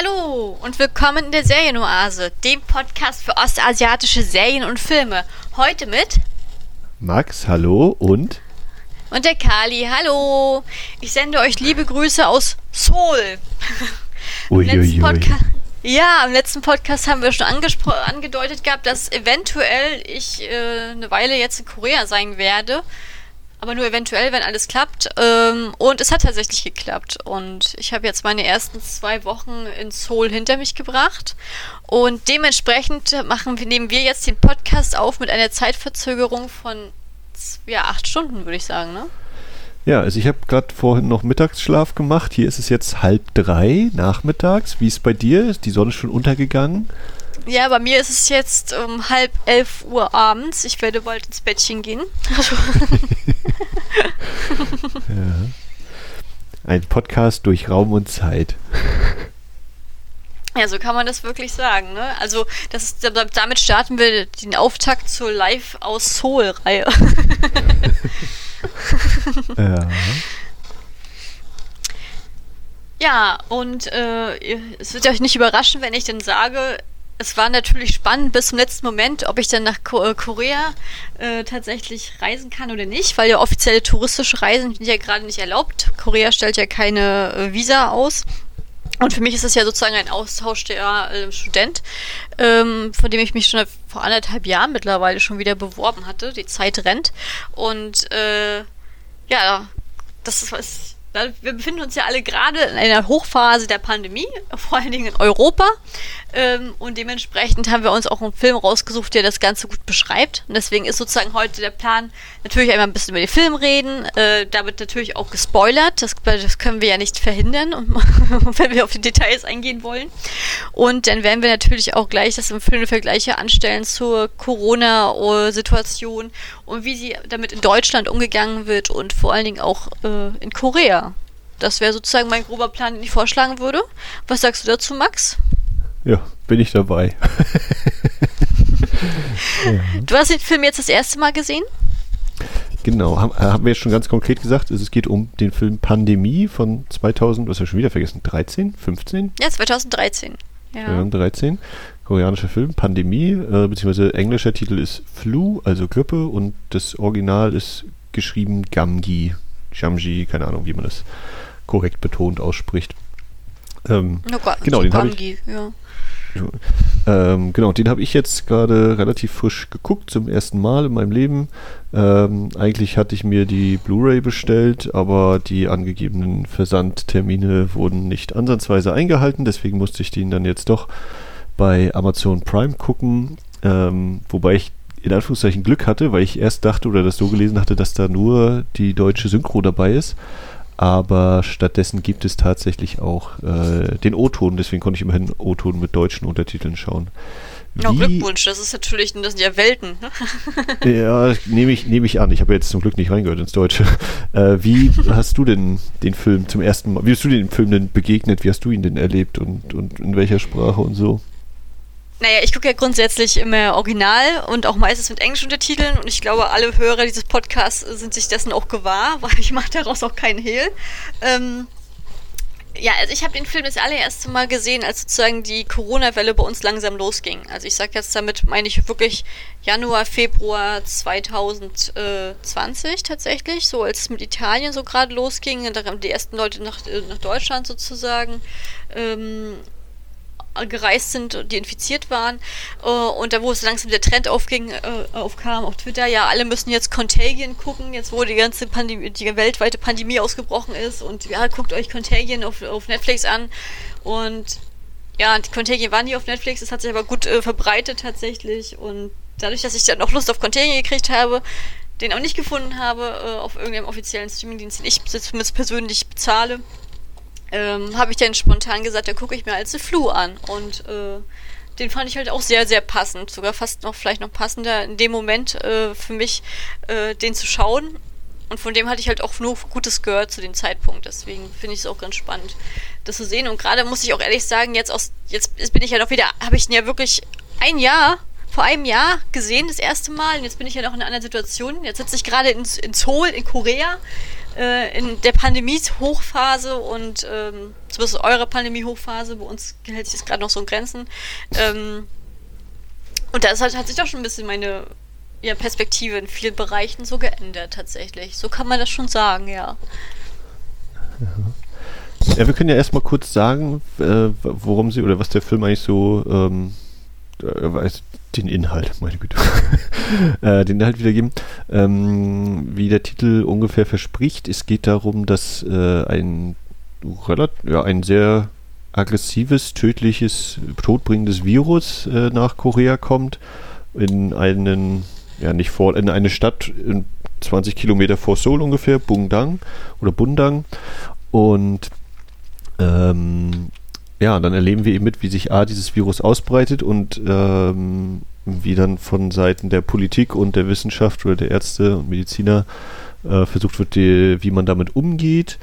Hallo und willkommen in der Serienoase, dem Podcast für ostasiatische Serien und Filme. Heute mit Max, hallo und und der Kali, hallo. Ich sende euch liebe Grüße aus Seoul. Uiuiui. Ja, im letzten Podcast haben wir schon angedeutet gehabt, dass eventuell ich äh, eine Weile jetzt in Korea sein werde. Aber nur eventuell, wenn alles klappt. Ähm, und es hat tatsächlich geklappt. Und ich habe jetzt meine ersten zwei Wochen in Seoul hinter mich gebracht. Und dementsprechend machen nehmen wir jetzt den Podcast auf mit einer Zeitverzögerung von ja, acht Stunden, würde ich sagen, ne? Ja, also ich habe gerade vorhin noch Mittagsschlaf gemacht. Hier ist es jetzt halb drei nachmittags. Wie ist es bei dir? Ist die Sonne schon untergegangen? Ja, bei mir ist es jetzt um halb elf Uhr abends. Ich werde bald ins Bettchen gehen. ja. Ein Podcast durch Raum und Zeit. Ja, so kann man das wirklich sagen. Ne? Also das ist, damit starten wir den Auftakt zur Live aus Soul-Reihe. ja. Ja, und äh, es wird euch nicht überraschen, wenn ich dann sage, es war natürlich spannend bis zum letzten Moment, ob ich dann nach äh, Korea äh, tatsächlich reisen kann oder nicht, weil ja offizielle touristische Reisen sind ja gerade nicht erlaubt. Korea stellt ja keine äh, Visa aus. Und für mich ist es ja sozusagen ein Austausch der äh, Student, ähm, von dem ich mich schon vor anderthalb Jahren mittlerweile schon wieder beworben hatte. Die Zeit rennt. Und äh, ja, das ist, wir befinden uns ja alle gerade in einer Hochphase der Pandemie, vor allen Dingen in Europa. Ähm, und dementsprechend haben wir uns auch einen Film rausgesucht, der das Ganze gut beschreibt. Und deswegen ist sozusagen heute der Plan, natürlich einmal ein bisschen über den Film reden. Äh, da wird natürlich auch gespoilert. Das, das können wir ja nicht verhindern, wenn wir auf die Details eingehen wollen. Und dann werden wir natürlich auch gleich das im Film Vergleiche anstellen zur Corona-Situation und wie sie damit in Deutschland umgegangen wird und vor allen Dingen auch äh, in Korea. Das wäre sozusagen mein grober Plan, den ich vorschlagen würde. Was sagst du dazu, Max? Ja, bin ich dabei. Du hast den Film jetzt das erste Mal gesehen? Genau, haben, äh, haben wir jetzt schon ganz konkret gesagt, es geht um den Film Pandemie von 2000, was haben wir schon wieder vergessen, 13, 15? Ja, 2013. Ja. 2013 koreanischer Film, Pandemie, äh, beziehungsweise englischer Titel ist Flu, also Grippe, und das Original ist geschrieben Gamgi, Jamji, keine Ahnung, wie man das korrekt betont ausspricht. Ähm, oh Gott, genau, den habe ich. Ja. Ähm, genau, den habe ich jetzt gerade relativ frisch geguckt, zum ersten Mal in meinem Leben. Ähm, eigentlich hatte ich mir die Blu-ray bestellt, aber die angegebenen Versandtermine wurden nicht ansatzweise eingehalten, deswegen musste ich den dann jetzt doch bei Amazon Prime gucken, ähm, wobei ich in Anführungszeichen Glück hatte, weil ich erst dachte oder das so gelesen hatte, dass da nur die deutsche Synchro dabei ist. Aber stattdessen gibt es tatsächlich auch äh, den O-Ton, deswegen konnte ich immerhin O-Ton mit deutschen Untertiteln schauen. Ja, Glückwunsch, das ist natürlich, das sind ja Welten. Ne? ja, nehme ich, nehm ich an. Ich habe jetzt zum Glück nicht reingehört ins Deutsche. Äh, wie hast du denn den Film zum ersten Mal, wie hast du den Film denn begegnet? Wie hast du ihn denn erlebt und, und in welcher Sprache und so? Naja, ich gucke ja grundsätzlich immer original und auch meistens mit englischen Untertiteln und ich glaube, alle Hörer dieses Podcasts sind sich dessen auch gewahr, weil ich mache daraus auch keinen Hehl. Ähm, ja, also ich habe den Film das allererste Mal gesehen, als sozusagen die Corona-Welle bei uns langsam losging. Also ich sage jetzt damit, meine ich wirklich Januar, Februar 2020 tatsächlich, so als es mit Italien so gerade losging, und da kamen die ersten Leute nach, äh, nach Deutschland sozusagen. Ähm, gereist sind, die infiziert waren. Äh, und da, wo es langsam der Trend aufging, äh, aufkam auf Twitter, ja, alle müssen jetzt Contagion gucken, jetzt wo die ganze Pandemie, die weltweite Pandemie ausgebrochen ist. Und ja, guckt euch Contagion auf, auf Netflix an. Und ja, die Contagion war nie auf Netflix, es hat sich aber gut äh, verbreitet tatsächlich. Und dadurch, dass ich dann noch Lust auf Contagion gekriegt habe, den auch nicht gefunden habe äh, auf irgendeinem offiziellen Streamingdienst, den ich zumindest persönlich bezahle, ähm, habe ich dann spontan gesagt, da gucke ich mir als Flu an. Und äh, den fand ich halt auch sehr, sehr passend. Sogar fast noch vielleicht noch passender in dem Moment äh, für mich, äh, den zu schauen. Und von dem hatte ich halt auch nur Gutes gehört zu dem Zeitpunkt. Deswegen finde ich es auch ganz spannend, das zu sehen. Und gerade muss ich auch ehrlich sagen, jetzt aus, jetzt bin ich ja noch wieder, habe ich ihn ja wirklich ein Jahr vor einem Jahr gesehen, das erste Mal. Und jetzt bin ich ja noch in einer anderen Situation. Jetzt sitze ich gerade in, in Seoul, in Korea äh, in der Pandemie-Hochphase und ähm, zumindest eurer Pandemie-Hochphase, bei uns hält sich das gerade noch so in Grenzen. Ähm, und da hat, hat sich doch schon ein bisschen meine ja, Perspektive in vielen Bereichen so geändert tatsächlich. So kann man das schon sagen, ja. Ja, wir können ja erstmal kurz sagen, äh, worum sie oder was der Film eigentlich so ähm, äh, den Inhalt, meine Güte, äh, den Inhalt wiedergeben. Ähm, wie der Titel ungefähr verspricht, es geht darum, dass äh, ein, ja, ein sehr aggressives, tödliches, todbringendes Virus äh, nach Korea kommt, in einen, ja nicht vor, in eine Stadt in 20 Kilometer vor Seoul ungefähr, Bundang oder Bundang. Und ähm, ja, dann erleben wir eben mit, wie sich A, dieses Virus ausbreitet und ähm, wie dann von Seiten der Politik und der Wissenschaft oder der Ärzte und Mediziner äh, versucht wird, die, wie man damit umgeht.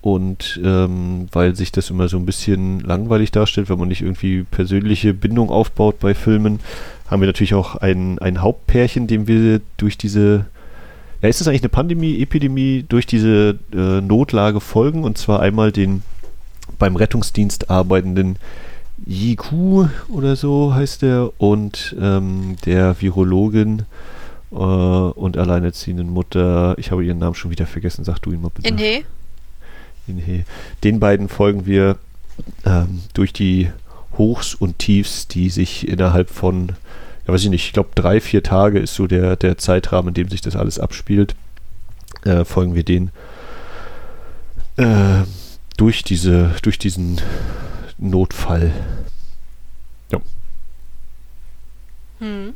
Und ähm, weil sich das immer so ein bisschen langweilig darstellt, wenn man nicht irgendwie persönliche Bindung aufbaut bei Filmen, haben wir natürlich auch ein, ein Hauptpärchen, dem wir durch diese, ja, ist das eigentlich eine Pandemie, Epidemie, durch diese äh, Notlage folgen. Und zwar einmal den beim Rettungsdienst arbeitenden Yiku oder so heißt er und ähm, der Virologin äh, und alleinerziehenden Mutter, ich habe ihren Namen schon wieder vergessen, sag du ihn mal bitte. Inhe. Inhe. Den beiden folgen wir ähm, durch die Hochs und Tiefs, die sich innerhalb von, ja weiß ich nicht, ich glaube drei, vier Tage ist so der, der Zeitrahmen, in dem sich das alles abspielt, äh, folgen wir denen. Äh, durch diese, durch diesen Notfall. Ja. Hm.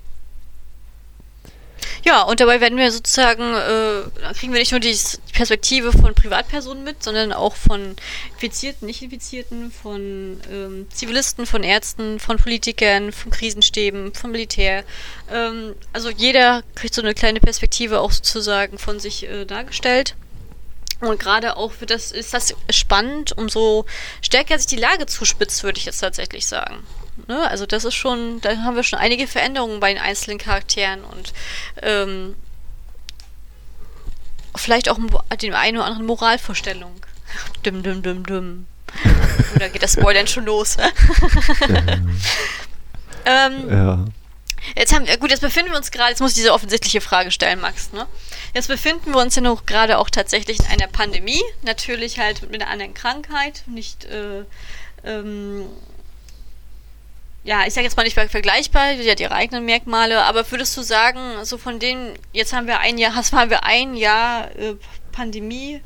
Ja, und dabei werden wir sozusagen, äh, kriegen wir nicht nur die Perspektive von Privatpersonen mit, sondern auch von Infizierten, Nicht-Infizierten, von ähm, Zivilisten, von Ärzten, von Politikern, von Krisenstäben, vom Militär. Ähm, also jeder kriegt so eine kleine Perspektive auch sozusagen von sich äh, dargestellt. Und gerade auch für das ist das spannend, umso stärker sich die Lage zuspitzt, würde ich jetzt tatsächlich sagen. Ne? Also das ist schon, da haben wir schon einige Veränderungen bei den einzelnen Charakteren und ähm, vielleicht auch den einen oder anderen Moralvorstellung. Düm, düm, düm, düm. Oder geht das Spoilern schon los? ähm, ja. Jetzt haben wir, gut, jetzt befinden wir uns gerade, jetzt muss ich diese offensichtliche Frage stellen, Max, ne? Jetzt befinden wir uns ja noch gerade auch tatsächlich in einer Pandemie, natürlich halt mit einer anderen Krankheit, nicht, äh, ähm, ja, ich sage jetzt mal nicht vergleichbar, die hat ihre eigenen Merkmale, aber würdest du sagen, so von denen, jetzt haben wir ein Jahr, hast, haben wir ein Jahr äh, Pandemie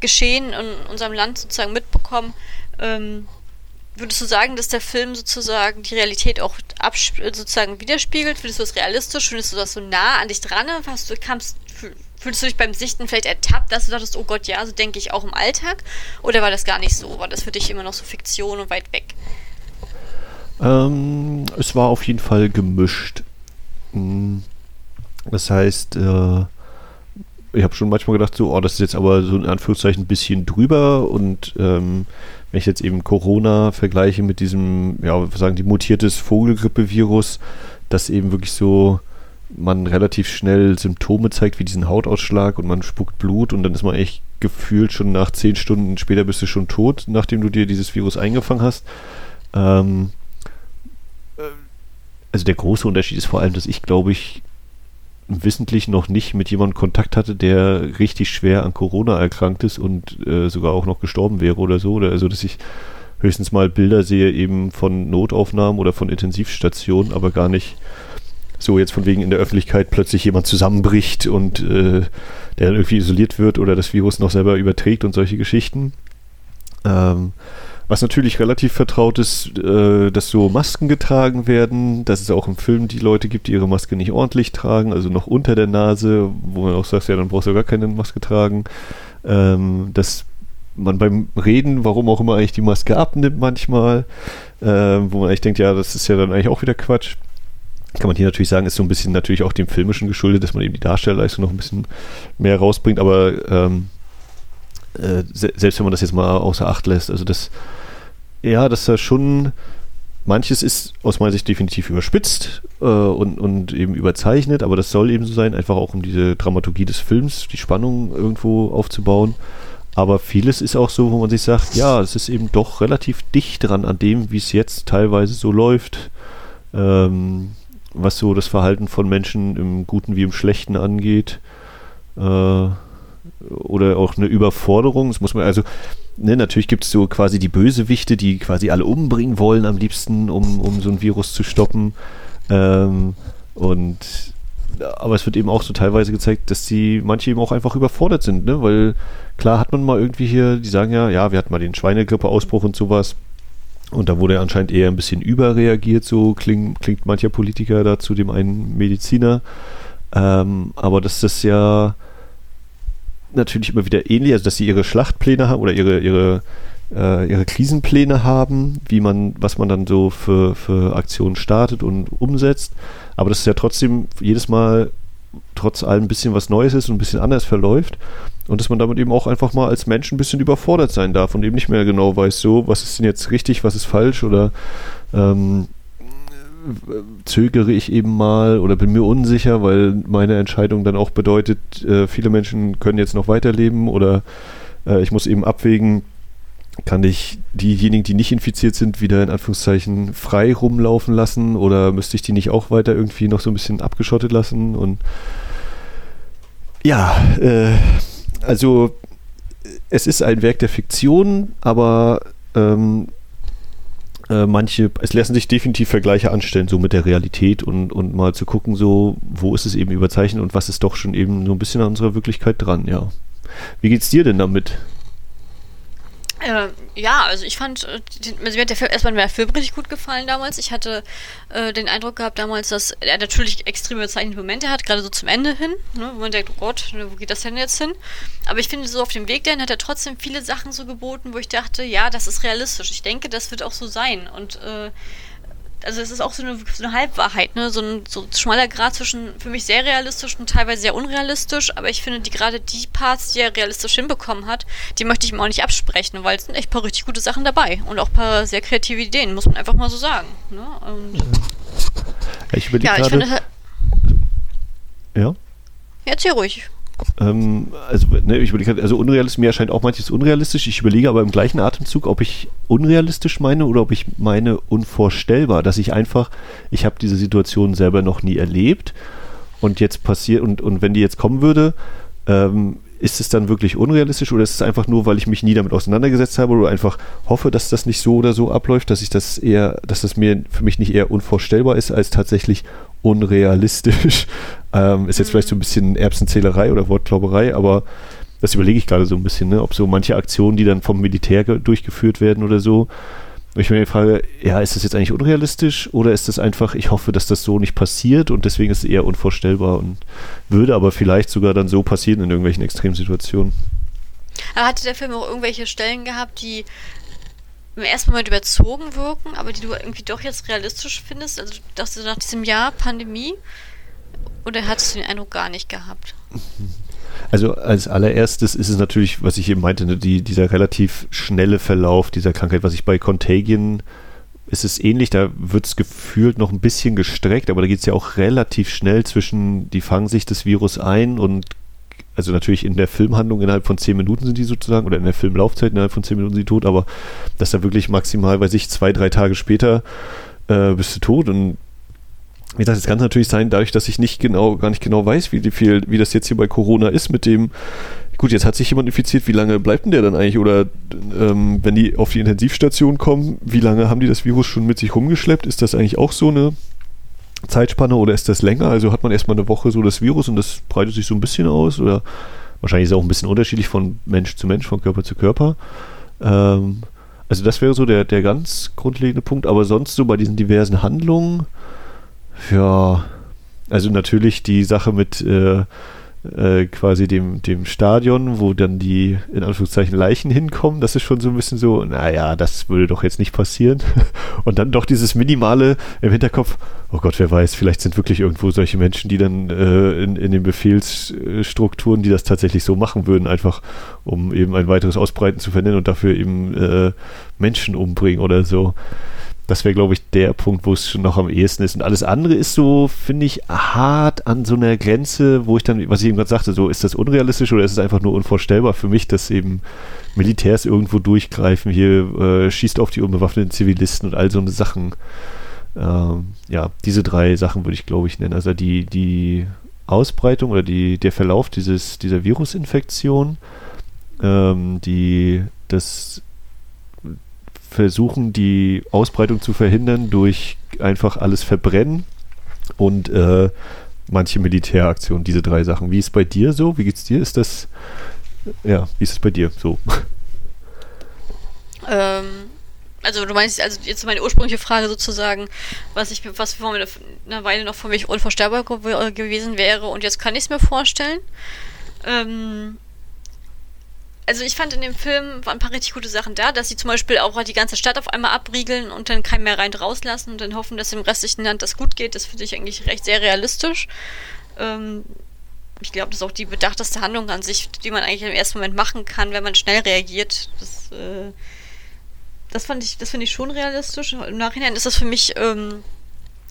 geschehen in unserem Land sozusagen mitbekommen, ähm, Würdest du sagen, dass der Film sozusagen die Realität auch sozusagen widerspiegelt? Findest du das realistisch? Findest du das so nah an dich dran? Hast du, kamst, fühlst du dich beim Sichten vielleicht ertappt, dass du dachtest, oh Gott, ja, so denke ich auch im Alltag? Oder war das gar nicht so? War das für dich immer noch so Fiktion und weit weg? Ähm, es war auf jeden Fall gemischt. Hm. Das heißt, äh, ich habe schon manchmal gedacht, so, oh, das ist jetzt aber so in Anführungszeichen ein bisschen drüber und ähm, wenn ich jetzt eben Corona vergleiche mit diesem, ja, sagen die mutiertes Vogelgrippevirus, das eben wirklich so man relativ schnell Symptome zeigt, wie diesen Hautausschlag und man spuckt Blut und dann ist man echt gefühlt schon nach zehn Stunden später bist du schon tot, nachdem du dir dieses Virus eingefangen hast. Ähm, äh, also der große Unterschied ist vor allem, dass ich glaube ich wissentlich noch nicht mit jemandem Kontakt hatte, der richtig schwer an Corona erkrankt ist und äh, sogar auch noch gestorben wäre oder so. Oder also, dass ich höchstens mal Bilder sehe eben von Notaufnahmen oder von Intensivstationen, aber gar nicht so jetzt von wegen in der Öffentlichkeit plötzlich jemand zusammenbricht und äh, der dann irgendwie isoliert wird oder das Virus noch selber überträgt und solche Geschichten. Ähm, was natürlich relativ vertraut ist, äh, dass so Masken getragen werden, dass es auch im Film die Leute gibt, die ihre Maske nicht ordentlich tragen, also noch unter der Nase, wo man auch sagt, ja, dann brauchst du gar keine Maske tragen. Ähm, dass man beim Reden, warum auch immer eigentlich die Maske abnimmt manchmal, äh, wo man eigentlich denkt, ja, das ist ja dann eigentlich auch wieder Quatsch. Kann man hier natürlich sagen, ist so ein bisschen natürlich auch dem Filmischen geschuldet, dass man eben die Darstellerleistung noch ein bisschen mehr rausbringt, aber ähm, äh, se selbst wenn man das jetzt mal außer Acht lässt, also das ja, dass da schon manches ist aus meiner Sicht definitiv überspitzt äh, und, und eben überzeichnet, aber das soll eben so sein, einfach auch um diese Dramaturgie des Films, die Spannung irgendwo aufzubauen. Aber vieles ist auch so, wo man sich sagt, ja, es ist eben doch relativ dicht dran an dem, wie es jetzt teilweise so läuft. Ähm, was so das Verhalten von Menschen im Guten wie im Schlechten angeht. Äh, oder auch eine Überforderung. Das muss man, also, ne, natürlich gibt es so quasi die Bösewichte, die quasi alle umbringen wollen am liebsten, um, um so ein Virus zu stoppen. Ähm, und aber es wird eben auch so teilweise gezeigt, dass die manche eben auch einfach überfordert sind, ne? Weil klar hat man mal irgendwie hier, die sagen ja, ja, wir hatten mal den Schweinegrippe-Ausbruch und sowas. Und da wurde anscheinend eher ein bisschen überreagiert, so klingt, klingt mancher Politiker da zu dem einen Mediziner. Ähm, aber dass das ja natürlich immer wieder ähnlich, also dass sie ihre Schlachtpläne haben oder ihre, ihre, äh, ihre Krisenpläne haben, wie man, was man dann so für, für Aktionen startet und umsetzt. Aber dass es ja trotzdem jedes Mal trotz allem ein bisschen was Neues ist und ein bisschen anders verläuft. Und dass man damit eben auch einfach mal als Mensch ein bisschen überfordert sein darf und eben nicht mehr genau weiß, so, was ist denn jetzt richtig, was ist falsch oder ähm, zögere ich eben mal oder bin mir unsicher, weil meine Entscheidung dann auch bedeutet, äh, viele Menschen können jetzt noch weiterleben oder äh, ich muss eben abwägen, kann ich diejenigen, die nicht infiziert sind, wieder in Anführungszeichen frei rumlaufen lassen oder müsste ich die nicht auch weiter irgendwie noch so ein bisschen abgeschottet lassen? Und ja, äh, also es ist ein Werk der Fiktion, aber ähm, äh, manche, es lassen sich definitiv Vergleiche anstellen, so mit der Realität und, und mal zu gucken, so, wo ist es eben überzeichnet und was ist doch schon eben so ein bisschen an unserer Wirklichkeit dran, ja. Wie geht's dir denn damit? Äh, ja, also ich fand, äh, also mir hat der Film, erstmal der Film richtig gut gefallen damals. Ich hatte äh, den Eindruck gehabt damals, dass er natürlich extrem bezeichnende Momente hat, gerade so zum Ende hin, ne, wo man denkt, oh Gott, ne, wo geht das denn jetzt hin? Aber ich finde, so auf dem Weg dahin hat er trotzdem viele Sachen so geboten, wo ich dachte, ja, das ist realistisch. Ich denke, das wird auch so sein. Und äh, also es ist auch so eine, so eine Halbwahrheit, ne? So ein so schmaler Grad zwischen für mich sehr realistisch und teilweise sehr unrealistisch, aber ich finde, die gerade die Parts, die er realistisch hinbekommen hat, die möchte ich ihm auch nicht absprechen, weil es sind echt ein paar richtig gute Sachen dabei und auch ein paar sehr kreative Ideen, muss man einfach mal so sagen. Ne? Und, ja. Ich ja, ich. Finde, ja? Ja, erzähl ruhig. Ähm, also, ne, ich überlege, also unrealistisch, mir erscheint auch manches unrealistisch. Ich überlege aber im gleichen Atemzug, ob ich unrealistisch meine oder ob ich meine unvorstellbar, dass ich einfach, ich habe diese Situation selber noch nie erlebt und jetzt passiert, und, und wenn die jetzt kommen würde, ähm, ist es dann wirklich unrealistisch oder ist es einfach nur, weil ich mich nie damit auseinandergesetzt habe oder einfach hoffe, dass das nicht so oder so abläuft, dass ich das eher, dass das mir für mich nicht eher unvorstellbar ist, als tatsächlich unrealistisch. Ähm, ist jetzt vielleicht so ein bisschen Erbsenzählerei oder Wortglauberei, aber das überlege ich gerade so ein bisschen, ne? ob so manche Aktionen, die dann vom Militär durchgeführt werden oder so, ich mir frage, ja, ist das jetzt eigentlich unrealistisch oder ist das einfach, ich hoffe, dass das so nicht passiert und deswegen ist es eher unvorstellbar und würde aber vielleicht sogar dann so passieren in irgendwelchen Extremsituationen. Aber hatte der Film auch irgendwelche Stellen gehabt, die im ersten Moment überzogen wirken, aber die du irgendwie doch jetzt realistisch findest? Also dachtest du nach diesem Jahr Pandemie? Oder hattest du den Eindruck gar nicht gehabt? Also als allererstes ist es natürlich, was ich eben meinte, ne, die, dieser relativ schnelle Verlauf dieser Krankheit, was ich bei Contagion ist es ähnlich, da wird es gefühlt noch ein bisschen gestreckt, aber da geht es ja auch relativ schnell zwischen, die fangen sich das Virus ein und also natürlich in der Filmhandlung innerhalb von zehn Minuten sind die sozusagen, oder in der Filmlaufzeit innerhalb von zehn Minuten sind die tot, aber dass da wirklich maximal, weiß ich, zwei, drei Tage später äh, bist du tot und wie gesagt, es kann natürlich sein, dadurch, dass ich nicht genau, gar nicht genau weiß, wie viel, wie das jetzt hier bei Corona ist mit dem, gut, jetzt hat sich jemand infiziert, wie lange bleibt denn der dann eigentlich? Oder ähm, wenn die auf die Intensivstation kommen, wie lange haben die das Virus schon mit sich rumgeschleppt? Ist das eigentlich auch so eine Zeitspanne oder ist das länger? Also hat man erstmal eine Woche so das Virus und das breitet sich so ein bisschen aus oder wahrscheinlich ist es auch ein bisschen unterschiedlich von Mensch zu Mensch, von Körper zu Körper. Ähm, also das wäre so der, der ganz grundlegende Punkt, aber sonst so bei diesen diversen Handlungen, ja, also natürlich die Sache mit äh, äh, quasi dem, dem Stadion, wo dann die in Anführungszeichen Leichen hinkommen. Das ist schon so ein bisschen so, naja, das würde doch jetzt nicht passieren. Und dann doch dieses Minimale im Hinterkopf, oh Gott, wer weiß, vielleicht sind wirklich irgendwo solche Menschen, die dann äh, in, in den Befehlsstrukturen, die das tatsächlich so machen würden, einfach um eben ein weiteres Ausbreiten zu vernennen und dafür eben äh, Menschen umbringen oder so. Das wäre, glaube ich, der Punkt, wo es schon noch am ehesten ist. Und alles andere ist so, finde ich, hart an so einer Grenze, wo ich dann, was ich eben gerade sagte, so ist das unrealistisch oder ist es einfach nur unvorstellbar für mich, dass eben Militärs irgendwo durchgreifen, hier äh, schießt auf die unbewaffneten Zivilisten und all so eine Sachen. Ähm, ja, diese drei Sachen würde ich, glaube ich, nennen. Also die, die Ausbreitung oder die, der Verlauf dieses, dieser Virusinfektion, ähm, die das versuchen, die Ausbreitung zu verhindern durch einfach alles verbrennen und äh, manche Militäraktionen, diese drei Sachen. Wie ist es bei dir so? Wie geht's dir? Ist das, ja, wie ist es bei dir so? Ähm, also du meinst, also jetzt meine ursprüngliche Frage sozusagen, was ich was vor einer Weile noch für mich unvorstellbar gewesen wäre und jetzt kann ich es mir vorstellen. Ähm, also ich fand in dem Film waren ein paar richtig gute Sachen da, dass sie zum Beispiel auch die ganze Stadt auf einmal abriegeln und dann keinen mehr rein rauslassen und dann hoffen, dass im restlichen Land das gut geht. Das finde ich eigentlich recht sehr realistisch. Ähm, ich glaube, das ist auch die bedachteste Handlung an sich, die man eigentlich im ersten Moment machen kann, wenn man schnell reagiert. Das, äh, das das finde ich schon realistisch. Im Nachhinein ist das für mich ähm,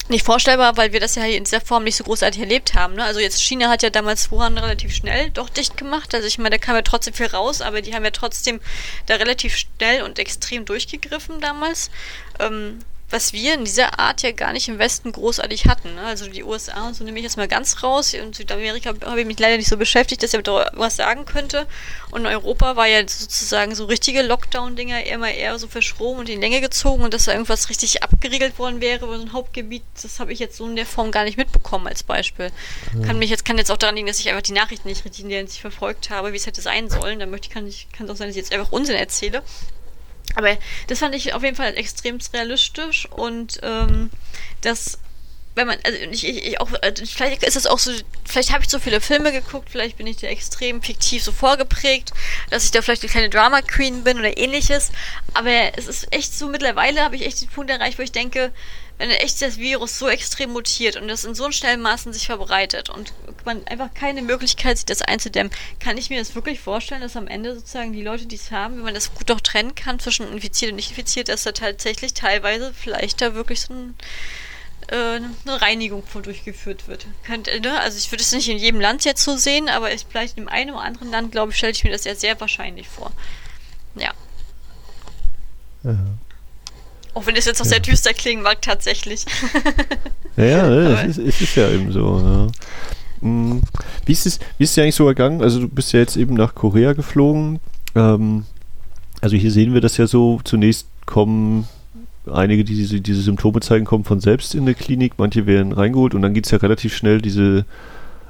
nicht vorstellbar, weil wir das ja hier in dieser Form nicht so großartig erlebt haben. Ne? Also jetzt China hat ja damals Wuhan relativ schnell doch dicht gemacht. Also ich meine, da kam ja trotzdem viel raus, aber die haben ja trotzdem da relativ schnell und extrem durchgegriffen damals. Ähm, was wir in dieser Art ja gar nicht im Westen großartig hatten. Ne? Also die USA und so nehme ich jetzt mal ganz raus. In Südamerika habe ich mich leider nicht so beschäftigt, dass ich da was sagen könnte. Und in Europa war ja sozusagen so richtige Lockdown-Dinger immer eher so verschroben und in Länge gezogen und dass da irgendwas richtig abgeriegelt worden wäre über so ein Hauptgebiet, das habe ich jetzt so in der Form gar nicht mitbekommen als Beispiel. Ja. Kann mich jetzt kann jetzt auch daran liegen, dass ich einfach die Nachrichten nicht richtig verfolgt habe, wie es hätte sein sollen. Da möchte ich kann ich kann es auch sein, dass ich jetzt einfach Unsinn erzähle. Aber das fand ich auf jeden Fall extrem realistisch und ähm, das, wenn man, also ich, ich auch, also vielleicht ist es auch so, vielleicht habe ich so viele Filme geguckt, vielleicht bin ich da extrem fiktiv so vorgeprägt, dass ich da vielleicht eine kleine Drama Queen bin oder ähnliches. Aber es ist echt so, mittlerweile habe ich echt den Punkt erreicht, wo ich denke, wenn echt das Virus so extrem mutiert und das in so schnellen Maßen sich verbreitet und man einfach keine Möglichkeit sieht, das einzudämmen, kann ich mir das wirklich vorstellen, dass am Ende sozusagen die Leute, die es haben, wenn man das gut doch trennen kann zwischen infiziert und nicht infiziert, dass da tatsächlich teilweise vielleicht da wirklich so ein, äh, eine Reinigung vor durchgeführt wird. Könnte, ne? Also ich würde es nicht in jedem Land jetzt so sehen, aber vielleicht in einem oder anderen Land, glaube ich, stelle ich mir das ja sehr wahrscheinlich vor. Ja. ja. Auch wenn es jetzt auch sehr düster klingen mag, tatsächlich. ja, ja, es ist, es ist ja eben so. Ja. Hm. Wie ist es, wie ist es dir eigentlich so ergangen? Also du bist ja jetzt eben nach Korea geflogen. Ähm, also hier sehen wir das ja so, zunächst kommen einige, die diese, diese Symptome zeigen, kommen von selbst in der Klinik, manche werden reingeholt und dann geht es ja relativ schnell diese,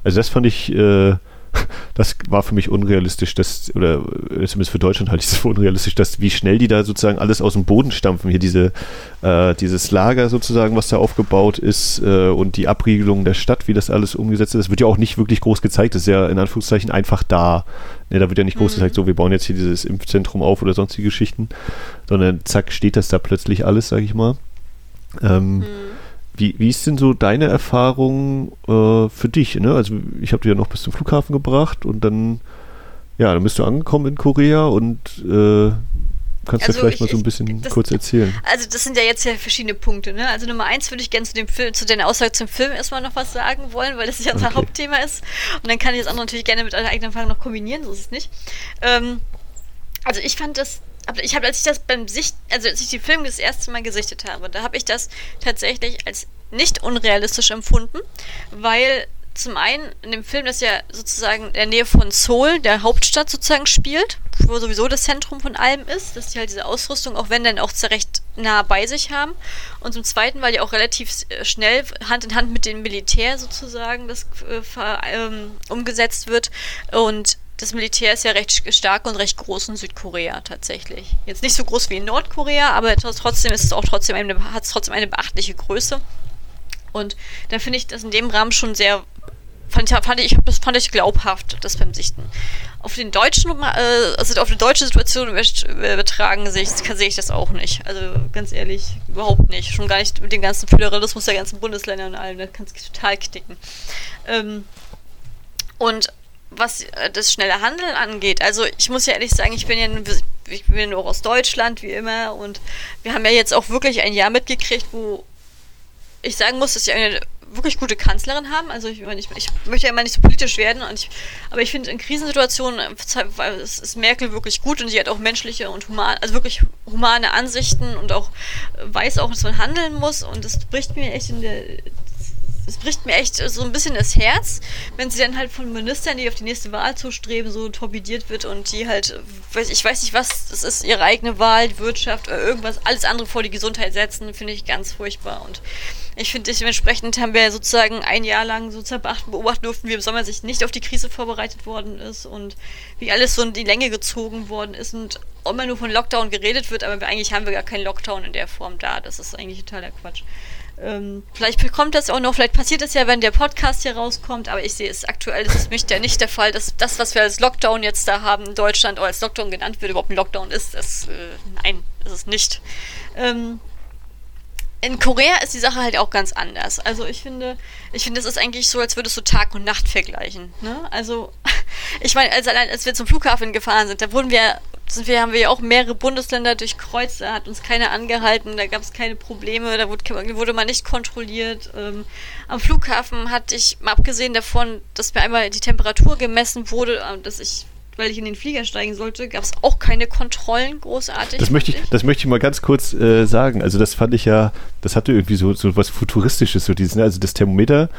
also das fand ich äh, das war für mich unrealistisch, dass, oder äh, zumindest für Deutschland halte ich es für unrealistisch, dass wie schnell die da sozusagen alles aus dem Boden stampfen. Hier diese, äh, dieses Lager sozusagen, was da aufgebaut ist äh, und die Abriegelung der Stadt, wie das alles umgesetzt ist, das wird ja auch nicht wirklich groß gezeigt. Das ist ja in Anführungszeichen einfach da. Ne, da wird ja nicht groß mhm. gezeigt, so wir bauen jetzt hier dieses Impfzentrum auf oder sonstige Geschichten, sondern zack, steht das da plötzlich alles, sag ich mal. Ähm, mhm. Wie, wie ist denn so deine Erfahrung äh, für dich? Ne? Also ich habe dich ja noch bis zum Flughafen gebracht und dann, ja, dann bist du angekommen in Korea und äh, kannst also du vielleicht ich, mal so ein bisschen das, kurz erzählen. Also das sind ja jetzt ja verschiedene Punkte. Ne? Also Nummer eins würde ich gerne zu dem Film, zu deiner Aussage zum Film erstmal noch was sagen wollen, weil das ja unser okay. Hauptthema ist. Und dann kann ich das andere natürlich gerne mit einer eigenen Erfahrung noch kombinieren, so ist es nicht. Ähm, also ich fand das ich habe, als ich das beim Sicht, also als ich die Filme das erste Mal gesichtet habe, da habe ich das tatsächlich als nicht unrealistisch empfunden, weil zum einen in dem Film, das ja sozusagen in der Nähe von Seoul, der Hauptstadt sozusagen spielt, wo sowieso das Zentrum von allem ist, dass die halt diese Ausrüstung, auch wenn dann auch recht nah bei sich haben. Und zum Zweiten, weil die auch relativ äh, schnell Hand in Hand mit dem Militär sozusagen das äh, ähm, umgesetzt wird und das Militär ist ja recht stark und recht groß in Südkorea tatsächlich. Jetzt nicht so groß wie in Nordkorea, aber trotzdem ist es auch trotzdem eine, hat es trotzdem eine beachtliche Größe. Und da finde ich das in dem Rahmen schon sehr fand fand ich, das fand ich glaubhaft, das beim Sichten. Auf den deutschen, äh, also auf die deutsche Situation übertragen sehe ich, sehe ich das auch nicht. Also ganz ehrlich, überhaupt nicht. Schon gar nicht mit dem ganzen Föderalismus der ganzen Bundesländer und allem, da kann es total knicken. Ähm, und was äh, das schnelle Handeln angeht, also ich muss ja ehrlich sagen, ich bin ja, ich bin nur aus Deutschland, wie immer. Und wir haben ja jetzt auch wirklich ein Jahr mitgekriegt, wo ich sagen muss, dass sie eine wirklich gute Kanzlerin haben. Also ich, ich, ich möchte ja immer nicht so politisch werden, ich, aber ich finde in Krisensituationen ist Merkel wirklich gut und sie hat auch menschliche und human, also wirklich humane Ansichten und auch weiß auch, dass man handeln muss und das bricht mir echt in der es bricht mir echt so ein bisschen das Herz, wenn sie dann halt von Ministern, die auf die nächste Wahl zustreben, so torpediert wird und die halt, ich weiß nicht was, das ist ihre eigene Wahl, die Wirtschaft oder irgendwas, alles andere vor die Gesundheit setzen, finde ich ganz furchtbar und ich finde, dementsprechend haben wir sozusagen ein Jahr lang sozusagen beobachten durften, wie im Sommer sich nicht auf die Krise vorbereitet worden ist und wie alles so in die Länge gezogen worden ist und immer nur von Lockdown geredet wird, aber eigentlich haben wir gar keinen Lockdown in der Form da. Das ist eigentlich totaler Quatsch. Ähm, vielleicht kommt das auch noch, vielleicht passiert es ja, wenn der Podcast hier rauskommt, aber ich sehe es aktuell, das ist mich ja nicht der Fall, dass das, was wir als Lockdown jetzt da haben in Deutschland oder als Lockdown genannt wird, überhaupt ein Lockdown ist. Das, äh, nein, ist es nicht. Ähm, in Korea ist die Sache halt auch ganz anders. Also ich finde, ich finde, es ist eigentlich so, als würdest du Tag und Nacht vergleichen. Ne? Also, ich meine, als, als wir zum Flughafen gefahren sind, da wurden wir, sind wir, haben wir ja auch mehrere Bundesländer durchkreuzt, da hat uns keiner angehalten, da gab es keine Probleme, da wurde, wurde man nicht kontrolliert. Ähm, am Flughafen hatte ich, mal abgesehen davon, dass mir einmal die Temperatur gemessen wurde, äh, dass ich weil ich in den Flieger steigen sollte, gab es auch keine Kontrollen großartig. Das möchte ich, ich, das möchte ich mal ganz kurz äh, sagen. Also das fand ich ja, das hatte irgendwie so, so was Futuristisches, so dieses, ne? also das Thermometer,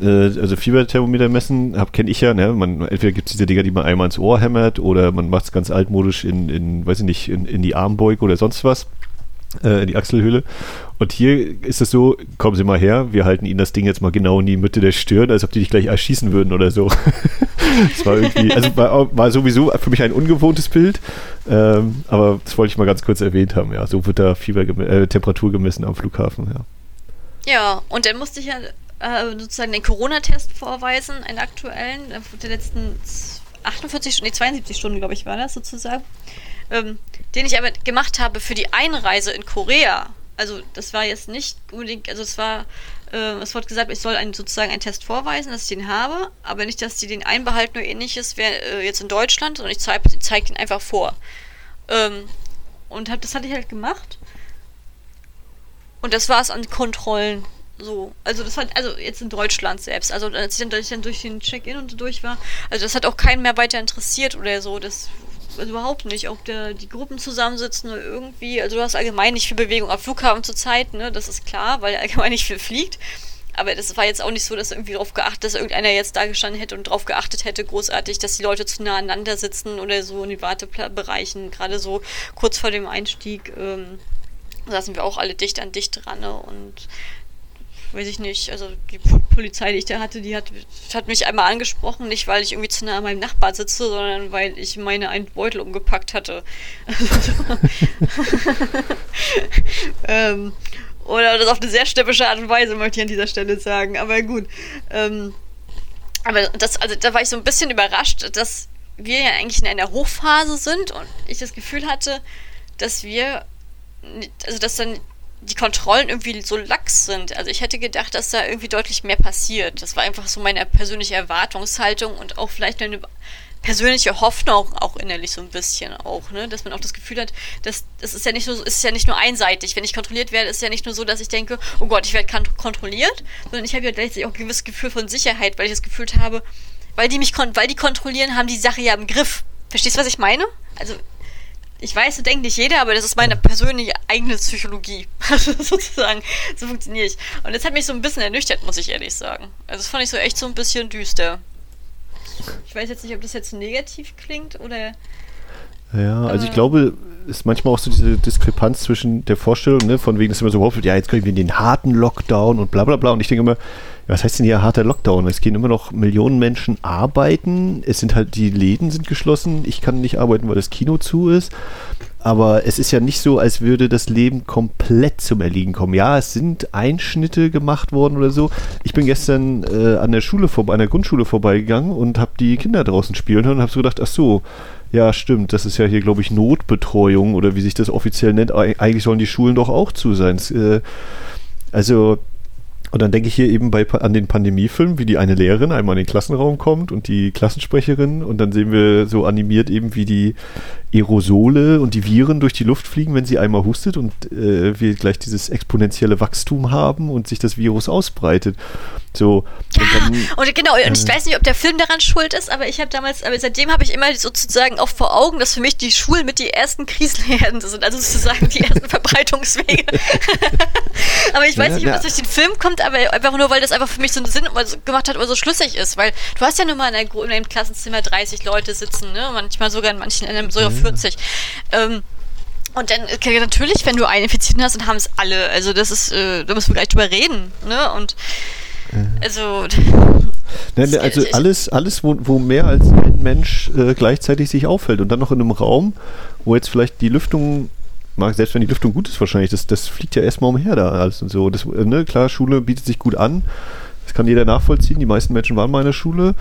also Fieberthermometer messen, kenne ich ja, ne? Man, entweder gibt es diese Dinger, die man einmal ins Ohr hämmert oder man macht es ganz altmodisch in, in, weiß ich nicht, in, in die Armbeuge oder sonst was äh, in die Achselhöhle. Und hier ist es so, kommen Sie mal her, wir halten Ihnen das Ding jetzt mal genau in die Mitte der Stirn, als ob die dich gleich erschießen würden oder so. das war irgendwie, also war, war, sowieso für mich ein ungewohntes Bild, ähm, aber das wollte ich mal ganz kurz erwähnt haben, ja. So wird da Fieber äh, Temperatur gemessen am Flughafen, ja. Ja, und dann musste ich ja äh, sozusagen den Corona-Test vorweisen, einen aktuellen, äh, der letzten 48 Stunden, nee, 72 Stunden, glaube ich, war das sozusagen ähm, den ich aber gemacht habe für die Einreise in Korea. Also das war jetzt nicht unbedingt, also es war, äh, es wurde gesagt, ich soll einen, sozusagen einen Test vorweisen, dass ich den habe, aber nicht, dass die den einbehalten oder ähnliches, wäre äh, jetzt in Deutschland, sondern ich zeige zeig den einfach vor. Ähm, und hab, das hatte ich halt gemacht. Und das war es an Kontrollen. So, also das hat, also jetzt in Deutschland selbst, also als ich dann, ich dann durch den Check-in und so durch war, also das hat auch keinen mehr weiter interessiert oder so, das also überhaupt nicht, ob der, die Gruppen zusammensitzen oder irgendwie. Also du hast allgemein nicht viel Bewegung am Flughafen zurzeit, ne? Das ist klar, weil allgemein nicht viel fliegt. Aber das war jetzt auch nicht so, dass irgendwie darauf geachtet, dass irgendeiner jetzt da gestanden hätte und darauf geachtet hätte, großartig, dass die Leute zu nah aneinander sitzen oder so in den Wartebereichen, gerade so kurz vor dem Einstieg. Ähm, sind wir auch alle dicht an dicht dran ne? und weiß ich nicht, also die Polizei, die ich da hatte, die hat, hat mich einmal angesprochen, nicht weil ich irgendwie zu nah an meinem Nachbar sitze, sondern weil ich meine einen Beutel umgepackt hatte. ähm, oder das auf eine sehr steppische Art und Weise, möchte ich an dieser Stelle sagen. Aber gut. Ähm, aber das, also da war ich so ein bisschen überrascht, dass wir ja eigentlich in einer Hochphase sind und ich das Gefühl hatte, dass wir, also dass dann die Kontrollen irgendwie so lax sind. Also ich hätte gedacht, dass da irgendwie deutlich mehr passiert. Das war einfach so meine persönliche Erwartungshaltung und auch vielleicht eine persönliche Hoffnung auch innerlich so ein bisschen auch, ne, dass man auch das Gefühl hat, dass das ist ja nicht nur ist ja nicht nur einseitig. Wenn ich kontrolliert werde, ist ja nicht nur so, dass ich denke, oh Gott, ich werde kontrolliert, sondern ich habe ja gleichzeitig auch ein gewisses Gefühl von Sicherheit, weil ich das Gefühl habe, weil die mich weil die kontrollieren, haben die Sache ja im Griff. Verstehst du, was ich meine? Also ich weiß, so denkt nicht jeder, aber das ist meine persönliche eigene Psychologie. sozusagen. So funktioniere ich. Und das hat mich so ein bisschen ernüchtert, muss ich ehrlich sagen. Also das fand ich so echt so ein bisschen düster. Ich weiß jetzt nicht, ob das jetzt negativ klingt oder. Ja, also ich glaube, ist manchmal auch so diese Diskrepanz zwischen der Vorstellung, ne, von wegen, dass immer so überhaupt wird, ja, jetzt kriegen wir den harten Lockdown und bla bla bla. Und ich denke immer, was heißt denn hier harter Lockdown? Es gehen immer noch Millionen Menschen arbeiten. Es sind halt, die Läden sind geschlossen. Ich kann nicht arbeiten, weil das Kino zu ist. Aber es ist ja nicht so, als würde das Leben komplett zum Erliegen kommen. Ja, es sind Einschnitte gemacht worden oder so. Ich bin gestern äh, an der Schule vorbei, an der Grundschule vorbeigegangen und habe die Kinder draußen spielen hören und habe so gedacht, ach so, ja, stimmt, das ist ja hier, glaube ich, Notbetreuung oder wie sich das offiziell nennt. Eigentlich sollen die Schulen doch auch zu sein. Äh, also Und dann denke ich hier eben bei, an den Pandemiefilm, wie die eine Lehrerin einmal in den Klassenraum kommt und die Klassensprecherin und dann sehen wir so animiert eben, wie die Aerosole und die Viren durch die Luft fliegen, wenn sie einmal hustet und äh, wir gleich dieses exponentielle Wachstum haben und sich das Virus ausbreitet. So, ja, und, dann, und genau, und ich äh, weiß nicht, ob der Film daran schuld ist, aber ich habe damals, aber seitdem habe ich immer sozusagen auch vor Augen, dass für mich die Schulen mit die ersten Krisenherden sind, also sozusagen die ersten Verbreitungswege. aber ich weiß ja, nicht, ob ja. das durch den Film kommt, aber einfach nur, weil das einfach für mich so einen Sinn gemacht hat oder so schlüssig ist, weil du hast ja nur mal in, einer, in einem Klassenzimmer 30 Leute sitzen, ne? manchmal sogar in manchen, in einem, sogar mhm. 40. Ähm, und dann natürlich, wenn du einen Infizierten hast, dann haben es alle. Also das ist, äh, da müssen wir gleich drüber reden. Ne? Und also. Ne, ne, also alles, alles wo, wo mehr als ein Mensch äh, gleichzeitig sich auffällt und dann noch in einem Raum, wo jetzt vielleicht die Lüftung mag, selbst wenn die Lüftung gut ist wahrscheinlich, das, das fliegt ja erstmal umher da alles und so. Das, äh, ne, klar, Schule bietet sich gut an. Das kann jeder nachvollziehen. Die meisten Menschen waren mal in der Schule.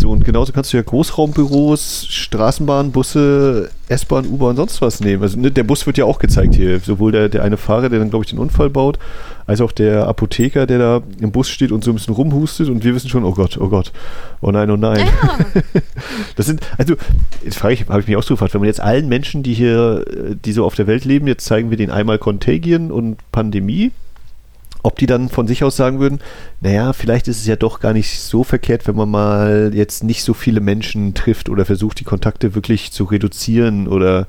So, und genauso kannst du ja Großraumbüros, Straßenbahn, Busse, S-Bahn, U-Bahn, sonst was nehmen. Also ne, der Bus wird ja auch gezeigt hier. Sowohl der, der eine Fahrer, der dann, glaube ich, den Unfall baut, als auch der Apotheker, der da im Bus steht und so ein bisschen rumhustet und wir wissen schon, oh Gott, oh Gott, oh nein, oh nein. Ja. das sind, also, jetzt frage ich, habe ich mich auch so gefragt, wenn man jetzt allen Menschen, die hier, die so auf der Welt leben, jetzt zeigen wir denen einmal Contagion und Pandemie, ob die dann von sich aus sagen würden, naja, vielleicht ist es ja doch gar nicht so verkehrt, wenn man mal jetzt nicht so viele Menschen trifft oder versucht, die Kontakte wirklich zu reduzieren oder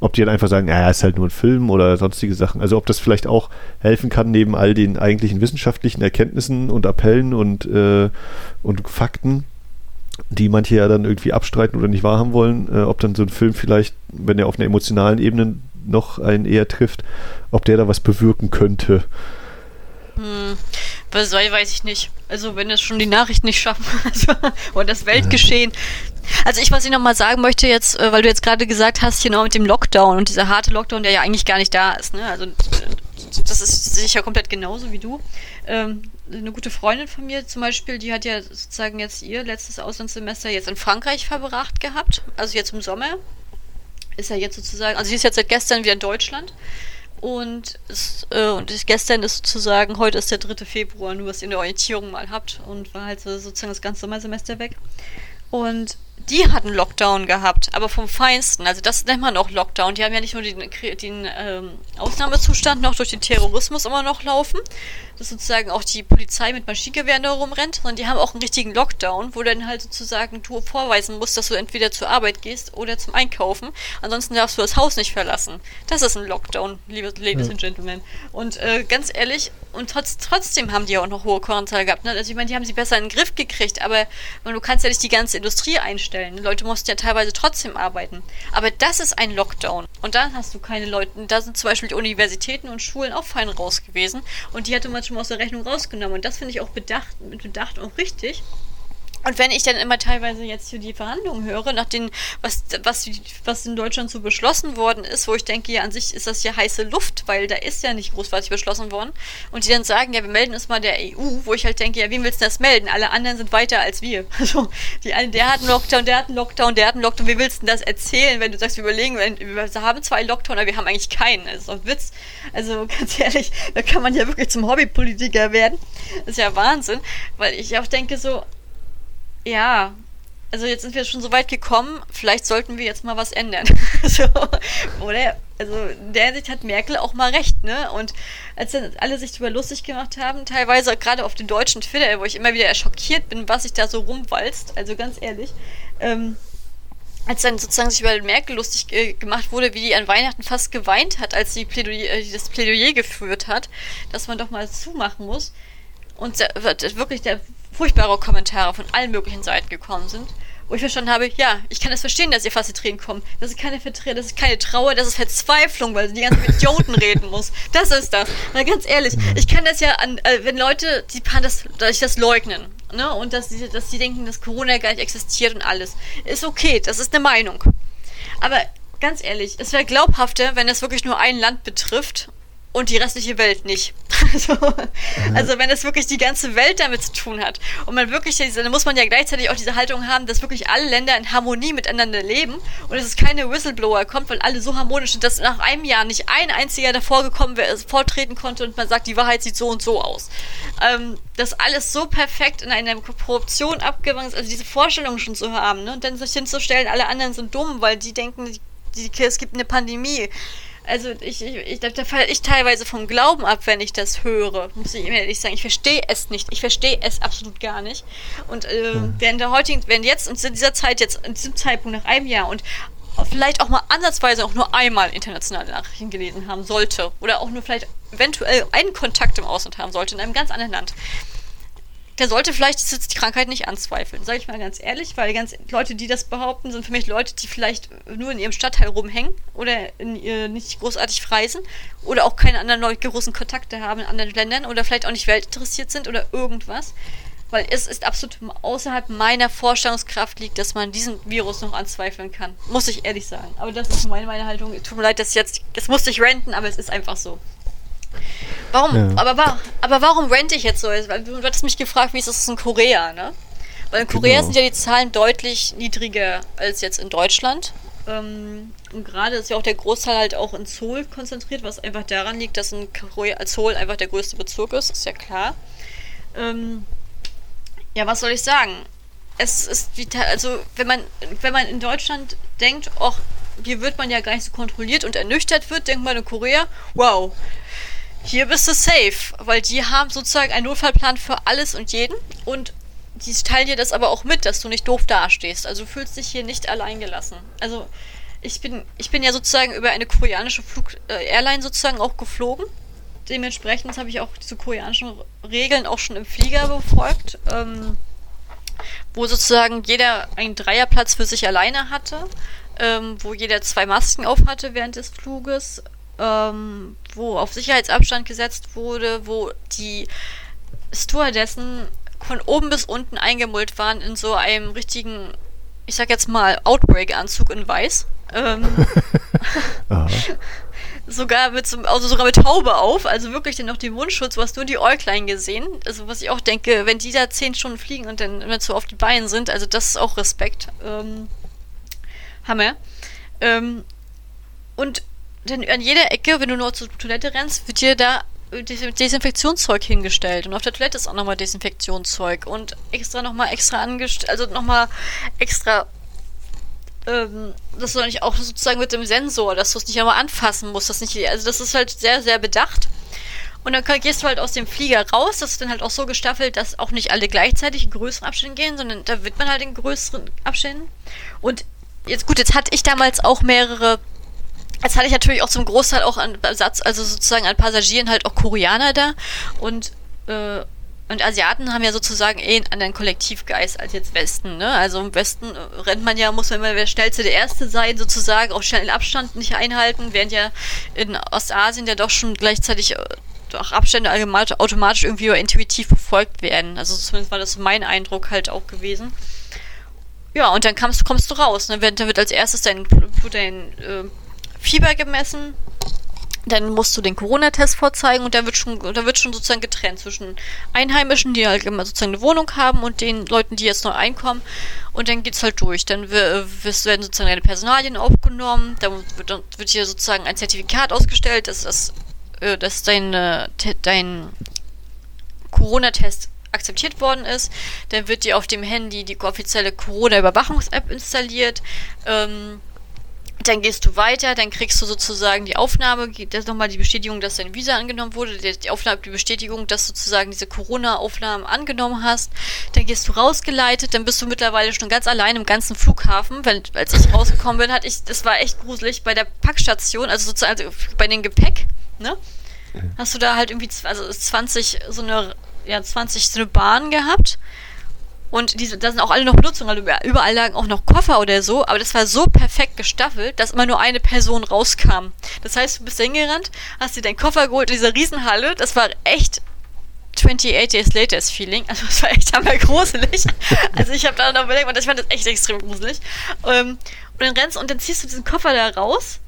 ob die dann einfach sagen, naja, ist halt nur ein Film oder sonstige Sachen. Also ob das vielleicht auch helfen kann, neben all den eigentlichen wissenschaftlichen Erkenntnissen und Appellen und, äh, und Fakten, die manche ja dann irgendwie abstreiten oder nicht wahrhaben wollen, äh, ob dann so ein Film vielleicht, wenn er auf einer emotionalen Ebene noch einen eher trifft, ob der da was bewirken könnte. Hm, was soll, weiß ich nicht. Also, wenn es schon die Nachrichten nicht schaffen, also, oder das Weltgeschehen. Also, ich, was ich nochmal sagen möchte jetzt, äh, weil du jetzt gerade gesagt hast, genau mit dem Lockdown und dieser harte Lockdown, der ja eigentlich gar nicht da ist, ne? Also, das ist sicher komplett genauso wie du. Ähm, eine gute Freundin von mir zum Beispiel, die hat ja sozusagen jetzt ihr letztes Auslandssemester jetzt in Frankreich verbracht gehabt, also jetzt im Sommer. Ist ja jetzt sozusagen, also sie ist jetzt seit gestern wieder in Deutschland und, es, äh, und gestern ist sozusagen, heute ist der 3. Februar, nur was ihr eine Orientierung mal habt und war halt so, sozusagen das ganze Sommersemester weg. Und die hatten Lockdown gehabt, aber vom Feinsten. Also das nennt man auch Lockdown. Die haben ja nicht nur den, den ähm, Ausnahmezustand noch durch den Terrorismus immer noch laufen, dass sozusagen auch die Polizei mit Maschinengewehren da rumrennt, sondern die haben auch einen richtigen Lockdown, wo dann halt sozusagen du vorweisen musst, dass du entweder zur Arbeit gehst oder zum Einkaufen. Ansonsten darfst du das Haus nicht verlassen. Das ist ein Lockdown, liebe Ladies ja. and Gentlemen. Und äh, ganz ehrlich, und trotz, trotzdem haben die ja auch noch hohe Kornzahl gehabt. Ne? Also ich meine, die haben sie besser in den Griff gekriegt, aber du kannst ja nicht die ganze Industrie einstellen. Die Leute mussten ja teilweise trotzdem arbeiten. Aber das ist ein Lockdown. Und dann hast du keine Leute. Da sind zum Beispiel die Universitäten und Schulen auch fein raus gewesen. Und die hatte man schon mal aus der Rechnung rausgenommen. Und das finde ich auch bedacht, mit Bedacht und richtig. Und wenn ich dann immer teilweise jetzt hier die Verhandlungen höre, nach den, was, was, was in Deutschland so beschlossen worden ist, wo ich denke, ja, an sich ist das ja heiße Luft, weil da ist ja nicht großartig beschlossen worden. Und die dann sagen, ja, wir melden uns mal der EU, wo ich halt denke, ja, wem willst du das melden? Alle anderen sind weiter als wir. Also, die einen, der hat einen Lockdown, der hat einen Lockdown, der hat einen Lockdown. Wie willst du das erzählen, wenn du sagst, wir überlegen, wir haben zwei Lockdown, aber wir haben eigentlich keinen. Das ist doch ein Witz. Also, ganz ehrlich, da kann man ja wirklich zum Hobbypolitiker werden. Das ist ja Wahnsinn, weil ich auch denke so, ja, also jetzt sind wir schon so weit gekommen, vielleicht sollten wir jetzt mal was ändern. so, oder? Also in der Hinsicht hat Merkel auch mal recht, ne? Und als dann alle sich darüber lustig gemacht haben, teilweise gerade auf den deutschen Twitter, wo ich immer wieder schockiert bin, was sich da so rumwalzt, also ganz ehrlich, ähm, als dann sozusagen sich über Merkel lustig äh, gemacht wurde, wie die an Weihnachten fast geweint hat, als sie Plädoyer, äh, das Plädoyer geführt hat, dass man doch mal zumachen muss. Und der, wirklich der furchtbare Kommentare von allen möglichen Seiten gekommen sind, wo ich verstanden habe, ja, ich kann es verstehen, dass ihr fast die Tränen kommen. Das ist keine Verträge, das ist keine Trauer, das ist Verzweiflung, weil sie die ganzen Idioten reden muss. Das ist das. Na, ganz ehrlich, ich kann das ja an, äh, wenn Leute, die das, dass ich das leugnen, ne, und dass sie, dass sie denken, dass Corona gar nicht existiert und alles, ist okay, das ist eine Meinung. Aber ganz ehrlich, es wäre glaubhafter, wenn es wirklich nur ein Land betrifft und die restliche Welt nicht. Also, also wenn es wirklich die ganze Welt damit zu tun hat und man wirklich, dann muss man ja gleichzeitig auch diese Haltung haben, dass wirklich alle Länder in Harmonie miteinander leben und es ist keine Whistleblower kommt, weil alle so harmonisch sind, dass nach einem Jahr nicht ein einziger davor gekommen wäre, vortreten konnte und man sagt, die Wahrheit sieht so und so aus. Ähm, dass alles so perfekt in einer Korruption abgewandt ist, also diese Vorstellung schon zu haben ne? und dann sich hinzustellen, alle anderen sind dumm, weil die denken, die, die, es gibt eine Pandemie also ich, ich, ich da, falle ich teilweise vom Glauben ab, wenn ich das höre. Muss ich ehrlich sagen. Ich verstehe es nicht. Ich verstehe es absolut gar nicht. Und äh, mhm. während der heutigen, wenn jetzt in dieser Zeit, jetzt in diesem Zeitpunkt nach einem Jahr und vielleicht auch mal ansatzweise auch nur einmal internationale Nachrichten gelesen haben sollte oder auch nur vielleicht eventuell einen Kontakt im Ausland haben sollte in einem ganz anderen Land, der sollte vielleicht die Krankheit nicht anzweifeln, sage ich mal ganz ehrlich, weil ganz Leute, die das behaupten, sind für mich Leute, die vielleicht nur in ihrem Stadtteil rumhängen oder in nicht großartig reisen oder auch keine anderen großen Kontakte haben in anderen Ländern oder vielleicht auch nicht weltinteressiert sind oder irgendwas. Weil es ist absolut außerhalb meiner Vorstellungskraft liegt, dass man diesen Virus noch anzweifeln kann. Muss ich ehrlich sagen. Aber das ist meine, meine Haltung. Tut mir leid, dass jetzt, das musste ich renten, aber es ist einfach so. Warum? Ja. Aber, aber warum rente ich jetzt so? Weil du hattest mich gefragt, wie ist das in Korea, ne? Weil in Korea genau. sind ja die Zahlen deutlich niedriger als jetzt in Deutschland. Ähm, und gerade ist ja auch der Großteil halt auch in Seoul konzentriert, was einfach daran liegt, dass in Korea Seoul einfach der größte Bezirk ist, ist ja klar. Ähm, ja, was soll ich sagen? Es ist wie, also wenn man, wenn man in Deutschland denkt, ach, hier wird man ja gar nicht so kontrolliert und ernüchtert wird, denkt man in Korea, wow, hier bist du safe, weil die haben sozusagen einen Notfallplan für alles und jeden und die teilen dir das aber auch mit, dass du nicht doof dastehst. Also fühlst dich hier nicht alleingelassen. Also ich bin, ich bin ja sozusagen über eine koreanische Flug äh, Airline sozusagen auch geflogen. Dementsprechend habe ich auch diese koreanischen Regeln auch schon im Flieger befolgt, ähm, wo sozusagen jeder einen Dreierplatz für sich alleine hatte, ähm, wo jeder zwei Masken auf hatte während des Fluges, ähm, wo auf Sicherheitsabstand gesetzt wurde, wo die Stewardessen von oben bis unten eingemullt waren in so einem richtigen, ich sag jetzt mal, Outbreak-Anzug in weiß. Ähm, sogar mit so, also sogar mit Taube auf, also wirklich dann noch den Mundschutz, du hast nur die Äuglein gesehen. Also was ich auch denke, wenn die da zehn Stunden fliegen und dann immer so auf die Beine sind, also das ist auch Respekt. Ähm, Hammer. Ähm, und denn an jeder Ecke, wenn du nur zur Toilette rennst, wird dir da Desinfektionszeug hingestellt. Und auf der Toilette ist auch nochmal Desinfektionszeug. Und extra nochmal extra angestellt, also nochmal extra, ähm, das soll nicht auch sozusagen mit dem Sensor, dass du es nicht einmal anfassen musst. Das nicht, also das ist halt sehr, sehr bedacht. Und dann gehst du halt aus dem Flieger raus. Das ist dann halt auch so gestaffelt, dass auch nicht alle gleichzeitig in größeren Abständen gehen, sondern da wird man halt in größeren Abständen. Und jetzt gut, jetzt hatte ich damals auch mehrere Jetzt hatte ich natürlich auch zum Großteil auch an Satz, also sozusagen an Passagieren halt auch Koreaner da und äh, und Asiaten haben ja sozusagen eh einen anderen Kollektivgeist als jetzt Westen, ne? Also im Westen äh, rennt man ja, muss man immer der Schnellste der Erste sein, sozusagen, auch schnell den Abstand nicht einhalten, während ja in Ostasien ja doch schon gleichzeitig äh, doch Abstände automatisch irgendwie intuitiv befolgt werden. Also zumindest war das mein Eindruck halt auch gewesen. Ja, und dann kommst, kommst du raus, ne? Dann wird als erstes dein, dein äh, Fieber gemessen. Dann musst du den Corona-Test vorzeigen und da wird schon, da wird schon sozusagen getrennt zwischen Einheimischen, die halt immer sozusagen eine Wohnung haben und den Leuten, die jetzt neu einkommen. Und dann geht's halt durch. Dann werden sozusagen deine Personalien aufgenommen. Dann wird, dann wird hier sozusagen ein Zertifikat ausgestellt, dass das, äh, dass dein, dein Corona-Test akzeptiert worden ist. Dann wird dir auf dem Handy die offizielle Corona-Überwachungs-App installiert. Ähm, dann gehst du weiter, dann kriegst du sozusagen die Aufnahme, das nochmal die Bestätigung, dass dein Visa angenommen wurde, die Aufnahme, die Bestätigung, dass du sozusagen diese Corona-Aufnahmen angenommen hast. Dann gehst du rausgeleitet, dann bist du mittlerweile schon ganz allein im ganzen Flughafen. Weil, als ich rausgekommen bin, hatte ich, das war echt gruselig, bei der Packstation, also sozusagen also bei dem Gepäck, ne? Hast du da halt irgendwie, also 20, so eine, ja, 20 so eine Bahn gehabt und diese, da sind auch alle noch Benutzungen, also überall lagen auch noch Koffer oder so, aber das war so perfekt gestaffelt, dass immer nur eine Person rauskam. Das heißt, du bist hingerannt, hast dir deinen Koffer geholt in dieser Riesenhalle, das war echt 28 Days Laters Feeling. Also das war echt einmal gruselig. Also ich habe da noch überlegt, und ich fand das echt extrem gruselig. Ähm, und dann rennst und dann ziehst du diesen Koffer da raus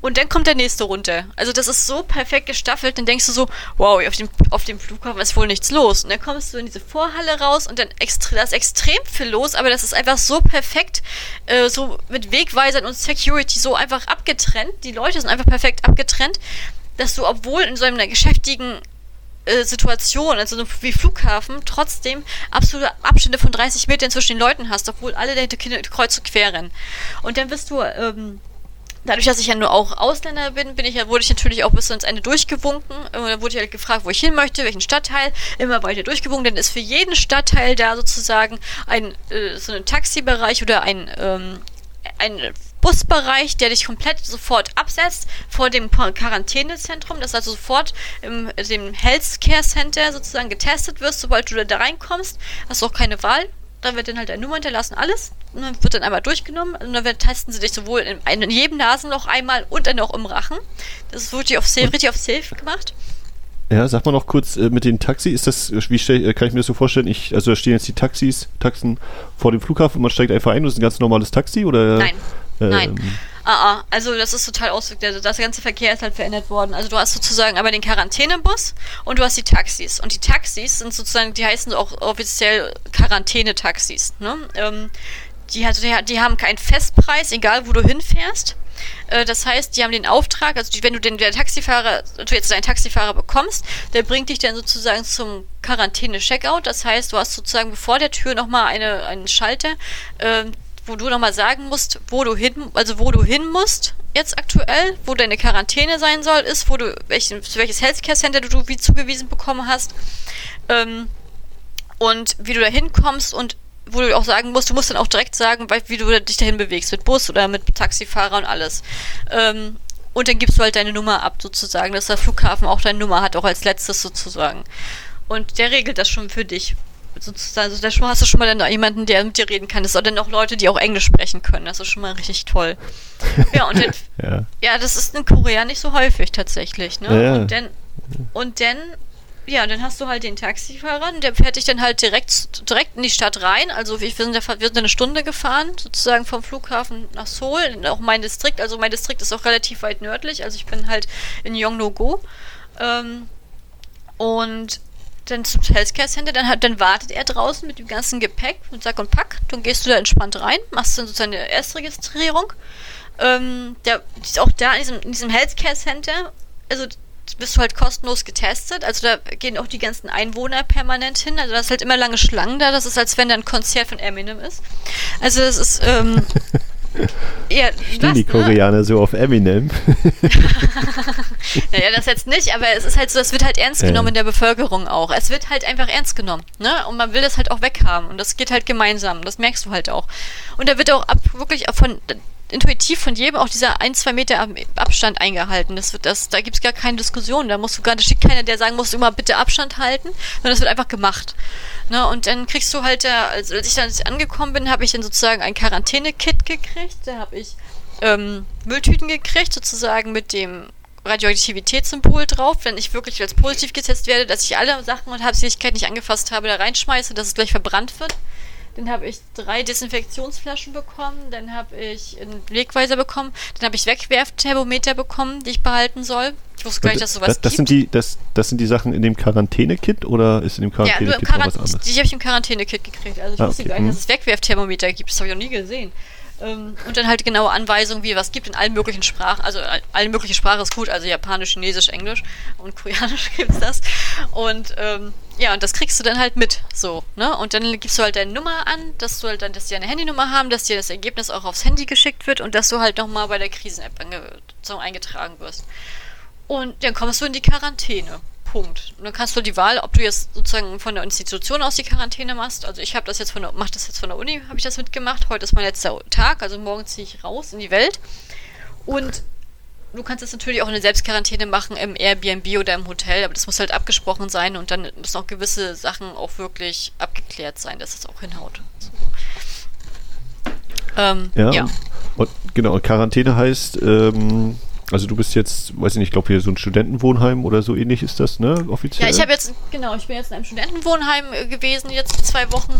Und dann kommt der nächste runter. Also das ist so perfekt gestaffelt, dann denkst du so, wow, auf dem, auf dem Flughafen ist wohl nichts los. Und dann kommst du in diese Vorhalle raus und dann extre da ist extrem viel los, aber das ist einfach so perfekt, äh, so mit Wegweisern und Security so einfach abgetrennt. Die Leute sind einfach perfekt abgetrennt, dass du, obwohl in so einer geschäftigen äh, Situation, also wie Flughafen, trotzdem absolute Abstände von 30 Metern zwischen den Leuten hast, obwohl alle dahinter kreuz und quer rennen. Und dann bist du, ähm, Dadurch, dass ich ja nur auch Ausländer bin, bin ich ja, wurde ich natürlich auch bis ins Ende durchgewunken. Und dann wurde ich halt gefragt, wo ich hin möchte, welchen Stadtteil. Immer weiter durchgewunken, denn ist für jeden Stadtteil da sozusagen ein äh, so ein Taxibereich oder ein, ähm, ein Busbereich, der dich komplett sofort absetzt vor dem Quarantänezentrum, dass also sofort im dem Healthcare Center sozusagen getestet wirst, sobald du da reinkommst. Hast du auch keine Wahl. Da wird dann halt deine Nummer hinterlassen, alles. Und dann wird dann einmal durchgenommen und dann testen sie dich sowohl in, in jedem Nasenloch einmal und dann auch im Rachen. Das ist wirklich auf safe, richtig auf safe gemacht. Ja, sag mal noch kurz äh, mit den Taxis, ist das, wie stell, äh, kann ich mir das so vorstellen? Ich, also da stehen jetzt die Taxis, Taxen vor dem Flughafen und man steigt einfach ein und das ist ein ganz normales Taxi oder? Nein. Ähm, Nein. Ah, ah, also das ist total auswirkt. Also das ganze Verkehr ist halt verändert worden. Also du hast sozusagen aber den Quarantänebus und du hast die Taxis. Und die Taxis sind sozusagen, die heißen auch offiziell Quarantänetaxis. Ne? Ähm, die, die haben keinen Festpreis, egal wo du hinfährst. Äh, das heißt, die haben den Auftrag, also wenn du den der Taxifahrer, du jetzt einen Taxifahrer bekommst, der bringt dich dann sozusagen zum Quarantäne-Checkout. Das heißt, du hast sozusagen vor der Tür nochmal eine, einen Schalter, äh, wo du nochmal sagen musst, wo du hin, also wo du hin musst, jetzt aktuell, wo deine Quarantäne sein soll, ist, wo du, welchen, welches Healthcare Center du wie zugewiesen bekommen hast, ähm, und wie du da hinkommst und wo du auch sagen musst, du musst dann auch direkt sagen, wie du dich dahin bewegst, mit Bus oder mit Taxifahrer und alles. Ähm, und dann gibst du halt deine Nummer ab, sozusagen, dass der Flughafen auch deine Nummer hat, auch als letztes sozusagen. Und der regelt das schon für dich. Sozusagen, also da hast du schon mal dann jemanden, der mit dir reden kann. Das sind dann auch Leute, die auch Englisch sprechen können. Das ist schon mal richtig toll. Ja, und dann, ja. ja. das ist in Korea nicht so häufig tatsächlich. Ne? Ja. Und dann, und dann ja, dann hast du halt den Taxifahrer, der fährt dich dann halt direkt, direkt in die Stadt rein. Also wir sind, wir sind eine Stunde gefahren, sozusagen vom Flughafen nach Seoul, auch mein Distrikt. Also mein Distrikt ist auch relativ weit nördlich. Also ich bin halt in Yongno-go. Ähm, und dann zum Healthcare Center, dann, dann wartet er draußen mit dem ganzen Gepäck, mit Sack und Pack. Dann gehst du da entspannt rein, machst dann sozusagen eine Erstregistrierung. Ähm, der ist auch da in diesem, in diesem Healthcare Center. Also bist du halt kostenlos getestet. Also da gehen auch die ganzen Einwohner permanent hin. Also da ist halt immer lange Schlangen da. Das ist, als wenn da ein Konzert von Eminem ist. Also es ist, ähm, ja, Stehen was, die ne? Koreaner ne? so auf Eminem? naja, das jetzt nicht, aber es ist halt so, es wird halt ernst genommen in der Bevölkerung auch. Es wird halt einfach ernst genommen, ne? Und man will das halt auch weghaben. Und das geht halt gemeinsam. Das merkst du halt auch. Und da wird auch ab, wirklich von, intuitiv von jedem auch dieser ein, zwei Meter Abstand eingehalten. Das wird das, da gibt es gar keine Diskussion. Da musst du gar, da schickt keiner, der sagen muss, immer bitte Abstand halten, sondern das wird einfach gemacht. Ne, und dann kriegst du halt, da, also als ich dann angekommen bin, habe ich dann sozusagen ein Quarantäne-Kit gekriegt. Da habe ich ähm, Mülltüten gekriegt, sozusagen mit dem Radioaktivitätssymbol drauf, wenn ich wirklich als positiv getestet werde, dass ich alle Sachen und Habseligkeit nicht angefasst habe, da reinschmeiße, dass es gleich verbrannt wird. Dann habe ich drei Desinfektionsflaschen bekommen. Dann habe ich einen Wegweiser bekommen. Dann habe ich Wegwerfthermometer bekommen, die ich behalten soll. Ich wusste gar nicht, dass sowas das, das gibt. Sind die, das, das sind die Sachen in dem Quarantäne-Kit oder ist in dem Quarantäne-Kit ja, was anderes? Die habe ich im Quarantäne-Kit gekriegt. Also ich ah, wusste okay. gar nicht, mhm. dass es Wegwerfthermometer gibt. Das habe ich noch nie gesehen. Ähm, und dann halt genaue Anweisungen, wie was gibt in allen möglichen Sprachen. Also alle möglichen Sprachen ist gut, also Japanisch, Chinesisch, Englisch und Koreanisch gibt es das. Und ähm, ja, und das kriegst du dann halt mit, so, ne? Und dann gibst du halt deine Nummer an, dass du halt dann, dass die eine Handynummer haben, dass dir das Ergebnis auch aufs Handy geschickt wird und dass du halt nochmal bei der Krisen-App eingetragen wirst. Und dann kommst du in die Quarantäne. Punkt. Und dann kannst du die Wahl, ob du jetzt sozusagen von der Institution aus die Quarantäne machst. Also ich habe das jetzt von der, mach das jetzt von der Uni, habe ich das mitgemacht. Heute ist mein letzter Tag, also morgen ziehe ich raus in die Welt. Und du kannst das natürlich auch in der Selbstquarantäne machen im Airbnb oder im Hotel, aber das muss halt abgesprochen sein und dann müssen auch gewisse Sachen auch wirklich abgeklärt sein, dass es auch hinhaut. So. Ähm, ja. ja. Und genau, Quarantäne heißt, ähm, also du bist jetzt, weiß ich nicht, ich glaube hier so ein Studentenwohnheim oder so ähnlich ist das, ne, offiziell? Ja, ich habe jetzt, genau, ich bin jetzt in einem Studentenwohnheim äh, gewesen, jetzt zwei Wochen.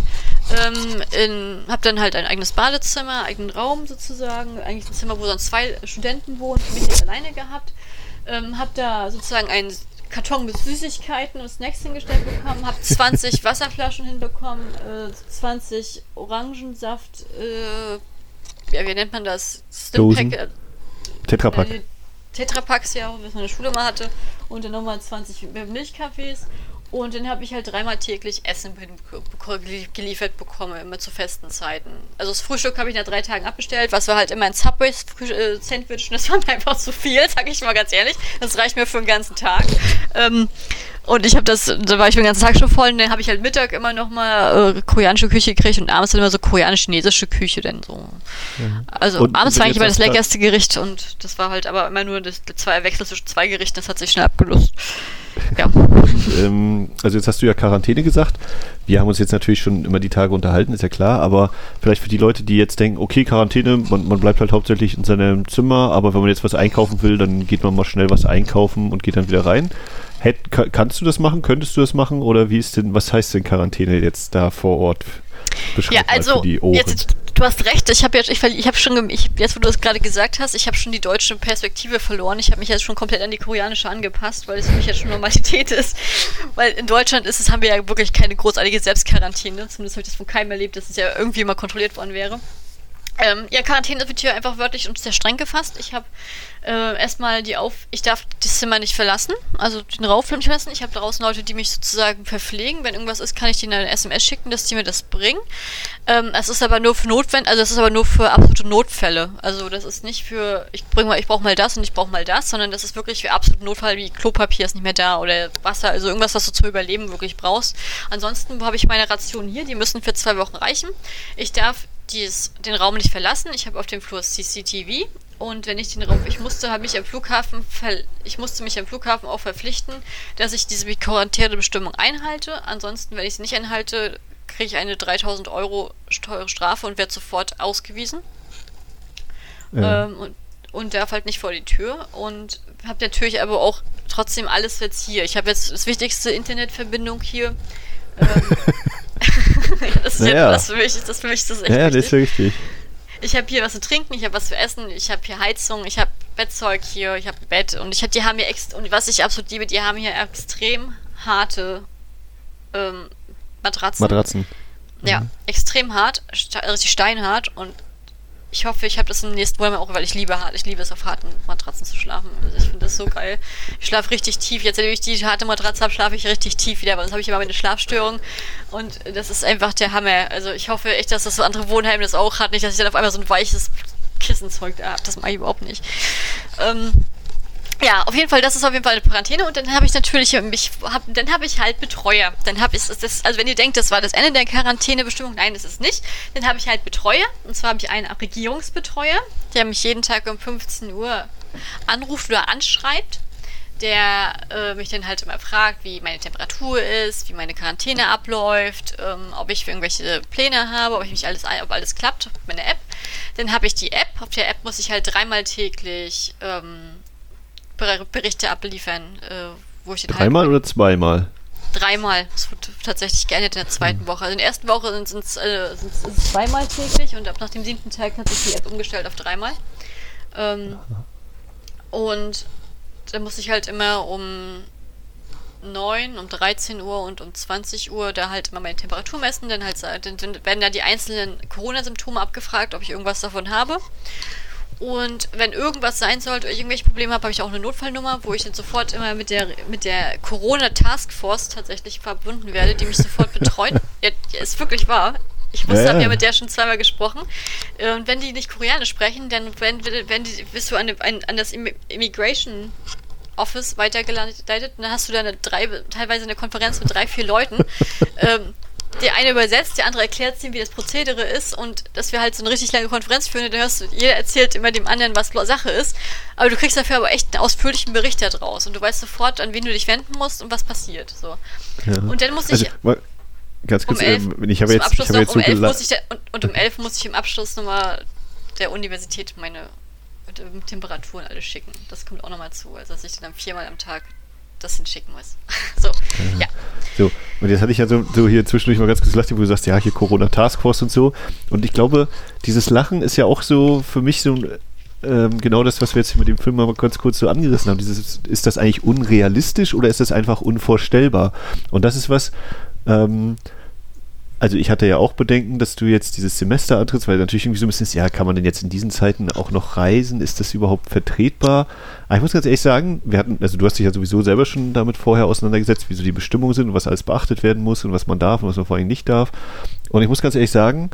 Ähm, hab dann halt ein eigenes Badezimmer, eigenen Raum sozusagen, eigentlich ein Zimmer, wo sonst zwei Studenten wohnen, für mich jetzt alleine gehabt. Ähm, hab da sozusagen einen Karton mit Süßigkeiten und Snacks hingestellt bekommen, hab 20 Wasserflaschen hinbekommen, äh, 20 Orangensaft, äh, ja, wie nennt man das? Stimpack. Äh, Tetrapack. Äh, Tetrapacks, ja, was man in der Schule mal hatte. Und dann nochmal 20 Milchkaffees. Und dann habe ich halt dreimal täglich Essen geliefert bekommen, immer zu festen Zeiten. Also das Frühstück habe ich nach drei Tagen abbestellt, was war halt immer ein Subway-Sandwich und das war mir einfach zu viel, sag ich mal ganz ehrlich. Das reicht mir für den ganzen Tag. Ähm, und ich habe das, da war ich den ganzen Tag schon voll und dann habe ich halt Mittag immer noch mal äh, koreanische Küche gekriegt und abends dann immer so koreanisch-chinesische Küche denn so. Ja. Also und abends war eigentlich immer das leckerste Gericht und das war halt aber immer nur das zwei Wechsel zwischen zwei Gerichten, das hat sich schnell abgelöst. Ja. Und, ähm, also jetzt hast du ja Quarantäne gesagt. Wir haben uns jetzt natürlich schon immer die Tage unterhalten, ist ja klar, aber vielleicht für die Leute, die jetzt denken, okay, Quarantäne, man, man bleibt halt hauptsächlich in seinem Zimmer, aber wenn man jetzt was einkaufen will, dann geht man mal schnell was einkaufen und geht dann wieder rein. Hätt, kannst du das machen? Könntest du das machen? Oder wie ist denn, was heißt denn Quarantäne jetzt da vor Ort? ja, also jetzt, du hast recht. Ich habe jetzt, ich, ich habe schon, ich, jetzt wo du das gerade gesagt hast, ich habe schon die deutsche Perspektive verloren. Ich habe mich jetzt schon komplett an die koreanische angepasst, weil es für mich jetzt schon Normalität ist. Weil in Deutschland ist es, haben wir ja wirklich keine großartige Selbstquarantäne. Zumindest habe ich das von keinem erlebt, dass es ja irgendwie mal kontrolliert worden wäre. Ähm, ja, Quarantäne wird hier einfach wörtlich und sehr streng gefasst. Ich habe äh, erstmal die Auf... Ich darf das Zimmer nicht verlassen, also den Rauf nicht verlassen. Ich habe draußen Leute, die mich sozusagen verpflegen. Wenn irgendwas ist, kann ich denen eine SMS schicken, dass die mir das bringen. Ähm, es ist aber nur für notwendig, also es ist aber nur für absolute Notfälle. Also das ist nicht für, ich bring mal, ich brauche mal das und ich brauche mal das, sondern das ist wirklich für absoluten Notfall, wie Klopapier ist nicht mehr da oder Wasser, also irgendwas, was du zum Überleben wirklich brauchst. Ansonsten habe ich meine Ration hier, die müssen für zwei Wochen reichen. Ich darf dies, den Raum nicht verlassen. Ich habe auf dem Flur CCTV und wenn ich den Raum, ich musste mich am Flughafen, ich musste mich am Flughafen auch verpflichten, dass ich diese Quarantänebestimmung einhalte. Ansonsten, wenn ich sie nicht einhalte, kriege ich eine 3000 Euro teure Strafe und werde sofort ausgewiesen. Ja. Ähm, und, und darf halt nicht vor die Tür und habe natürlich aber auch trotzdem alles jetzt hier. Ich habe jetzt das wichtigste Internetverbindung hier. Ähm, das ist naja. das für mich, das für mich ist das echt Ja, wichtig. das ist richtig. Ich habe hier was zu trinken, ich habe was zu essen, ich habe hier Heizung, ich habe Bettzeug hier, ich habe Bett und ich hab, die haben hier extra und was ich absolut liebe, die haben hier extrem harte ähm, Matratzen. Matratzen. Ja, mhm. extrem hart, richtig steinhart und ich hoffe, ich habe das im nächsten Monat auch, weil ich liebe hart. Ich liebe es, auf harten Matratzen zu schlafen. Also ich finde das so geil. Ich schlafe richtig tief. Jetzt, wenn ich die harte Matratze habe, schlafe ich richtig tief wieder, weil sonst habe ich immer meine Schlafstörung. Und das ist einfach der Hammer. Also ich hoffe echt, dass das so andere Wohnheime das auch hat. Nicht, dass ich dann auf einmal so ein weiches Kissenzeug da habe. Das mache ich überhaupt nicht. Ähm, ja, auf jeden Fall, das ist auf jeden Fall eine Quarantäne und dann habe ich natürlich mich, hab, dann habe ich halt Betreuer. Dann habe ich das, also wenn ihr denkt, das war das Ende der Quarantänebestimmung, nein, das ist nicht. Dann habe ich halt Betreuer und zwar habe ich einen Regierungsbetreuer, der mich jeden Tag um 15 Uhr anruft oder anschreibt, der äh, mich dann halt immer fragt, wie meine Temperatur ist, wie meine Quarantäne abläuft, ähm, ob ich irgendwelche Pläne habe, ob ich mich alles, ob alles klappt, meine App. Dann habe ich die App. Auf der App muss ich halt dreimal täglich ähm, Berichte abliefern, äh, wo ich den Dreimal halt oder zweimal? Dreimal. Es wird tatsächlich geändert in der zweiten hm. Woche. Also in der ersten Woche sind es äh, zweimal täglich und ab nach dem siebten Tag hat sich die App umgestellt auf dreimal. Ähm, und da muss ich halt immer um 9, um 13 Uhr und um 20 Uhr da halt immer meine Temperatur messen. Dann, halt, dann, dann werden da die einzelnen Corona-Symptome abgefragt, ob ich irgendwas davon habe. Und wenn irgendwas sein sollte, oder ich irgendwelche Probleme habe, habe ich auch eine Notfallnummer, wo ich dann sofort immer mit der, mit der Corona Taskforce tatsächlich verbunden werde, die mich sofort betreut. ja, ist wirklich wahr. Ich wusste, ja, habe ja mit der schon zweimal gesprochen. Und wenn die nicht Koreanisch sprechen, dann wenn, wenn die, bist du an, an, an das Immigration Office weitergeleitet, dann hast du da eine drei, teilweise eine Konferenz mit drei, vier Leuten. ähm, der eine übersetzt, der andere erklärt ihm, wie das Prozedere ist und dass wir halt so eine richtig lange Konferenz führen, dann hörst du, jeder erzählt immer dem anderen, was Sache ist, aber du kriegst dafür aber echt einen ausführlichen Bericht daraus und du weißt sofort, an wen du dich wenden musst und was passiert. So. Ja. Und dann muss ich. Also, ganz kurz, um elf, ähm, ich habe jetzt, ich habe jetzt um so muss ich da, und, und, um elf muss ich im Abschluss nochmal der Universität meine Temperaturen alles schicken. Das kommt auch nochmal zu. Also dass ich dann viermal am Tag das hinschicken muss. so, ja. So, und jetzt hatte ich ja so, so hier zwischendurch mal ganz kurz gelacht, wo du sagst, ja, hier Corona Taskforce und so. Und ich glaube, dieses Lachen ist ja auch so für mich so ähm, genau das, was wir jetzt mit dem Film mal ganz kurz so angerissen haben. Dieses, ist das eigentlich unrealistisch oder ist das einfach unvorstellbar? Und das ist was, ähm, also ich hatte ja auch Bedenken, dass du jetzt dieses Semester antrittst, weil natürlich irgendwie so ein bisschen ist, ja, kann man denn jetzt in diesen Zeiten auch noch reisen? Ist das überhaupt vertretbar? Aber ich muss ganz ehrlich sagen, wir hatten, also du hast dich ja sowieso selber schon damit vorher auseinandergesetzt, wie so die Bestimmungen sind und was alles beachtet werden muss und was man darf und was man vor allem nicht darf. Und ich muss ganz ehrlich sagen,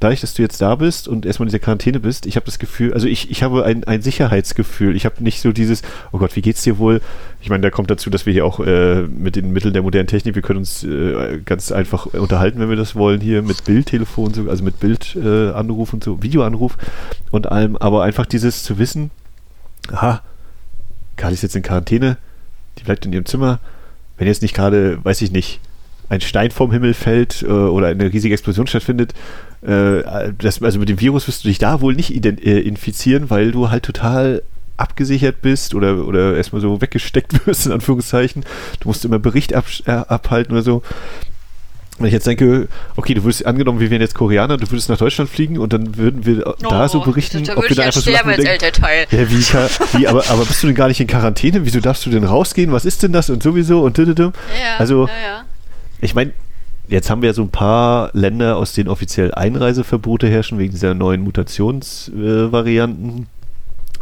dadurch, dass du jetzt da bist und erstmal in dieser Quarantäne bist, ich habe das Gefühl, also ich, ich habe ein, ein Sicherheitsgefühl. Ich habe nicht so dieses, oh Gott, wie geht's dir wohl? Ich meine, da kommt dazu, dass wir hier auch äh, mit den Mitteln der modernen Technik, wir können uns äh, ganz einfach unterhalten, wenn wir das wollen, hier mit Bildtelefon, so, also mit Bildanruf äh, und so, Videoanruf und allem, aber einfach dieses zu wissen, aha, Kali ist jetzt in Quarantäne, die bleibt in ihrem Zimmer, wenn jetzt nicht gerade, weiß ich nicht, ein Stein vom Himmel fällt äh, oder eine riesige Explosion stattfindet, äh, das, also mit dem Virus wirst du dich da wohl nicht äh, infizieren, weil du halt total abgesichert bist oder, oder erstmal so weggesteckt wirst, in Anführungszeichen. Du musst immer Bericht ab, äh, abhalten oder so. Wenn ich jetzt denke, okay, du würdest angenommen, wir wären jetzt Koreaner, du würdest nach Deutschland fliegen und dann würden wir oh, da so berichten, da ob wir da einfach so lachen Elternteil. Ja, wie, wie aber, aber bist du denn gar nicht in Quarantäne? Wieso darfst du denn rausgehen? Was ist denn das und sowieso und Ja, also, ja, ja. Ich meine, jetzt haben wir so ein paar Länder, aus denen offiziell Einreiseverbote herrschen, wegen dieser neuen Mutationsvarianten äh,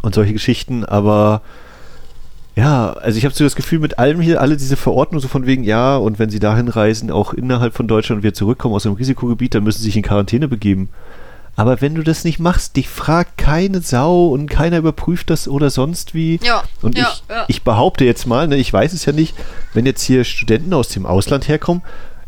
und solche Geschichten, aber ja, also ich habe so das Gefühl, mit allem hier, alle diese Verordnungen, so von wegen, ja, und wenn sie dahin reisen, auch innerhalb von Deutschland und wir zurückkommen aus einem Risikogebiet, dann müssen sie sich in Quarantäne begeben. Aber wenn du das nicht machst, dich fragt keine Sau und keiner überprüft das oder sonst wie. Ja, und ja, ich, ja. ich behaupte jetzt mal, ne, ich weiß es ja nicht, wenn jetzt hier Studenten aus dem Ausland herkommen,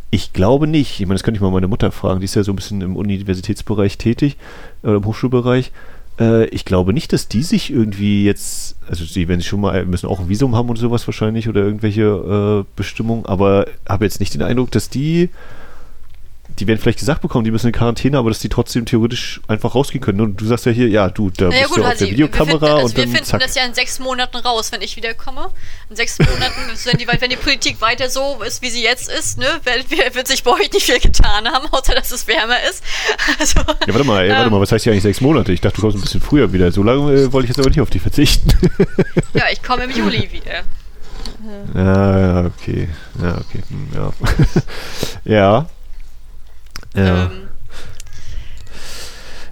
ich glaube nicht. Ich meine, das könnte ich mal meine Mutter fragen. Die ist ja so ein bisschen im Universitätsbereich tätig oder im Hochschulbereich. Äh, ich glaube nicht, dass die sich irgendwie jetzt, also sie, wenn sie schon mal, müssen auch ein Visum haben und sowas wahrscheinlich oder irgendwelche äh, Bestimmungen, aber habe jetzt nicht den Eindruck, dass die die werden vielleicht gesagt bekommen, die müssen in Quarantäne, aber dass die trotzdem theoretisch einfach rausgehen können. Und du sagst ja hier, ja, du, da naja, bist gut, du auf also der Videokamera wir finden, also und wir dann finden zack. das ja in sechs Monaten raus, wenn ich wiederkomme. In sechs Monaten, wenn die, wenn die Politik weiter so ist, wie sie jetzt ist, ne, wird, wird sich bei euch nicht viel getan haben, außer dass es wärmer ist. Also, Ja, warte mal, ey, warte ähm, mal, was heißt hier eigentlich sechs Monate? Ich dachte, du kommst ein bisschen früher wieder. So lange äh, wollte ich jetzt aber nicht auf dich verzichten. ja, ich komme im Juli wieder. ja, ja, okay. Ja, okay. Hm, ja. ja. Ja. Ähm,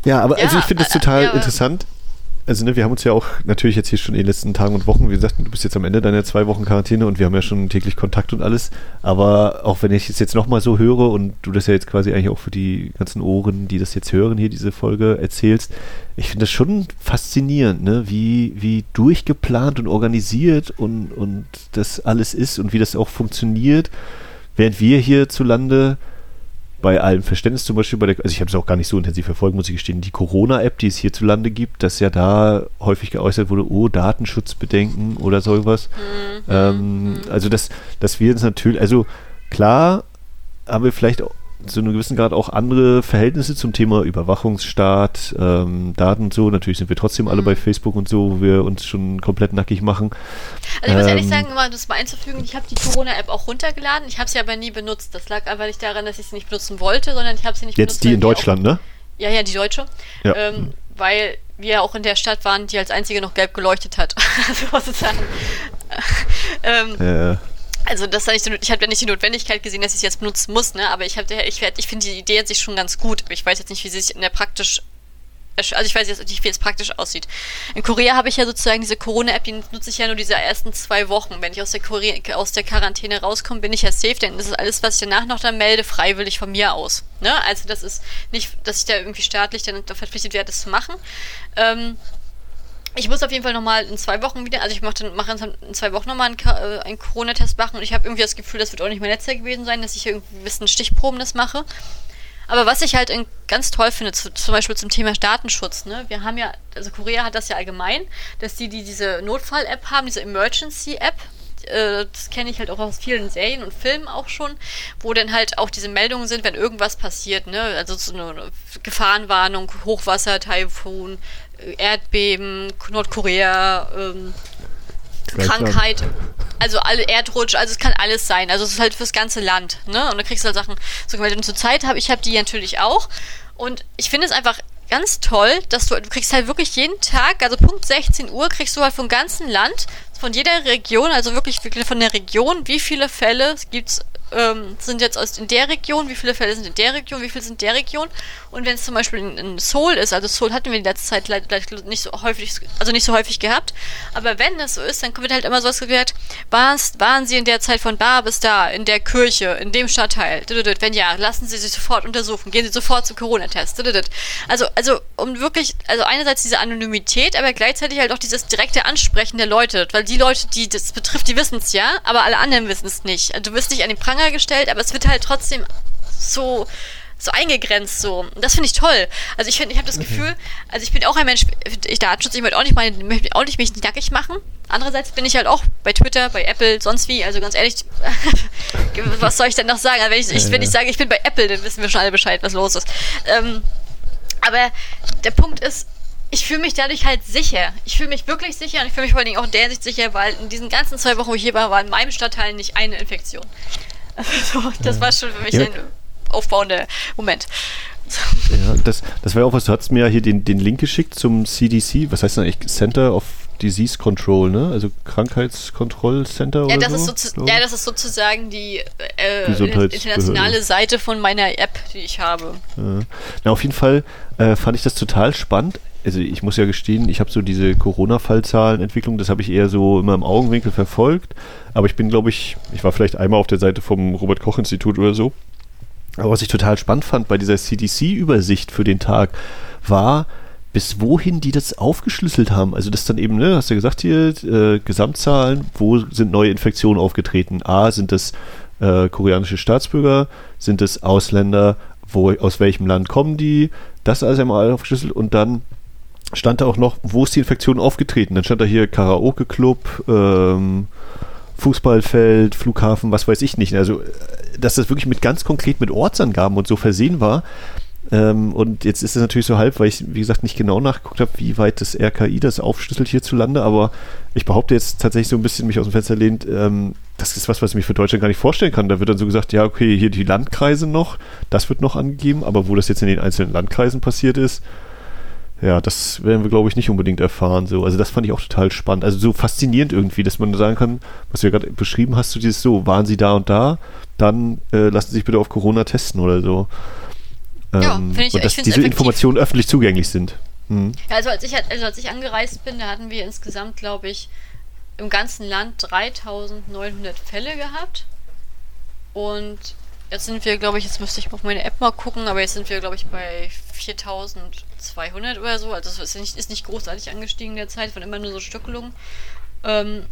Ja, aber also Ja, ich finde das äh, total ja, interessant. Also ne, wir haben uns ja auch natürlich jetzt hier schon in den letzten Tagen und Wochen, wie gesagt, du bist jetzt am Ende deiner zwei Wochen Quarantäne und wir haben ja schon täglich Kontakt und alles. Aber auch wenn ich es jetzt nochmal so höre und du das ja jetzt quasi eigentlich auch für die ganzen Ohren, die das jetzt hören, hier diese Folge erzählst, ich finde das schon faszinierend, ne? wie, wie durchgeplant und organisiert und, und das alles ist und wie das auch funktioniert. Während wir hierzulande bei allem Verständnis zum Beispiel bei der, also ich habe es auch gar nicht so intensiv verfolgt, muss ich gestehen, die Corona-App, die es hierzulande gibt, dass ja da häufig geäußert wurde, oh, Datenschutzbedenken oder sowas. Ähm, also dass, dass wir uns natürlich, also klar haben wir vielleicht auch zu einem gewissen Grad auch andere Verhältnisse zum Thema Überwachungsstaat, ähm, Daten und so. Natürlich sind wir trotzdem alle bei Facebook und so, wo wir uns schon komplett nackig machen. Also ich muss ehrlich Ähm, sagen, um das mal einzufügen, ich habe die Corona-App auch runtergeladen. Ich habe sie aber nie benutzt. Das lag einfach nicht daran, dass ich sie nicht benutzen wollte, sondern ich habe sie nicht benutzt. Jetzt die in Deutschland, ne? Ja, ja, die deutsche. Ja. Ähm, weil wir auch in der Stadt waren, die als einzige noch gelb geleuchtet hat. also sozusagen. ähm, Äh, also das so, ich habe ja nicht die Notwendigkeit gesehen, dass ich es jetzt benutzen muss, ne? Aber ich habe ich, ich finde die Idee sich schon ganz gut. Ich weiß jetzt nicht, wie sie sich in der praktisch also ich weiß jetzt nicht, wie es praktisch aussieht. In Korea habe ich ja sozusagen diese Corona-App, die nutze ich ja nur diese ersten zwei Wochen. Wenn ich aus der, Korea, aus der Quarantäne rauskomme, bin ich ja safe, denn das ist alles, was ich danach noch dann melde, freiwillig von mir aus. Ne? Also das ist nicht, dass ich da irgendwie staatlich dann verpflichtet werde, das zu machen. Ähm, ich muss auf jeden Fall nochmal in zwei Wochen wieder, also ich mache dann in zwei Wochen nochmal einen, äh, einen Corona-Test machen und ich habe irgendwie das Gefühl, das wird auch nicht mein letzter gewesen sein, dass ich irgendwie ein bisschen Stichproben das mache. Aber was ich halt ganz toll finde, zu, zum Beispiel zum Thema Datenschutz, ne? Wir haben ja, also Korea hat das ja allgemein, dass die, die diese Notfall-App haben, diese Emergency-App, äh, das kenne ich halt auch aus vielen Serien und Filmen auch schon, wo dann halt auch diese Meldungen sind, wenn irgendwas passiert, ne? Also so eine Gefahrenwarnung, Hochwasser, Taifun, Erdbeben, Nordkorea, ähm, Krankheit, also alle Erdrutsch, also es kann alles sein. Also es ist halt fürs ganze Land, ne? Und da kriegst du halt Sachen so gemeldet. Und zur Zeit habe ich habe die natürlich auch. Und ich finde es einfach ganz toll, dass du, du kriegst halt wirklich jeden Tag, also Punkt 16 Uhr, kriegst du halt vom ganzen Land, von jeder Region, also wirklich von der Region, wie viele Fälle gibt es ähm, sind jetzt aus in der Region, wie viele Fälle sind in der Region, wie viele sind in der Region. Und wenn es zum Beispiel in, in, Seoul ist, also Seoul hatten wir in letzter Zeit leider nicht so häufig, also nicht so häufig gehabt, aber wenn es so ist, dann wird halt immer sowas gesagt, waren sie in der Zeit von da bis da, in der Kirche, in dem Stadtteil, wenn ja, lassen sie sich sofort untersuchen, gehen sie sofort zum Corona-Test, also, also, um wirklich, also einerseits diese Anonymität, aber gleichzeitig halt auch dieses direkte Ansprechen der Leute, weil die Leute, die das betrifft, die wissen es ja, aber alle anderen wissen es nicht. Also, du wirst nicht an den Pranger Pranger gestellt, aber es wird halt trotzdem so so eingegrenzt so. Und das finde ich toll. Also ich finde, ich habe das mhm. Gefühl, also ich bin auch ein Mensch, ich Datenschutz, ich möchte auch nicht meine, möchte auch nicht mich nackig machen. Andererseits bin ich halt auch bei Twitter, bei Apple, sonst wie. Also ganz ehrlich, was soll ich denn noch sagen? Also wenn ich, ich, wenn ich sage, ich bin bei Apple, dann wissen wir schon alle Bescheid, was los ist. Ähm, aber der Punkt ist, ich fühle mich dadurch halt sicher. Ich fühle mich wirklich sicher und ich fühle mich vor allen Dingen auch in der Sicht sicher, weil in diesen ganzen zwei Wochen, wo ich hier war, war in meinem Stadtteil nicht eine Infektion. Also, das war schon für mich ja. ein aufbauender Moment. Ja, das, das war auch was, du hast mir ja hier den, den Link geschickt zum CDC, was heißt denn eigentlich Center of Disease Control, ne? Also Krankheitskontrollcenter ja, oder das so? Ist so ja, das ist sozusagen die äh, internationale Seite von meiner App, die ich habe. Ja. Na, auf jeden Fall äh, fand ich das total spannend. Also ich muss ja gestehen, ich habe so diese Corona-Fallzahlenentwicklung, das habe ich eher so immer im Augenwinkel verfolgt. Aber ich bin, glaube ich, ich war vielleicht einmal auf der Seite vom Robert-Koch-Institut oder so. Aber was ich total spannend fand bei dieser CDC-Übersicht für den Tag, war, bis wohin die das aufgeschlüsselt haben. Also das dann eben, ne, hast du ja gesagt hier, äh, Gesamtzahlen, wo sind neue Infektionen aufgetreten? A, sind das äh, koreanische Staatsbürger, sind es Ausländer, wo, aus welchem Land kommen die? Das alles einmal aufgeschlüsselt und dann stand da auch noch, wo ist die Infektion aufgetreten? Dann stand da hier Karaoke-Club, ähm, Fußballfeld, Flughafen, was weiß ich nicht. Also, dass das wirklich mit ganz konkret mit Ortsangaben und so versehen war. Ähm, und jetzt ist es natürlich so halb, weil ich, wie gesagt, nicht genau nachgeguckt habe, wie weit das RKI das aufschlüsselt hierzulande, aber ich behaupte jetzt tatsächlich so ein bisschen mich aus dem Fenster lehnt, ähm, das ist was, was ich mir für Deutschland gar nicht vorstellen kann. Da wird dann so gesagt, ja, okay, hier die Landkreise noch, das wird noch angegeben, aber wo das jetzt in den einzelnen Landkreisen passiert ist, ja, das werden wir, glaube ich, nicht unbedingt erfahren. So. Also das fand ich auch total spannend. Also so faszinierend irgendwie, dass man sagen kann, was du ja gerade beschrieben hast, du dieses so, waren sie da und da, dann äh, lassen Sie sich bitte auf Corona testen oder so. Ähm, ja, ich, und dass diese effektiv. Informationen öffentlich zugänglich sind. Hm. Ja, also als ich, also als ich angereist bin, da hatten wir insgesamt, glaube ich, im ganzen Land 3900 Fälle gehabt. Und Jetzt sind wir, glaube ich, jetzt müsste ich auf meine App mal gucken, aber jetzt sind wir, glaube ich, bei 4200 oder so. Also es ist nicht, ist nicht großartig angestiegen in der Zeit, von immer nur so Stückelungen. Ähm,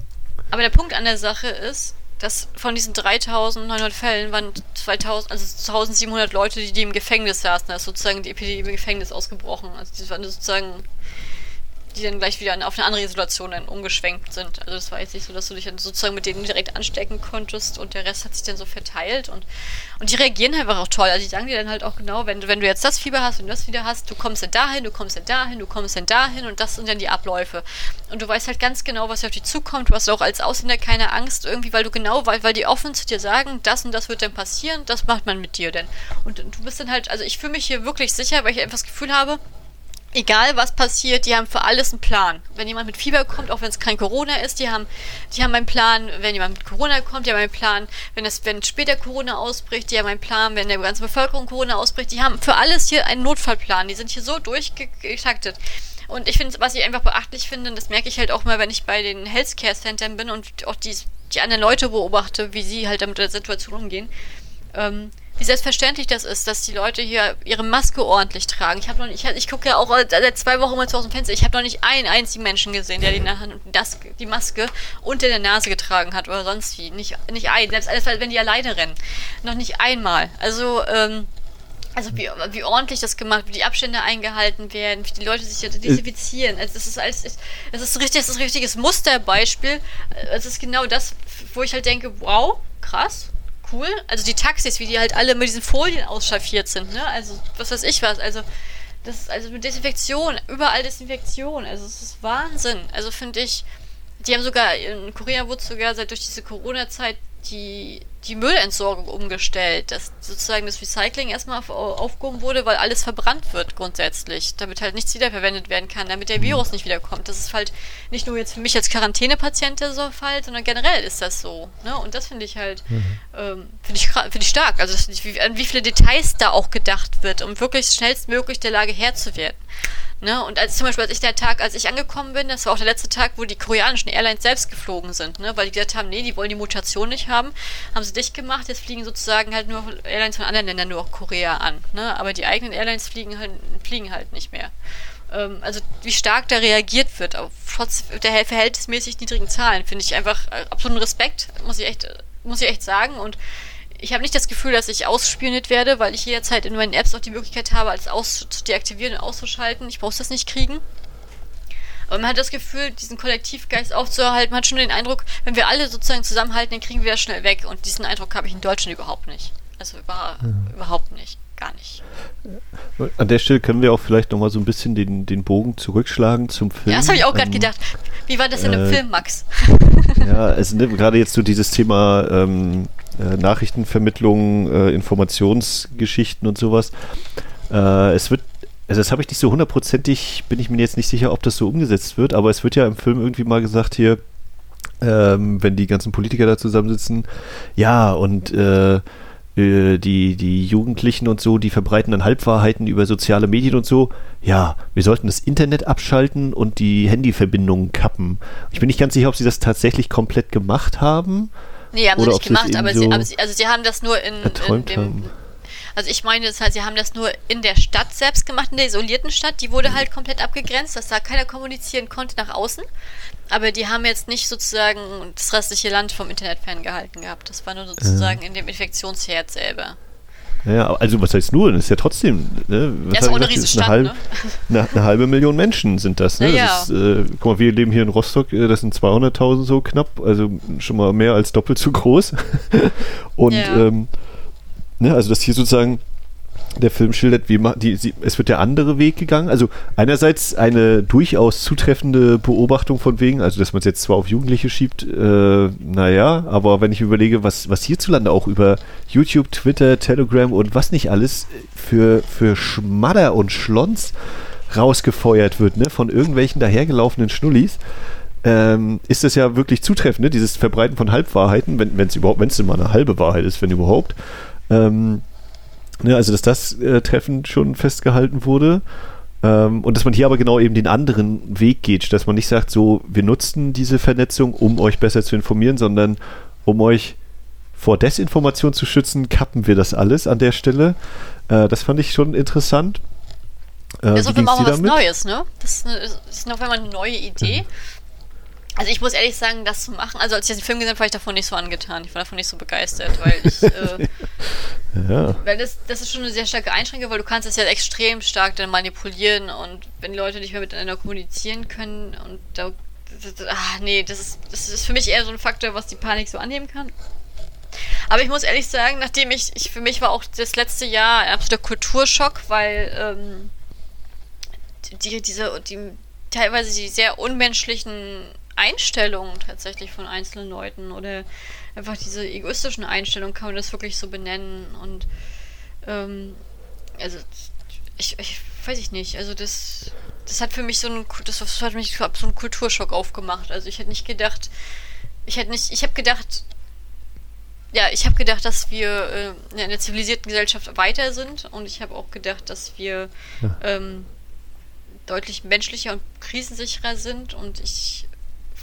aber der Punkt an der Sache ist, dass von diesen 3900 Fällen waren 2000, also 1700 Leute, die, die im Gefängnis saßen. Da ist sozusagen die Epidemie im Gefängnis ausgebrochen. Also die waren sozusagen die dann gleich wieder auf eine andere Isolation dann umgeschwenkt sind. Also das war jetzt nicht so, dass du dich dann sozusagen mit denen direkt anstecken konntest und der Rest hat sich dann so verteilt und, und die reagieren einfach auch toll. Also die sagen dir dann halt auch genau, wenn du, wenn du jetzt das Fieber hast und das wieder hast, du kommst dann dahin, du kommst dann dahin, du kommst dann dahin und das sind dann die Abläufe. Und du weißt halt ganz genau, was auf dich zukommt. Du hast auch als Ausländer keine Angst irgendwie, weil du genau, weil, weil die offen zu dir sagen, das und das wird dann passieren, das macht man mit dir denn. Und, und du bist dann halt, also ich fühle mich hier wirklich sicher, weil ich einfach das Gefühl habe, egal was passiert, die haben für alles einen Plan. Wenn jemand mit Fieber kommt, auch wenn es kein Corona ist, die haben, die haben einen Plan. Wenn jemand mit Corona kommt, die haben einen Plan. Wenn es, wenn später Corona ausbricht, die haben einen Plan. Wenn der ganze Bevölkerung Corona ausbricht, die haben für alles hier einen Notfallplan. Die sind hier so durchgetaktet. Und ich finde, was ich einfach beachtlich finde, und das merke ich halt auch mal, wenn ich bei den Healthcare Centern bin und auch die, die anderen Leute beobachte, wie sie halt damit der Situation umgehen. Ähm, wie selbstverständlich das ist, dass die Leute hier ihre Maske ordentlich tragen. Ich habe noch nicht, ich, ich gucke ja auch seit zwei Wochen mal zu aus dem Fenster. Ich habe noch nicht einen einzigen Menschen gesehen, der die, das, die Maske unter der Nase getragen hat oder sonst wie. Nicht, nicht ein, selbst wenn die alleine rennen. Noch nicht einmal. Also, ähm, also wie, wie ordentlich das gemacht wird, wie die Abstände eingehalten werden, wie die Leute sich ja desinfizieren. Also das ist alles, das ist richtig, das ist ein richtiges Musterbeispiel. Es ist genau das, wo ich halt denke, wow, krass, cool. Also die Taxis, wie die halt alle mit diesen Folien ausschaffiert sind, ne? Also, was weiß ich was. Also, das ist also mit Desinfektion, überall Desinfektion. Also, es ist Wahnsinn. Also, finde ich, die haben sogar, in Korea wurde sogar seit durch diese Corona-Zeit die, die Müllentsorgung umgestellt, dass sozusagen das Recycling erstmal auf, aufgehoben wurde, weil alles verbrannt wird grundsätzlich, damit halt nichts wiederverwendet werden kann, damit der Virus nicht wiederkommt. Das ist halt nicht nur jetzt für mich als Quarantänepatient der so Fall, sondern generell ist das so. Ne? Und das finde ich halt, mhm. ähm, finde ich, find ich stark. Also das, wie, an wie viele Details da auch gedacht wird, um wirklich schnellstmöglich der Lage Herr zu werden. Ne? Und als zum Beispiel, als ich der Tag, als ich angekommen bin, das war auch der letzte Tag, wo die koreanischen Airlines selbst geflogen sind, ne? weil die gesagt haben, nee, die wollen die Mutation nicht haben, haben sie dicht gemacht, jetzt fliegen sozusagen halt nur Airlines von anderen Ländern nur auch Korea an. Ne? Aber die eigenen Airlines fliegen halt, fliegen halt nicht mehr. Ähm, also wie stark da reagiert wird, auf trotz der verhältnismäßig niedrigen Zahlen, finde ich einfach äh, absoluten Respekt, muss ich echt, muss ich echt sagen. Und ich habe nicht das Gefühl, dass ich ausspioniert werde, weil ich jederzeit in meinen Apps auch die Möglichkeit habe, alles aus zu deaktivieren und auszuschalten. Ich brauche das nicht kriegen. Aber man hat das Gefühl, diesen Kollektivgeist aufzuerhalten. Man hat schon den Eindruck, wenn wir alle sozusagen zusammenhalten, dann kriegen wir das schnell weg. Und diesen Eindruck habe ich in Deutschland überhaupt nicht. Also über, ja. überhaupt nicht. Gar nicht. An der Stelle können wir auch vielleicht nochmal so ein bisschen den, den Bogen zurückschlagen zum Film. Ja, das habe ich auch gerade ähm, gedacht. Wie war das in äh, dem Film, Max? ja, also ne, gerade jetzt so dieses Thema ähm, äh, Nachrichtenvermittlung, äh, Informationsgeschichten und sowas. Äh, es wird, also das habe ich nicht so hundertprozentig, bin ich mir jetzt nicht sicher, ob das so umgesetzt wird, aber es wird ja im Film irgendwie mal gesagt hier, ähm, wenn die ganzen Politiker da zusammensitzen, ja, und äh, äh, die, die Jugendlichen und so, die verbreiten dann Halbwahrheiten über soziale Medien und so. Ja, wir sollten das Internet abschalten und die Handyverbindungen kappen. Ich bin nicht ganz sicher, ob sie das tatsächlich komplett gemacht haben Nee, haben sie nicht gemacht, aber, sie, aber sie, also sie haben das nur in, in dem, haben. Also ich meine, das heißt, sie haben das nur in der Stadt selbst gemacht, in der isolierten Stadt. Die wurde halt komplett abgegrenzt, dass da keiner kommunizieren konnte nach außen. Aber die haben jetzt nicht sozusagen das restliche Land vom Internet ferngehalten gehabt. Das war nur sozusagen ja. in dem Infektionsherd selber. Ja, also was heißt nur? Das ist ja trotzdem, ne? Was ja, ist eine riesige eine, halbe, ne? eine, eine, halbe Million Menschen sind das, ne? Ja, das ist, äh, guck mal, wir leben hier in Rostock, äh, das sind 200.000 so knapp, also schon mal mehr als doppelt so groß. Und, ja. ähm, ne, also das hier sozusagen der Film schildert, wie die, sie, es wird der andere Weg gegangen. Also einerseits eine durchaus zutreffende Beobachtung von wegen, also dass man es jetzt zwar auf Jugendliche schiebt, äh, naja, aber wenn ich überlege, was, was hierzulande auch über YouTube, Twitter, Telegram und was nicht alles für, für Schmadder und Schlons rausgefeuert wird, ne, von irgendwelchen dahergelaufenen Schnullis, ähm, ist das ja wirklich zutreffend, ne? dieses Verbreiten von Halbwahrheiten, wenn es überhaupt, wenn es immer eine halbe Wahrheit ist, wenn überhaupt. Ähm, Ne, also, dass das äh, Treffen schon festgehalten wurde. Ähm, und dass man hier aber genau eben den anderen Weg geht, dass man nicht sagt, so, wir nutzen diese Vernetzung, um euch besser zu informieren, sondern um euch vor Desinformation zu schützen, kappen wir das alles an der Stelle. Äh, das fand ich schon interessant. Äh, das ist auf jeden Fall was Neues, ne? Das ist, eine, ist auf einmal eine neue Idee. Mhm. Also ich muss ehrlich sagen, das zu machen, also als ich den Film gesehen habe, war ich davon nicht so angetan. Ich war davon nicht so begeistert, weil ich, äh, ja. weil das, das ist schon eine sehr starke Einschränkung, weil du kannst das ja extrem stark dann manipulieren und wenn Leute nicht mehr miteinander kommunizieren können und da, ach nee, das ist, das ist für mich eher so ein Faktor, was die Panik so annehmen kann. Aber ich muss ehrlich sagen, nachdem ich, ich für mich war auch das letzte Jahr ein absoluter Kulturschock, weil ähm, die, diese, die teilweise die sehr unmenschlichen Einstellungen tatsächlich von einzelnen Leuten oder einfach diese egoistischen Einstellungen, kann man das wirklich so benennen. Und ähm, also ich, ich weiß ich nicht, also das, das hat für mich so einen, das, das hat mich so einen Kulturschock aufgemacht. Also ich hätte nicht gedacht, ich hätte nicht, ich habe gedacht, ja, ich habe gedacht, dass wir äh, in einer zivilisierten Gesellschaft weiter sind und ich habe auch gedacht, dass wir ja. ähm, deutlich menschlicher und krisensicherer sind und ich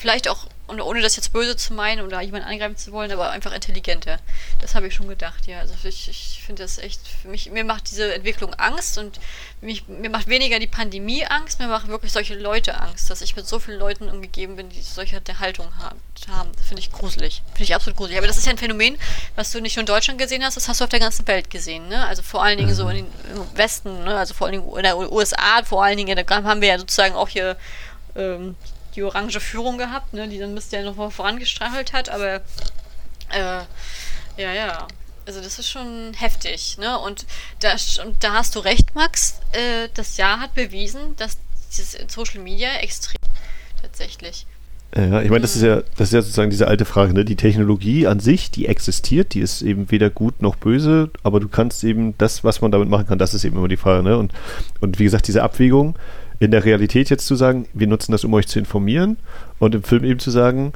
vielleicht auch, und ohne das jetzt böse zu meinen oder jemanden angreifen zu wollen, aber einfach intelligenter. Das habe ich schon gedacht, ja. Also ich, ich finde das echt, mich, mir macht diese Entwicklung Angst und mich, mir macht weniger die Pandemie Angst, mir machen wirklich solche Leute Angst, dass ich mit so vielen Leuten umgegeben bin, die solche Haltung haben. Das finde ich gruselig. Finde ich absolut gruselig. Aber das ist ja ein Phänomen, was du nicht nur in Deutschland gesehen hast, das hast du auf der ganzen Welt gesehen, ne? Also vor allen Dingen so in den, im Westen, ne? Also vor allen Dingen in der USA, vor allen Dingen, da haben wir ja sozusagen auch hier ähm, die orange Führung gehabt, ne, die dann ein bisschen noch mal vorangestreichelt hat, aber äh, ja, ja. Also das ist schon heftig, ne? Und da, und da hast du recht, Max. Äh, das Jahr hat bewiesen, dass dieses Social Media extrem tatsächlich. Ja, ich meine, das ist ja, das ist ja sozusagen diese alte Frage, ne? Die Technologie an sich, die existiert, die ist eben weder gut noch böse, aber du kannst eben das, was man damit machen kann, das ist eben immer die Frage, ne? Und, und wie gesagt, diese Abwägung in der Realität jetzt zu sagen, wir nutzen das, um euch zu informieren, und im Film eben zu sagen,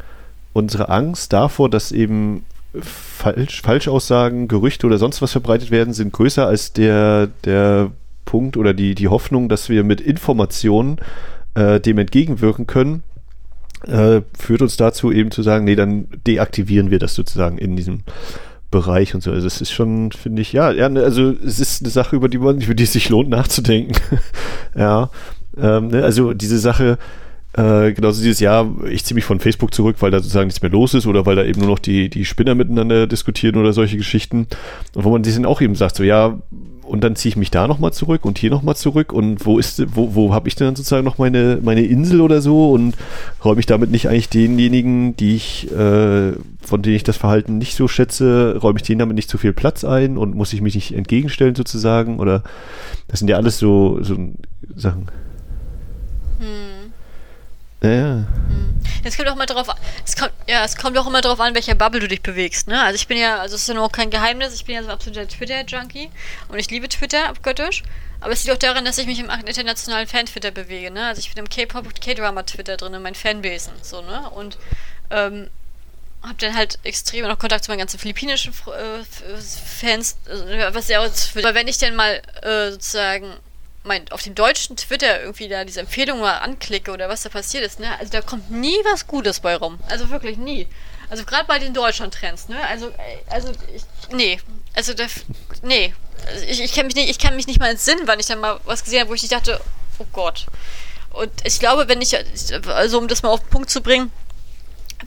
unsere Angst davor, dass eben Falsch, Falschaussagen, Gerüchte oder sonst was verbreitet werden, sind größer als der, der Punkt oder die, die Hoffnung, dass wir mit Informationen äh, dem entgegenwirken können äh, führt uns dazu eben zu sagen, nee, dann deaktivieren wir das sozusagen in diesem Bereich und so. Also es ist schon, finde ich, ja, ja, ne, also es ist eine Sache, über die man, über die es sich lohnt nachzudenken. ja, ähm, ne, also diese Sache, äh, genauso dieses Jahr, ich ziehe mich von Facebook zurück, weil da sozusagen nichts mehr los ist oder weil da eben nur noch die, die Spinner miteinander diskutieren oder solche Geschichten. Und wo man sich dann auch eben sagt, so ja, und dann ziehe ich mich da nochmal zurück und hier nochmal zurück und wo ist, wo, wo habe ich denn dann sozusagen noch meine, meine Insel oder so und räume ich damit nicht eigentlich denjenigen, die ich, äh, von denen ich das Verhalten nicht so schätze, räume ich denen damit nicht zu viel Platz ein und muss ich mich nicht entgegenstellen sozusagen oder das sind ja alles so, so Sachen. Hm. Ja, ja. Es kommt auch immer drauf es kommt, ja, es kommt auch immer drauf an, welcher Bubble du dich bewegst, ne? Also ich bin ja, also es ist ja noch kein Geheimnis, ich bin ja so ein absoluter Twitter-Junkie und ich liebe Twitter abgöttisch. Aber es liegt auch daran, dass ich mich im internationalen Fan-Twitter bewege, ne? Also ich bin im K-Pop und K-Drama-Twitter drin, in meinen Fanbasen, so, ne? Und, ähm, hab dann halt extrem noch Kontakt zu meinen ganzen philippinischen äh, Fans, äh, was ja auch, aber wenn ich dann mal äh, sozusagen mein, auf dem deutschen Twitter irgendwie da diese Empfehlung mal anklicke oder was da passiert ist, ne? Also da kommt nie was Gutes bei rum. Also wirklich nie. Also gerade bei den Deutschland-Trends, ne? Also, also ich, nee. Also da, nee. Also ich, ich kann mich nicht, ich kann mich nicht mal entsinnen, wann ich dann mal was gesehen habe, wo ich nicht dachte, oh Gott. Und ich glaube, wenn ich, also um das mal auf den Punkt zu bringen,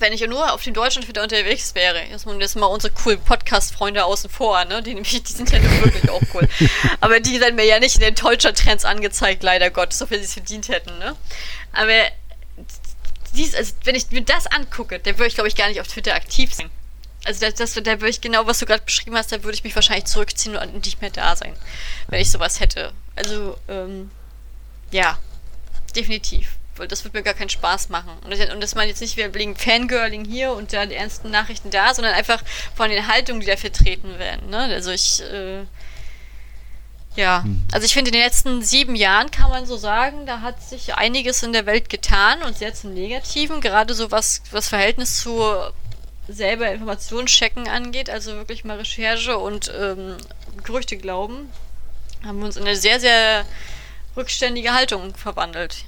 wenn ich nur auf dem Deutschen wieder unterwegs wäre, jetzt mal, jetzt mal unsere coolen Podcast-Freunde außen vor, ne? Die, nämlich, die sind ja wirklich auch cool. Aber die werden mir ja nicht in den Deutschland-Trends angezeigt, leider Gottes, so viel sie es verdient hätten, ne? Aber dies, also, wenn ich mir das angucke, dann würde ich, glaube ich, gar nicht auf Twitter aktiv sein. Also das, das, da würde ich genau, was du gerade beschrieben hast, da würde ich mich wahrscheinlich zurückziehen und nicht mehr da sein, wenn ich sowas hätte. Also, ähm, ja, definitiv das wird mir gar keinen Spaß machen. Und das, und das meine jetzt nicht, wegen Fangirling hier und da die ernsten Nachrichten da, sondern einfach von den Haltungen, die da vertreten werden. Ne? Also ich, äh, ja, hm. also ich finde, in den letzten sieben Jahren kann man so sagen, da hat sich einiges in der Welt getan und sehr zum Negativen, gerade so was, was Verhältnis zu selber Informationen checken angeht, also wirklich mal Recherche und ähm, Gerüchte glauben, haben wir uns in eine sehr, sehr rückständige Haltung verwandelt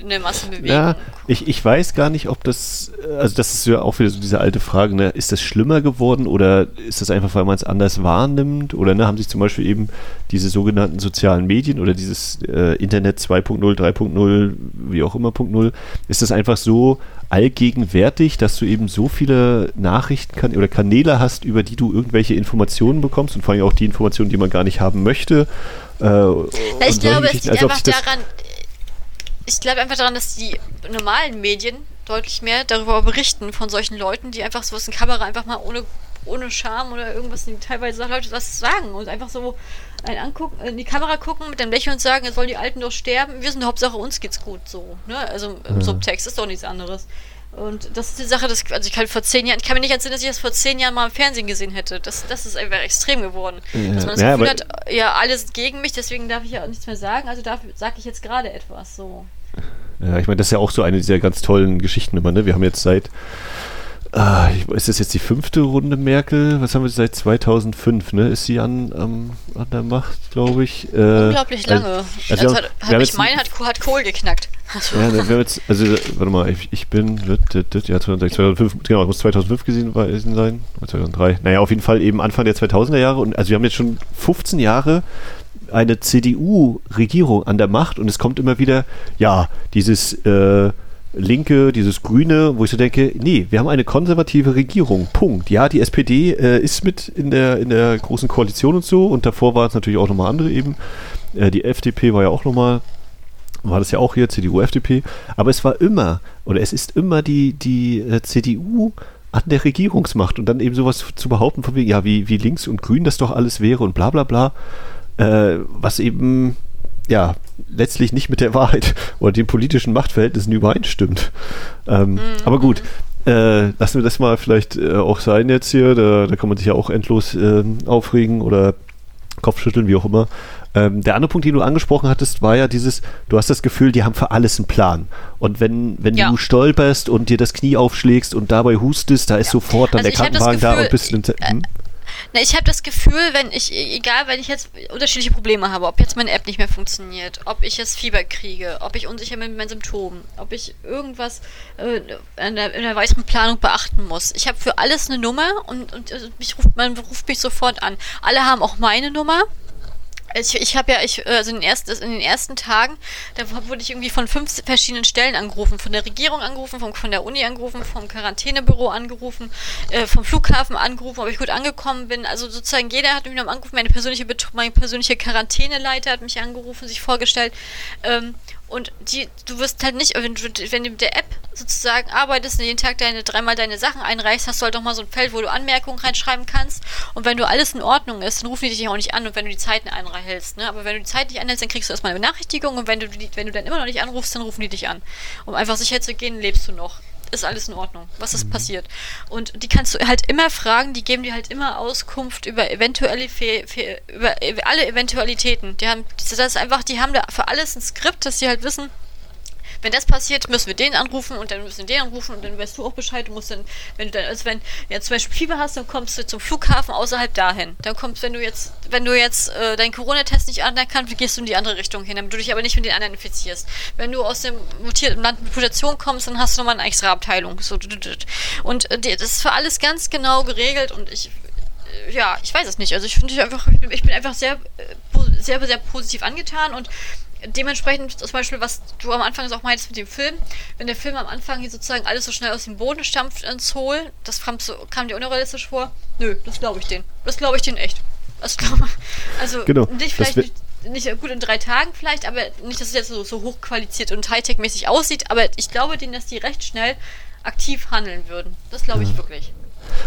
in der Massenbewegung. Ja, ich, ich weiß gar nicht, ob das, also das ist ja auch wieder so diese alte Frage, ne? ist das schlimmer geworden oder ist das einfach, weil man es anders wahrnimmt oder ne, haben sich zum Beispiel eben diese sogenannten sozialen Medien oder dieses äh, Internet 2.0, 3.0, wie auch immer, .0, ist das einfach so allgegenwärtig, dass du eben so viele Nachrichten oder Kanäle hast, über die du irgendwelche Informationen bekommst und vor allem auch die Informationen, die man gar nicht haben möchte äh, ich glaube, es liegt also einfach daran, ich glaube einfach daran, dass die normalen Medien deutlich mehr darüber berichten von solchen Leuten, die einfach so aus der Kamera einfach mal ohne, ohne Scham oder irgendwas, die teilweise Leute was sagen und einfach so einen angucken, in die Kamera gucken, mit dem Lächeln und sagen, jetzt sollen die Alten doch sterben. Wir sind Hauptsache, uns geht's gut so. Ne? Also im ja. Subtext ist doch nichts anderes. Und das ist die Sache, dass, also ich kann vor zehn Jahren, ich kann mir nicht erzählen, dass ich das vor zehn Jahren mal im Fernsehen gesehen hätte. Das, das ist einfach extrem geworden. Ja. Dass man das ja, Gefühl hat, ja, alles gegen mich, deswegen darf ich ja auch nichts mehr sagen, also sage ich jetzt gerade etwas so. Ja, ich meine, das ist ja auch so eine dieser ganz tollen Geschichten immer, ne? Wir haben jetzt seit Ah, ist das jetzt die fünfte Runde Merkel? Was haben wir seit 2005, ne? Ist sie an, um, an der Macht, glaube ich. Äh, Unglaublich lange. Also, also, also hat, hat ich meine, hat, hat Kohl geknackt. Also. Ja, wir haben jetzt, also, warte mal, ich, ich bin, ja, 2005, genau, muss 2005 gewesen sein, oder 2003. Naja, auf jeden Fall eben Anfang der 2000er Jahre. Und also wir haben jetzt schon 15 Jahre eine CDU-Regierung an der Macht und es kommt immer wieder, ja, dieses, äh, Linke, dieses Grüne, wo ich so denke, nee, wir haben eine konservative Regierung. Punkt. Ja, die SPD äh, ist mit in der, in der großen Koalition und so und davor waren es natürlich auch nochmal andere eben. Äh, die FDP war ja auch nochmal, war das ja auch hier, CDU, FDP. Aber es war immer, oder es ist immer die, die äh, CDU an der Regierungsmacht und dann eben sowas zu behaupten von wegen, ja, wie, wie links und grün das doch alles wäre und bla bla bla. Äh, was eben ja letztlich nicht mit der Wahrheit oder den politischen Machtverhältnissen übereinstimmt. Ähm, mhm. Aber gut, äh, lassen wir das mal vielleicht äh, auch sein jetzt hier. Da, da, kann man sich ja auch endlos äh, aufregen oder Kopfschütteln, wie auch immer. Ähm, der andere Punkt, den du angesprochen hattest, war ja dieses, du hast das Gefühl, die haben für alles einen Plan. Und wenn, wenn ja. du stolperst und dir das Knie aufschlägst und dabei hustest, da ist ja. sofort dann also der Krankenwagen da und bist in hm? Na, ich habe das Gefühl, wenn ich, egal, wenn ich jetzt unterschiedliche Probleme habe, ob jetzt meine App nicht mehr funktioniert, ob ich jetzt Fieber kriege, ob ich unsicher bin mit meinen Symptomen, ob ich irgendwas äh, in, der, in der weiteren Planung beachten muss. Ich habe für alles eine Nummer und, und, und mich ruft, man ruft mich sofort an. Alle haben auch meine Nummer ich, ich habe ja, ich, also in den, ersten, in den ersten Tagen, da wurde ich irgendwie von fünf verschiedenen Stellen angerufen. Von der Regierung angerufen, von, von der Uni angerufen, vom Quarantänebüro angerufen, äh, vom Flughafen angerufen, ob ich gut angekommen bin. Also sozusagen jeder hat mich noch angerufen. Meine persönliche, mein persönliche Quarantäneleiter hat mich angerufen, sich vorgestellt. Ähm, und die, du wirst halt nicht, wenn du, wenn du mit der App sozusagen arbeitest und jeden Tag deine, dreimal deine Sachen einreichst, hast du halt doch mal so ein Feld, wo du Anmerkungen reinschreiben kannst. Und wenn du alles in Ordnung ist, dann rufen die dich auch nicht an und wenn du die Zeiten einhältst, ne? Aber wenn du die Zeit nicht einhältst, dann kriegst du erstmal eine Benachrichtigung und wenn du, wenn du dann immer noch nicht anrufst, dann rufen die dich an. Um einfach sicher zu gehen, lebst du noch ist alles in Ordnung, was ist mhm. passiert. Und die kannst du halt immer fragen, die geben dir halt immer Auskunft über eventuelle Fe Fe über alle Eventualitäten. Die haben, das ist einfach, die haben da für alles ein Skript, dass sie halt wissen, wenn das passiert, müssen wir den anrufen und dann müssen wir den anrufen und dann weißt du auch Bescheid. Du musst dann, wenn du dann, also wenn jetzt zum Beispiel Fieber hast, dann kommst du zum Flughafen außerhalb dahin. Dann kommst, wenn du jetzt, wenn du jetzt äh, deinen Corona-Test nicht anerkannt, gehst du in die andere Richtung hin, damit du dich aber nicht mit den anderen infizierst. Wenn du aus dem mutierten Land mit Mutation kommst, dann hast du nochmal eine extra Abteilung. So, und äh, das ist für alles ganz genau geregelt und ich äh, ja, ich weiß es nicht. Also ich finde einfach, ich bin einfach sehr, äh, sehr, sehr positiv angetan und dementsprechend zum Beispiel, was du am Anfang auch meintest mit dem Film, wenn der Film am Anfang hier sozusagen alles so schnell aus dem Boden stampft ins Hohl, das kam, so, kam dir unrealistisch vor? Nö, das glaube ich denen. Das glaube ich denen echt. Das glaube Also genau, nicht vielleicht nicht, nicht, gut in drei Tagen vielleicht, aber nicht, dass es jetzt so, so hochqualifiziert und Hightech-mäßig aussieht, aber ich glaube denen, dass die recht schnell aktiv handeln würden. Das glaube ich ja. wirklich.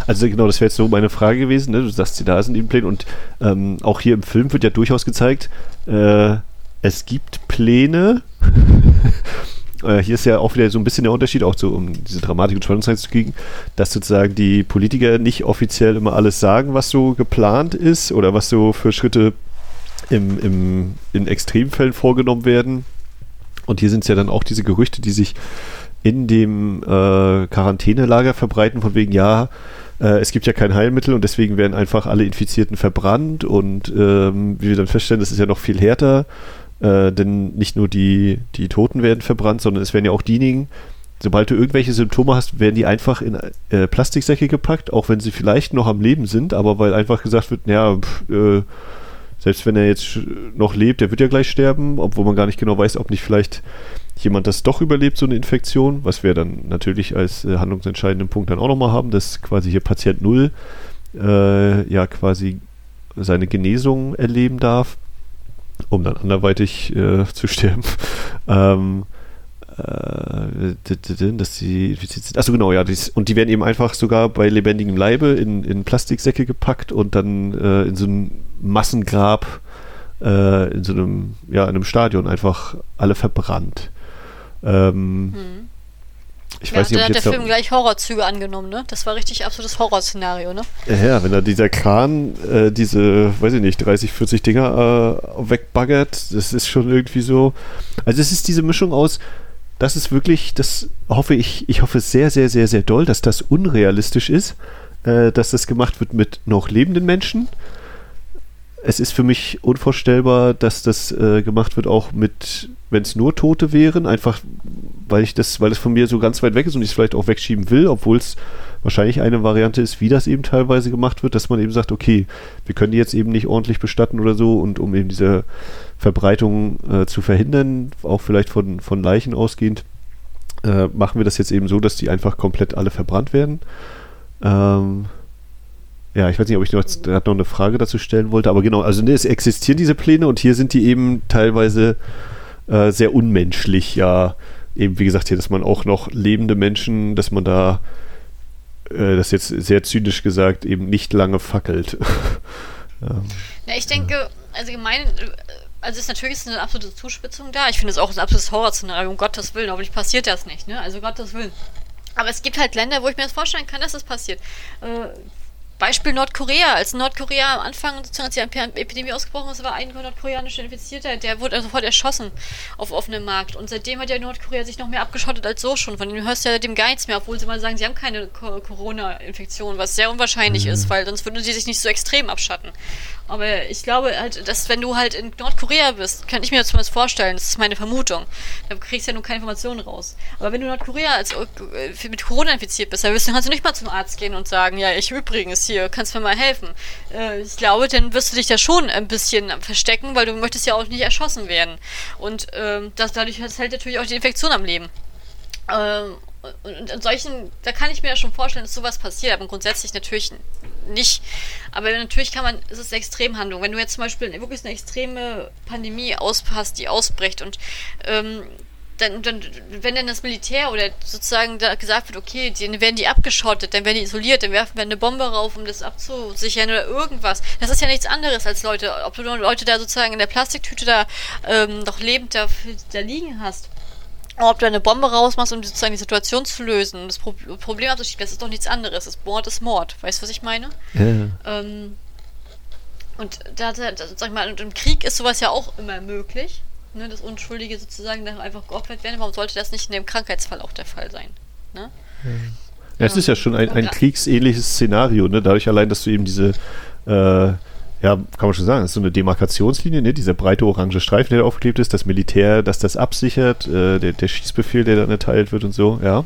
Also genau, das wäre jetzt so meine Frage gewesen. Ne? Du sagst, sie da sind die Pläne und ähm, auch hier im Film wird ja durchaus gezeigt, äh, es gibt Pläne. Äh, hier ist ja auch wieder so ein bisschen der Unterschied, auch so um diese Dramatik und Spannung zu kriegen, dass sozusagen die Politiker nicht offiziell immer alles sagen, was so geplant ist oder was so für Schritte im, im, in Extremfällen vorgenommen werden. Und hier sind es ja dann auch diese Gerüchte, die sich in dem äh, Quarantänelager verbreiten, von wegen, ja, äh, es gibt ja kein Heilmittel und deswegen werden einfach alle Infizierten verbrannt und ähm, wie wir dann feststellen, das ist ja noch viel härter äh, denn nicht nur die, die Toten werden verbrannt, sondern es werden ja auch diejenigen, sobald du irgendwelche Symptome hast, werden die einfach in äh, Plastiksäcke gepackt, auch wenn sie vielleicht noch am Leben sind, aber weil einfach gesagt wird, naja, pff, äh, selbst wenn er jetzt noch lebt, der wird ja gleich sterben, obwohl man gar nicht genau weiß, ob nicht vielleicht jemand das doch überlebt, so eine Infektion, was wir dann natürlich als äh, handlungsentscheidenden Punkt dann auch nochmal haben, dass quasi hier Patient Null äh, ja quasi seine Genesung erleben darf um dann anderweitig äh, zu sterben. ähm, äh, dass sind. Achso, genau, ja. Dies, und die werden eben einfach sogar bei lebendigem Leibe in, in Plastiksäcke gepackt und dann äh, in so ein Massengrab äh, in so einem, ja, in einem Stadion einfach alle verbrannt. Ähm, hm. Ich ja, weiß nicht, ob hat der Film gleich Horrorzüge angenommen, ne? Das war richtig absolutes Horrorszenario, ne? Ja, wenn da dieser Kran äh, diese, weiß ich nicht, 30, 40 Dinger äh, wegbaggert, das ist schon irgendwie so. Also es ist diese Mischung aus, das ist wirklich, das hoffe ich, ich hoffe sehr, sehr, sehr, sehr doll, dass das unrealistisch ist, äh, dass das gemacht wird mit noch lebenden Menschen. Es ist für mich unvorstellbar, dass das äh, gemacht wird auch mit, wenn es nur Tote wären, einfach weil ich das, weil es von mir so ganz weit weg ist und ich es vielleicht auch wegschieben will, obwohl es wahrscheinlich eine Variante ist, wie das eben teilweise gemacht wird, dass man eben sagt, okay, wir können die jetzt eben nicht ordentlich bestatten oder so und um eben diese Verbreitung äh, zu verhindern, auch vielleicht von, von Leichen ausgehend, äh, machen wir das jetzt eben so, dass die einfach komplett alle verbrannt werden. Ähm, ja, ich weiß nicht, ob ich noch, noch eine Frage dazu stellen wollte, aber genau, also ne, es existieren diese Pläne und hier sind die eben teilweise äh, sehr unmenschlich, ja eben, wie gesagt, hier, dass man auch noch lebende Menschen, dass man da, äh, das jetzt sehr zynisch gesagt, eben nicht lange fackelt. ähm, ja, ich denke, also gemein, Also ist natürlich ist eine absolute Zuspitzung da. Ich finde es auch ein absolutes Horrorszenario, um Gottes Willen. Hoffentlich passiert das nicht, ne? Also Gottes Willen. Aber es gibt halt Länder, wo ich mir das vorstellen kann, dass das passiert. Äh, Beispiel Nordkorea. Als Nordkorea am Anfang, sozusagen, als die Epidemie ausgebrochen ist, war ein nordkoreanischer Infizierter, der wurde also sofort erschossen auf offenem Markt. Und seitdem hat ja Nordkorea sich noch mehr abgeschottet als so schon. Von denen hörst du ja dem nichts mehr, obwohl sie mal sagen, sie haben keine Corona-Infektion, was sehr unwahrscheinlich mhm. ist, weil sonst würden sie sich nicht so extrem abschatten. Aber ich glaube halt, dass wenn du halt in Nordkorea bist, kann ich mir das zumindest vorstellen, das ist meine Vermutung. Da kriegst du ja nur keine Informationen raus. Aber wenn du Nordkorea als, äh, mit Corona infiziert bist, dann kannst du nicht mal zum Arzt gehen und sagen, ja, ich übrigens hier, kannst mir mal helfen. Äh, ich glaube, dann wirst du dich da schon ein bisschen verstecken, weil du möchtest ja auch nicht erschossen werden. Und ähm, das, dadurch hält natürlich auch die Infektion am Leben. Ähm, und in solchen, da kann ich mir ja schon vorstellen, dass sowas passiert, aber grundsätzlich natürlich nicht. Aber natürlich kann man, es ist eine Extremhandlung. Wenn du jetzt zum Beispiel wirklich eine extreme Pandemie auspasst, die ausbricht und ähm, dann, dann, wenn dann das Militär oder sozusagen da gesagt wird, okay, dann werden die abgeschottet, dann werden die isoliert, dann werfen wir eine Bombe rauf, um das abzusichern oder irgendwas. Das ist ja nichts anderes als Leute, ob du Leute da sozusagen in der Plastiktüte da ähm, noch lebend da, da liegen hast ob du eine Bombe rausmachst, um sozusagen die Situation zu lösen, das Pro Problem abzuschieben, das ist doch nichts anderes. Das Mord ist Mord. Weißt du, was ich meine? Ja. Ähm, und da, da, sag ich mal, und im Krieg ist sowas ja auch immer möglich, ne, dass Unschuldige sozusagen dann einfach geopfert werden. Warum sollte das nicht in dem Krankheitsfall auch der Fall sein? Ne? Ja. Ja, es ist ja schon ein, ein kriegsähnliches Szenario, ne? dadurch allein, dass du eben diese äh, ja, kann man schon sagen, das ist so eine Demarkationslinie, ne? dieser breite orange Streifen, der da aufgeklebt ist, das Militär, das das absichert, äh, der, der Schießbefehl, der dann erteilt wird und so, ja.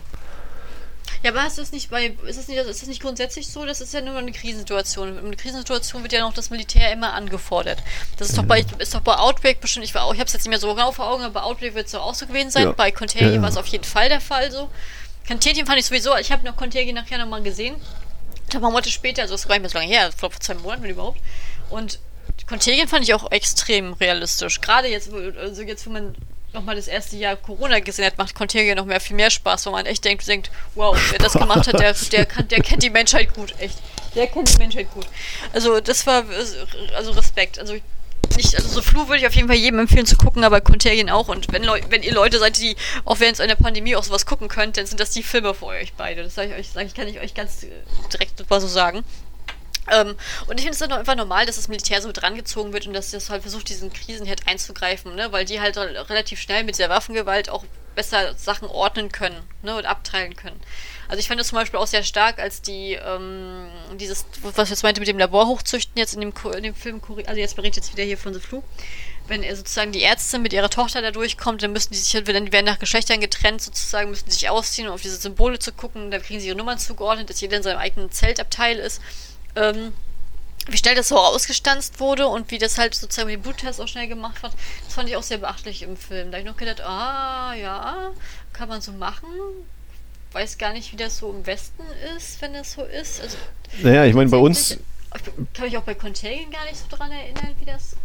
Ja, aber ist das nicht bei, ist das nicht, ist das nicht grundsätzlich so? Das ist ja nur eine Krisensituation. In einer Krisensituation wird ja noch das Militär immer angefordert. Das ist ja. doch bei, ist doch bei Outbreak bestimmt, ich, war auch, ich habe es jetzt nicht mehr so genau vor Augen, aber bei Outbreak wird es doch auch so gewesen sein. Ja. Bei Contagion ja, war es auf jeden Fall der Fall so. Contagion fand ich sowieso, ich habe noch Contagion nachher nochmal gesehen. Ein paar Monate später, also das ist gar nicht mehr so lange her, vor zwei Monaten überhaupt. Und Contagion fand ich auch extrem realistisch. Gerade jetzt, also jetzt, wo man nochmal das erste Jahr Corona gesehen hat, macht Contagion noch mehr, viel mehr Spaß, wo man echt denkt, denkt wow, wer das gemacht hat, der, der, kann, der kennt die Menschheit gut, echt. Der kennt die Menschheit gut. Also das war, also Respekt. Also nicht, also so Flu würde ich auf jeden Fall jedem empfehlen zu gucken, aber Contagion auch. Und wenn, wenn ihr Leute seid, die auch während einer Pandemie auch sowas gucken könnt, dann sind das die Filme für euch beide. Das sage ich euch, sag ich, kann ich euch ganz direkt mal so sagen. Ähm, und ich finde es dann einfach normal, dass das Militär so mit rangezogen wird und dass das halt versucht, diesen Krisenherd einzugreifen, ne? weil die halt relativ schnell mit der Waffengewalt auch besser Sachen ordnen können ne? und abteilen können. Also ich fand das zum Beispiel auch sehr stark, als die, ähm, dieses, was ich jetzt meinte mit dem Labor hochzüchten, jetzt in dem, in dem Film, also jetzt berichtet jetzt wieder hier von The Flu, wenn er sozusagen die Ärzte mit ihrer Tochter da durchkommt, dann müssen die sich, halt, dann werden nach Geschlechtern getrennt sozusagen, müssen sich ausziehen, um auf diese Symbole zu gucken, da kriegen sie ihre Nummern zugeordnet, dass jeder in seinem eigenen Zeltabteil ist ähm, wie schnell das so ausgestanzt wurde und wie das halt sozusagen mit dem Bluttest auch schnell gemacht wird, das fand ich auch sehr beachtlich im Film. Da habe ich noch gedacht, ah, ja, kann man so machen. Weiß gar nicht, wie das so im Westen ist, wenn das so ist. Also, naja, ich meine, bei uns. Kann mich auch bei Contagion gar nicht so dran erinnern, wie das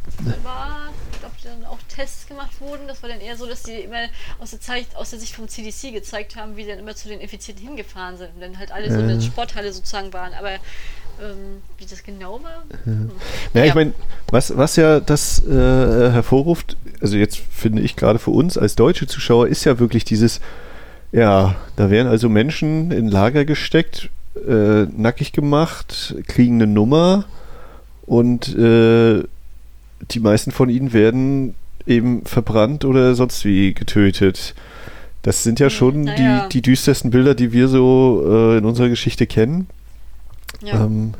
war. Ob dann auch Tests gemacht wurden. Das war dann eher so, dass die immer aus der, Zeit, aus der Sicht vom CDC gezeigt haben, wie die dann immer zu den Infizierten hingefahren sind. Und dann halt alle so in der Sporthalle sozusagen waren. Aber ähm, wie das genau war? Hm. Ja, ich meine, was, was ja das äh, hervorruft, also jetzt finde ich gerade für uns als deutsche Zuschauer, ist ja wirklich dieses, ja, da werden also Menschen in Lager gesteckt, äh, nackig gemacht, kriegen eine Nummer und äh, die meisten von ihnen werden eben verbrannt oder sonst wie getötet. Das sind ja hm, schon naja. die, die düstersten Bilder, die wir so äh, in unserer Geschichte kennen. Ja. Ähm,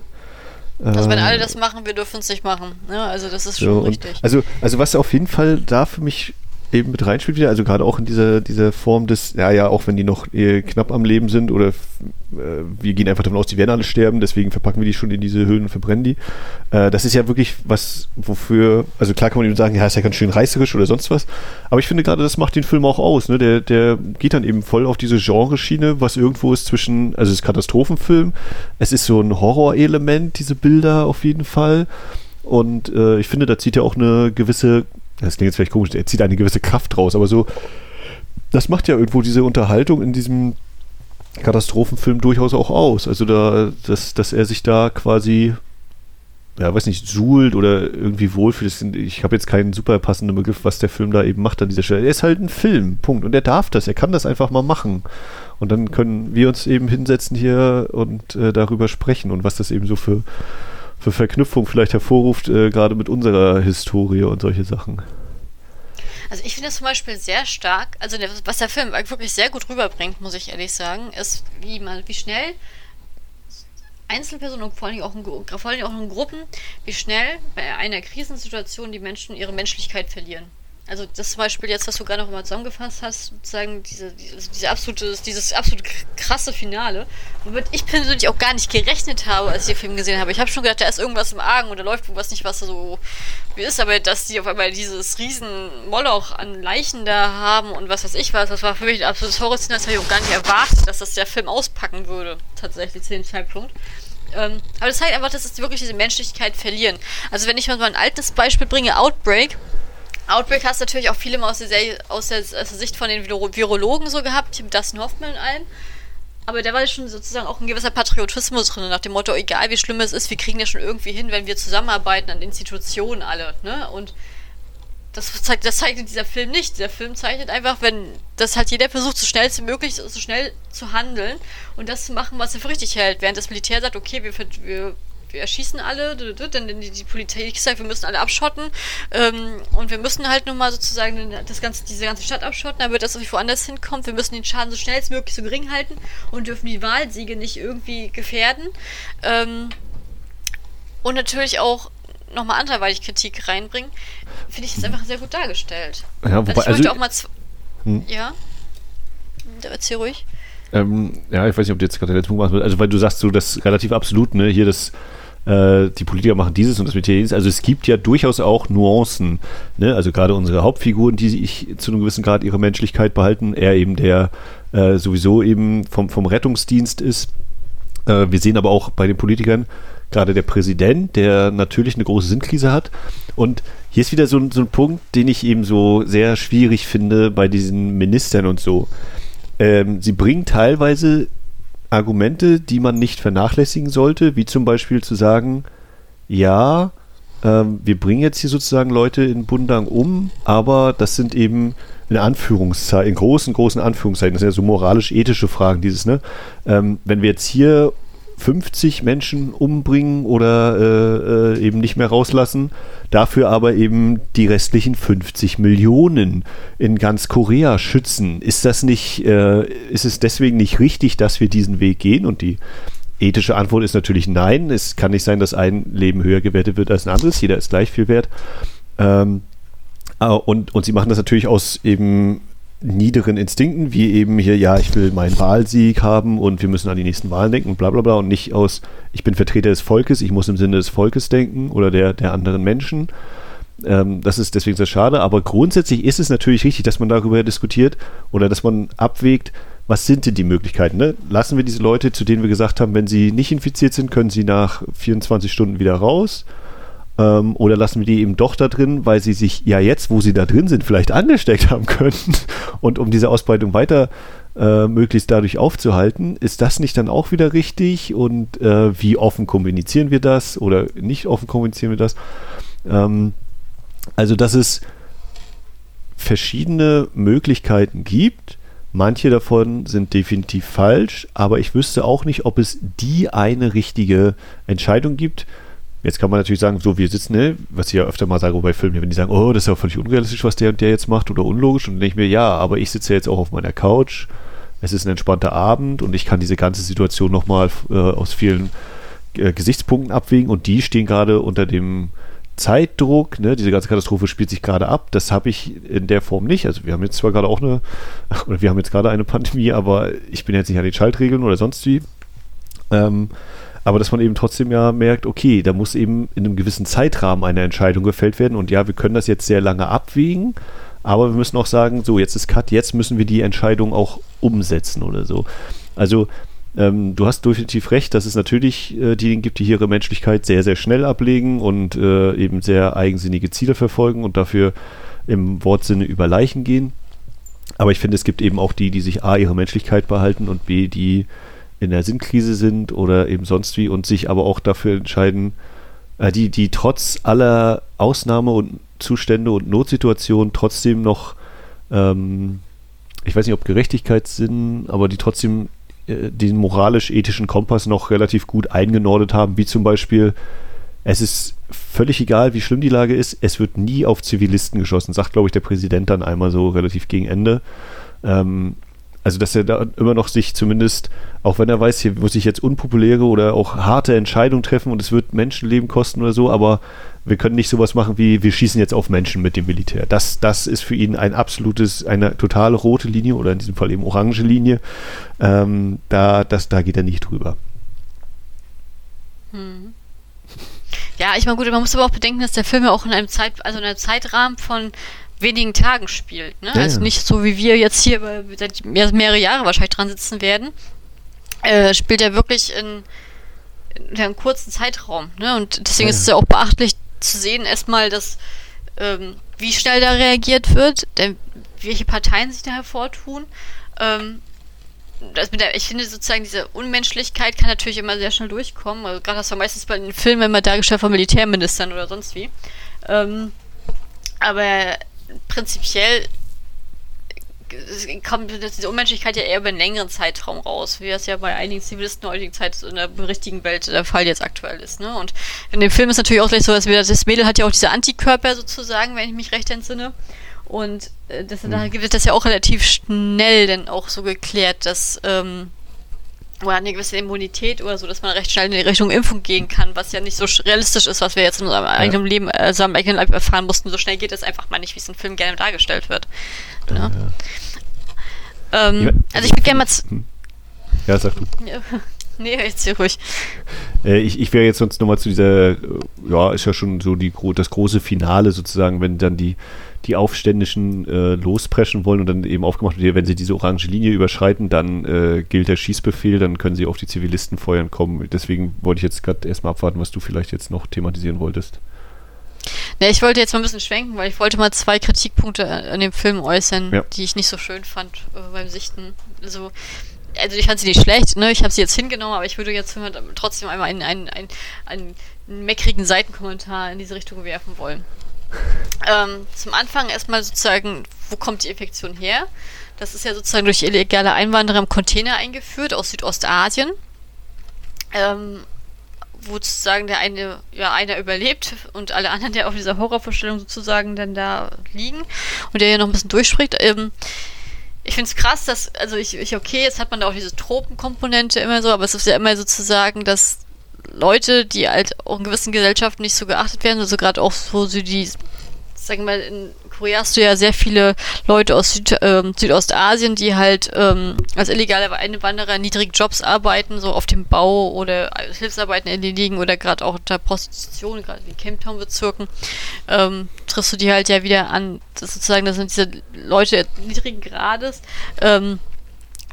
also wenn alle äh, das machen, wir dürfen es nicht machen. Ja, ne? also das ist schon so, richtig. Also, also was auf jeden Fall da für mich eben mit reinspielt wieder, also gerade auch in dieser, dieser Form des, ja, ja, auch wenn die noch eh knapp am Leben sind oder äh, wir gehen einfach davon aus, die werden alle sterben, deswegen verpacken wir die schon in diese Höhlen und verbrennen die. Äh, das ist ja wirklich was, wofür, also klar kann man eben sagen, ja, ist ja ganz schön reißerisch oder sonst was, aber ich finde gerade, das macht den Film auch aus, ne? Der, der geht dann eben voll auf diese Genreschiene, was irgendwo ist zwischen, also es ist Katastrophenfilm, es ist so ein Horrorelement, diese Bilder auf jeden Fall. Und äh, ich finde, da zieht ja auch eine gewisse das klingt jetzt vielleicht komisch, er zieht eine gewisse Kraft raus, aber so, das macht ja irgendwo diese Unterhaltung in diesem Katastrophenfilm durchaus auch aus. Also da, dass, dass er sich da quasi ja, weiß nicht, suhlt oder irgendwie wohlfühlt. Ich habe jetzt keinen super passenden Begriff, was der Film da eben macht an dieser Stelle. Er ist halt ein Film, Punkt. Und er darf das, er kann das einfach mal machen. Und dann können wir uns eben hinsetzen hier und äh, darüber sprechen und was das eben so für, für Verknüpfung vielleicht hervorruft, äh, gerade mit unserer Historie und solche Sachen. Also ich finde es zum Beispiel sehr stark, also was der Film wirklich sehr gut rüberbringt, muss ich ehrlich sagen, ist, wie man, wie schnell Einzelpersonen und vor allem auch in, vor allem auch in Gruppen, wie schnell bei einer Krisensituation die Menschen ihre Menschlichkeit verlieren. Also das zum Beispiel jetzt, was du gerade noch mal zusammengefasst hast, sozusagen diese, diese, diese absolute, dieses absolut krasse Finale, womit ich persönlich auch gar nicht gerechnet habe, als ich den Film gesehen habe. Ich habe schon gedacht, da ist irgendwas im Argen da läuft irgendwas nicht, was so wie ist, aber dass die auf einmal dieses riesen Moloch an Leichen da haben und was weiß ich was, das war für mich ein absolutes Horror-Szene, das habe ich auch gar nicht erwartet, dass das der Film auspacken würde, tatsächlich zu dem Zeitpunkt. Ähm, aber das zeigt einfach, dass es wirklich diese Menschlichkeit verlieren. Also wenn ich mal ein altes Beispiel bringe, Outbreak, Outbreak hast natürlich auch viele mal aus der, Serie, aus der, aus der Sicht von den Virologen so gehabt, mit Dustin Hoffman und allem. Aber da war schon sozusagen auch ein gewisser Patriotismus drin, nach dem Motto, egal wie schlimm es ist, wir kriegen das schon irgendwie hin, wenn wir zusammenarbeiten an Institutionen alle, ne? Und das zeigt, das zeigt dieser Film nicht. Der Film zeichnet einfach, wenn das halt jeder versucht, so schnell wie möglich, so schnell zu handeln und das zu machen, was er für richtig hält. Während das Militär sagt, okay, wir, wir wir erschießen alle, dann die, die Politik sagt, wir müssen alle abschotten ähm, und wir müssen halt nun mal sozusagen das ganze, diese ganze Stadt abschotten, damit das irgendwie woanders hinkommt. Wir müssen den Schaden so schnell als möglich so gering halten und dürfen die Wahlsiege nicht irgendwie gefährden. Ähm, und natürlich auch nochmal anderweitig Kritik reinbringen, finde ich das einfach sehr gut dargestellt. Ja, wobei, also ich möchte also, auch mal... Hm. Ja? Erzähl ruhig. Ähm, ja, ich weiß nicht, ob du jetzt gerade den Punkt machst, also weil du sagst so, das relativ absolut, ne, hier das äh, die Politiker machen dieses und das mit jenes. Also es gibt ja durchaus auch Nuancen. Ne? Also gerade unsere Hauptfiguren, die sich zu einem gewissen Grad ihre Menschlichkeit behalten, er eben der äh, sowieso eben vom, vom Rettungsdienst ist. Äh, wir sehen aber auch bei den Politikern gerade der Präsident, der natürlich eine große Sinnkrise hat. Und hier ist wieder so, so ein Punkt, den ich eben so sehr schwierig finde bei diesen Ministern und so. Ähm, sie bringen teilweise Argumente, die man nicht vernachlässigen sollte, wie zum Beispiel zu sagen, ja, ähm, wir bringen jetzt hier sozusagen Leute in Bundang um, aber das sind eben in Anführungszeichen, in großen, großen Anführungszeichen, das sind ja so moralisch-ethische Fragen, dieses, ne? Ähm, wenn wir jetzt hier 50 Menschen umbringen oder äh, äh, eben nicht mehr rauslassen, dafür aber eben die restlichen 50 Millionen in ganz Korea schützen. Ist das nicht, äh, ist es deswegen nicht richtig, dass wir diesen Weg gehen? Und die ethische Antwort ist natürlich nein. Es kann nicht sein, dass ein Leben höher gewertet wird als ein anderes. Jeder ist gleich viel wert. Ähm, und, und sie machen das natürlich aus eben niederen Instinkten, wie eben hier, ja, ich will meinen Wahlsieg haben und wir müssen an die nächsten Wahlen denken bla bla bla und nicht aus, ich bin Vertreter des Volkes, ich muss im Sinne des Volkes denken oder der, der anderen Menschen. Ähm, das ist deswegen sehr schade, aber grundsätzlich ist es natürlich richtig, dass man darüber diskutiert oder dass man abwägt, was sind denn die Möglichkeiten? Ne? Lassen wir diese Leute, zu denen wir gesagt haben, wenn sie nicht infiziert sind, können sie nach 24 Stunden wieder raus ähm, oder lassen wir die eben doch da drin, weil sie sich ja jetzt, wo sie da drin sind, vielleicht angesteckt haben könnten. Und um diese Ausbreitung weiter äh, möglichst dadurch aufzuhalten, ist das nicht dann auch wieder richtig? Und äh, wie offen kommunizieren wir das oder nicht offen kommunizieren wir das? Ähm, also, dass es verschiedene Möglichkeiten gibt. Manche davon sind definitiv falsch, aber ich wüsste auch nicht, ob es die eine richtige Entscheidung gibt. Jetzt kann man natürlich sagen, so wir sitzen, ne, was ich ja öfter mal sage bei Filmen, wenn die sagen, oh, das ist ja völlig unrealistisch, was der und der jetzt macht oder unlogisch. Und dann denke ich mir, ja, aber ich sitze ja jetzt auch auf meiner Couch, es ist ein entspannter Abend und ich kann diese ganze Situation nochmal äh, aus vielen äh, Gesichtspunkten abwägen und die stehen gerade unter dem Zeitdruck, ne, diese ganze Katastrophe spielt sich gerade ab. Das habe ich in der Form nicht. Also wir haben jetzt zwar gerade auch eine, oder wir haben jetzt gerade eine Pandemie, aber ich bin jetzt nicht an den Schaltregeln oder sonst wie. Ähm, aber dass man eben trotzdem ja merkt, okay, da muss eben in einem gewissen Zeitrahmen eine Entscheidung gefällt werden und ja, wir können das jetzt sehr lange abwägen, aber wir müssen auch sagen, so, jetzt ist Cut, jetzt müssen wir die Entscheidung auch umsetzen oder so. Also, ähm, du hast definitiv recht, dass es natürlich äh, diejenigen gibt, die ihre Menschlichkeit sehr, sehr schnell ablegen und äh, eben sehr eigensinnige Ziele verfolgen und dafür im Wortsinne über Leichen gehen. Aber ich finde, es gibt eben auch die, die sich A, ihre Menschlichkeit behalten und B, die in der Sinnkrise sind oder eben sonst wie und sich aber auch dafür entscheiden, äh, die, die trotz aller Ausnahme- und Zustände und Notsituationen trotzdem noch, ähm, ich weiß nicht, ob Gerechtigkeitssinn, aber die trotzdem äh, den moralisch-ethischen Kompass noch relativ gut eingenordet haben, wie zum Beispiel, es ist völlig egal, wie schlimm die Lage ist, es wird nie auf Zivilisten geschossen, sagt, glaube ich, der Präsident dann einmal so relativ gegen Ende. Ähm, also, dass er da immer noch sich zumindest, auch wenn er weiß, hier muss ich jetzt unpopuläre oder auch harte Entscheidungen treffen und es wird Menschenleben kosten oder so, aber wir können nicht sowas machen wie, wir schießen jetzt auf Menschen mit dem Militär. Das, das ist für ihn ein absolutes, eine totale rote Linie oder in diesem Fall eben orange Linie. Ähm, da, das, da geht er nicht drüber. Hm. Ja, ich meine, gut, man muss aber auch bedenken, dass der Film ja auch in einem Zeit, also in einem Zeitrahmen von wenigen Tagen spielt. Ne? Ja, also nicht so wie wir jetzt hier seit mehrere Jahre wahrscheinlich dran sitzen werden. Äh, spielt er wirklich in, in, einem kurzen Zeitraum. Ne? Und deswegen ja. ist es ja auch beachtlich zu sehen, erstmal, dass ähm, wie schnell da reagiert wird, denn welche Parteien sich da hervortun. Ähm, der, ich finde sozusagen diese Unmenschlichkeit kann natürlich immer sehr schnell durchkommen. Also gerade das war meistens bei den Filmen immer dargestellt von Militärministern oder sonst wie. Ähm, aber prinzipiell kommt diese Unmenschlichkeit ja eher über einen längeren Zeitraum raus, wie das ja bei einigen Zivilisten der heutigen Zeit in der richtigen Welt der Fall jetzt aktuell ist. Ne? Und in dem Film ist natürlich auch gleich so, dass wir, das Mädel hat ja auch diese Antikörper sozusagen, wenn ich mich recht entsinne. Und äh, das, mhm. da wird das ja auch relativ schnell dann auch so geklärt, dass ähm, oder eine gewisse Immunität oder so, dass man recht schnell in die Richtung Impfung gehen kann, was ja nicht so realistisch ist, was wir jetzt in unserem ja. eigenen Leben, also am eigenen Leib erfahren mussten. So schnell geht es einfach mal nicht, wie es im Film gerne dargestellt wird. Ne? Ja. Ähm, also ich würde gerne mal. Hm. Ja, sag du. nee, jetzt hier ruhig. Äh, ich, ich wäre jetzt sonst nochmal zu dieser, ja, ist ja schon so die, das große Finale sozusagen, wenn dann die die Aufständischen äh, lospreschen wollen und dann eben aufgemacht wird, wenn sie diese orange Linie überschreiten, dann äh, gilt der Schießbefehl, dann können sie auf die Zivilisten feuern kommen. Deswegen wollte ich jetzt gerade erstmal abwarten, was du vielleicht jetzt noch thematisieren wolltest. Ne, ich wollte jetzt mal ein bisschen schwenken, weil ich wollte mal zwei Kritikpunkte an dem Film äußern, ja. die ich nicht so schön fand äh, beim Sichten. Also, also ich fand sie nicht schlecht, ne? Ich habe sie jetzt hingenommen, aber ich würde jetzt trotzdem einmal einen, einen, einen, einen meckrigen Seitenkommentar in diese Richtung werfen wollen. Ähm, zum Anfang erstmal sozusagen, wo kommt die Infektion her? Das ist ja sozusagen durch illegale Einwanderer im Container eingeführt aus Südostasien. Ähm, wo sozusagen der eine, ja, einer überlebt und alle anderen, der auf dieser Horrorvorstellung sozusagen dann da liegen und der hier noch ein bisschen durchspricht. Ähm, ich finde es krass, dass, also ich, ich, okay, jetzt hat man da auch diese Tropenkomponente immer so, aber es ist ja immer sozusagen, dass Leute, die halt auch in gewissen Gesellschaften nicht so geachtet werden, also gerade auch so die, sagen wir mal, in Korea hast du ja sehr viele Leute aus Süd, ähm, Südostasien, die halt ähm, als illegale Einwanderer niedrig Jobs arbeiten, so auf dem Bau oder als Hilfsarbeiten erledigen oder gerade auch unter Prostitution, gerade in Camptown-Bezirken, ähm, triffst du die halt ja wieder an. Das sozusagen, das sind diese Leute niedrigen Grades, ähm,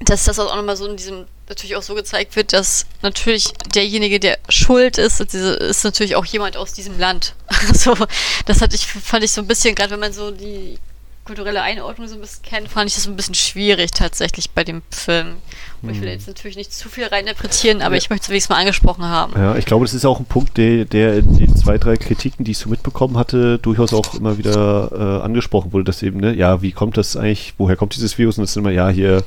dass das auch nochmal so in diesem natürlich auch so gezeigt wird, dass natürlich derjenige, der schuld ist, ist natürlich auch jemand aus diesem Land. so, das hatte ich, fand ich so ein bisschen, gerade wenn man so die kulturelle Einordnung so ein bisschen kennt, fand ich das so ein bisschen schwierig tatsächlich bei dem Film. Und ich will hm. jetzt natürlich nicht zu viel reininterpretieren, aber ja. ich möchte es wenigstens mal angesprochen haben. Ja, ich glaube, das ist auch ein Punkt, der, der in den zwei, drei Kritiken, die ich so mitbekommen hatte, durchaus auch immer wieder äh, angesprochen wurde, dass eben, ne, ja, wie kommt das eigentlich, woher kommt dieses Virus? Und das ist immer, ja, hier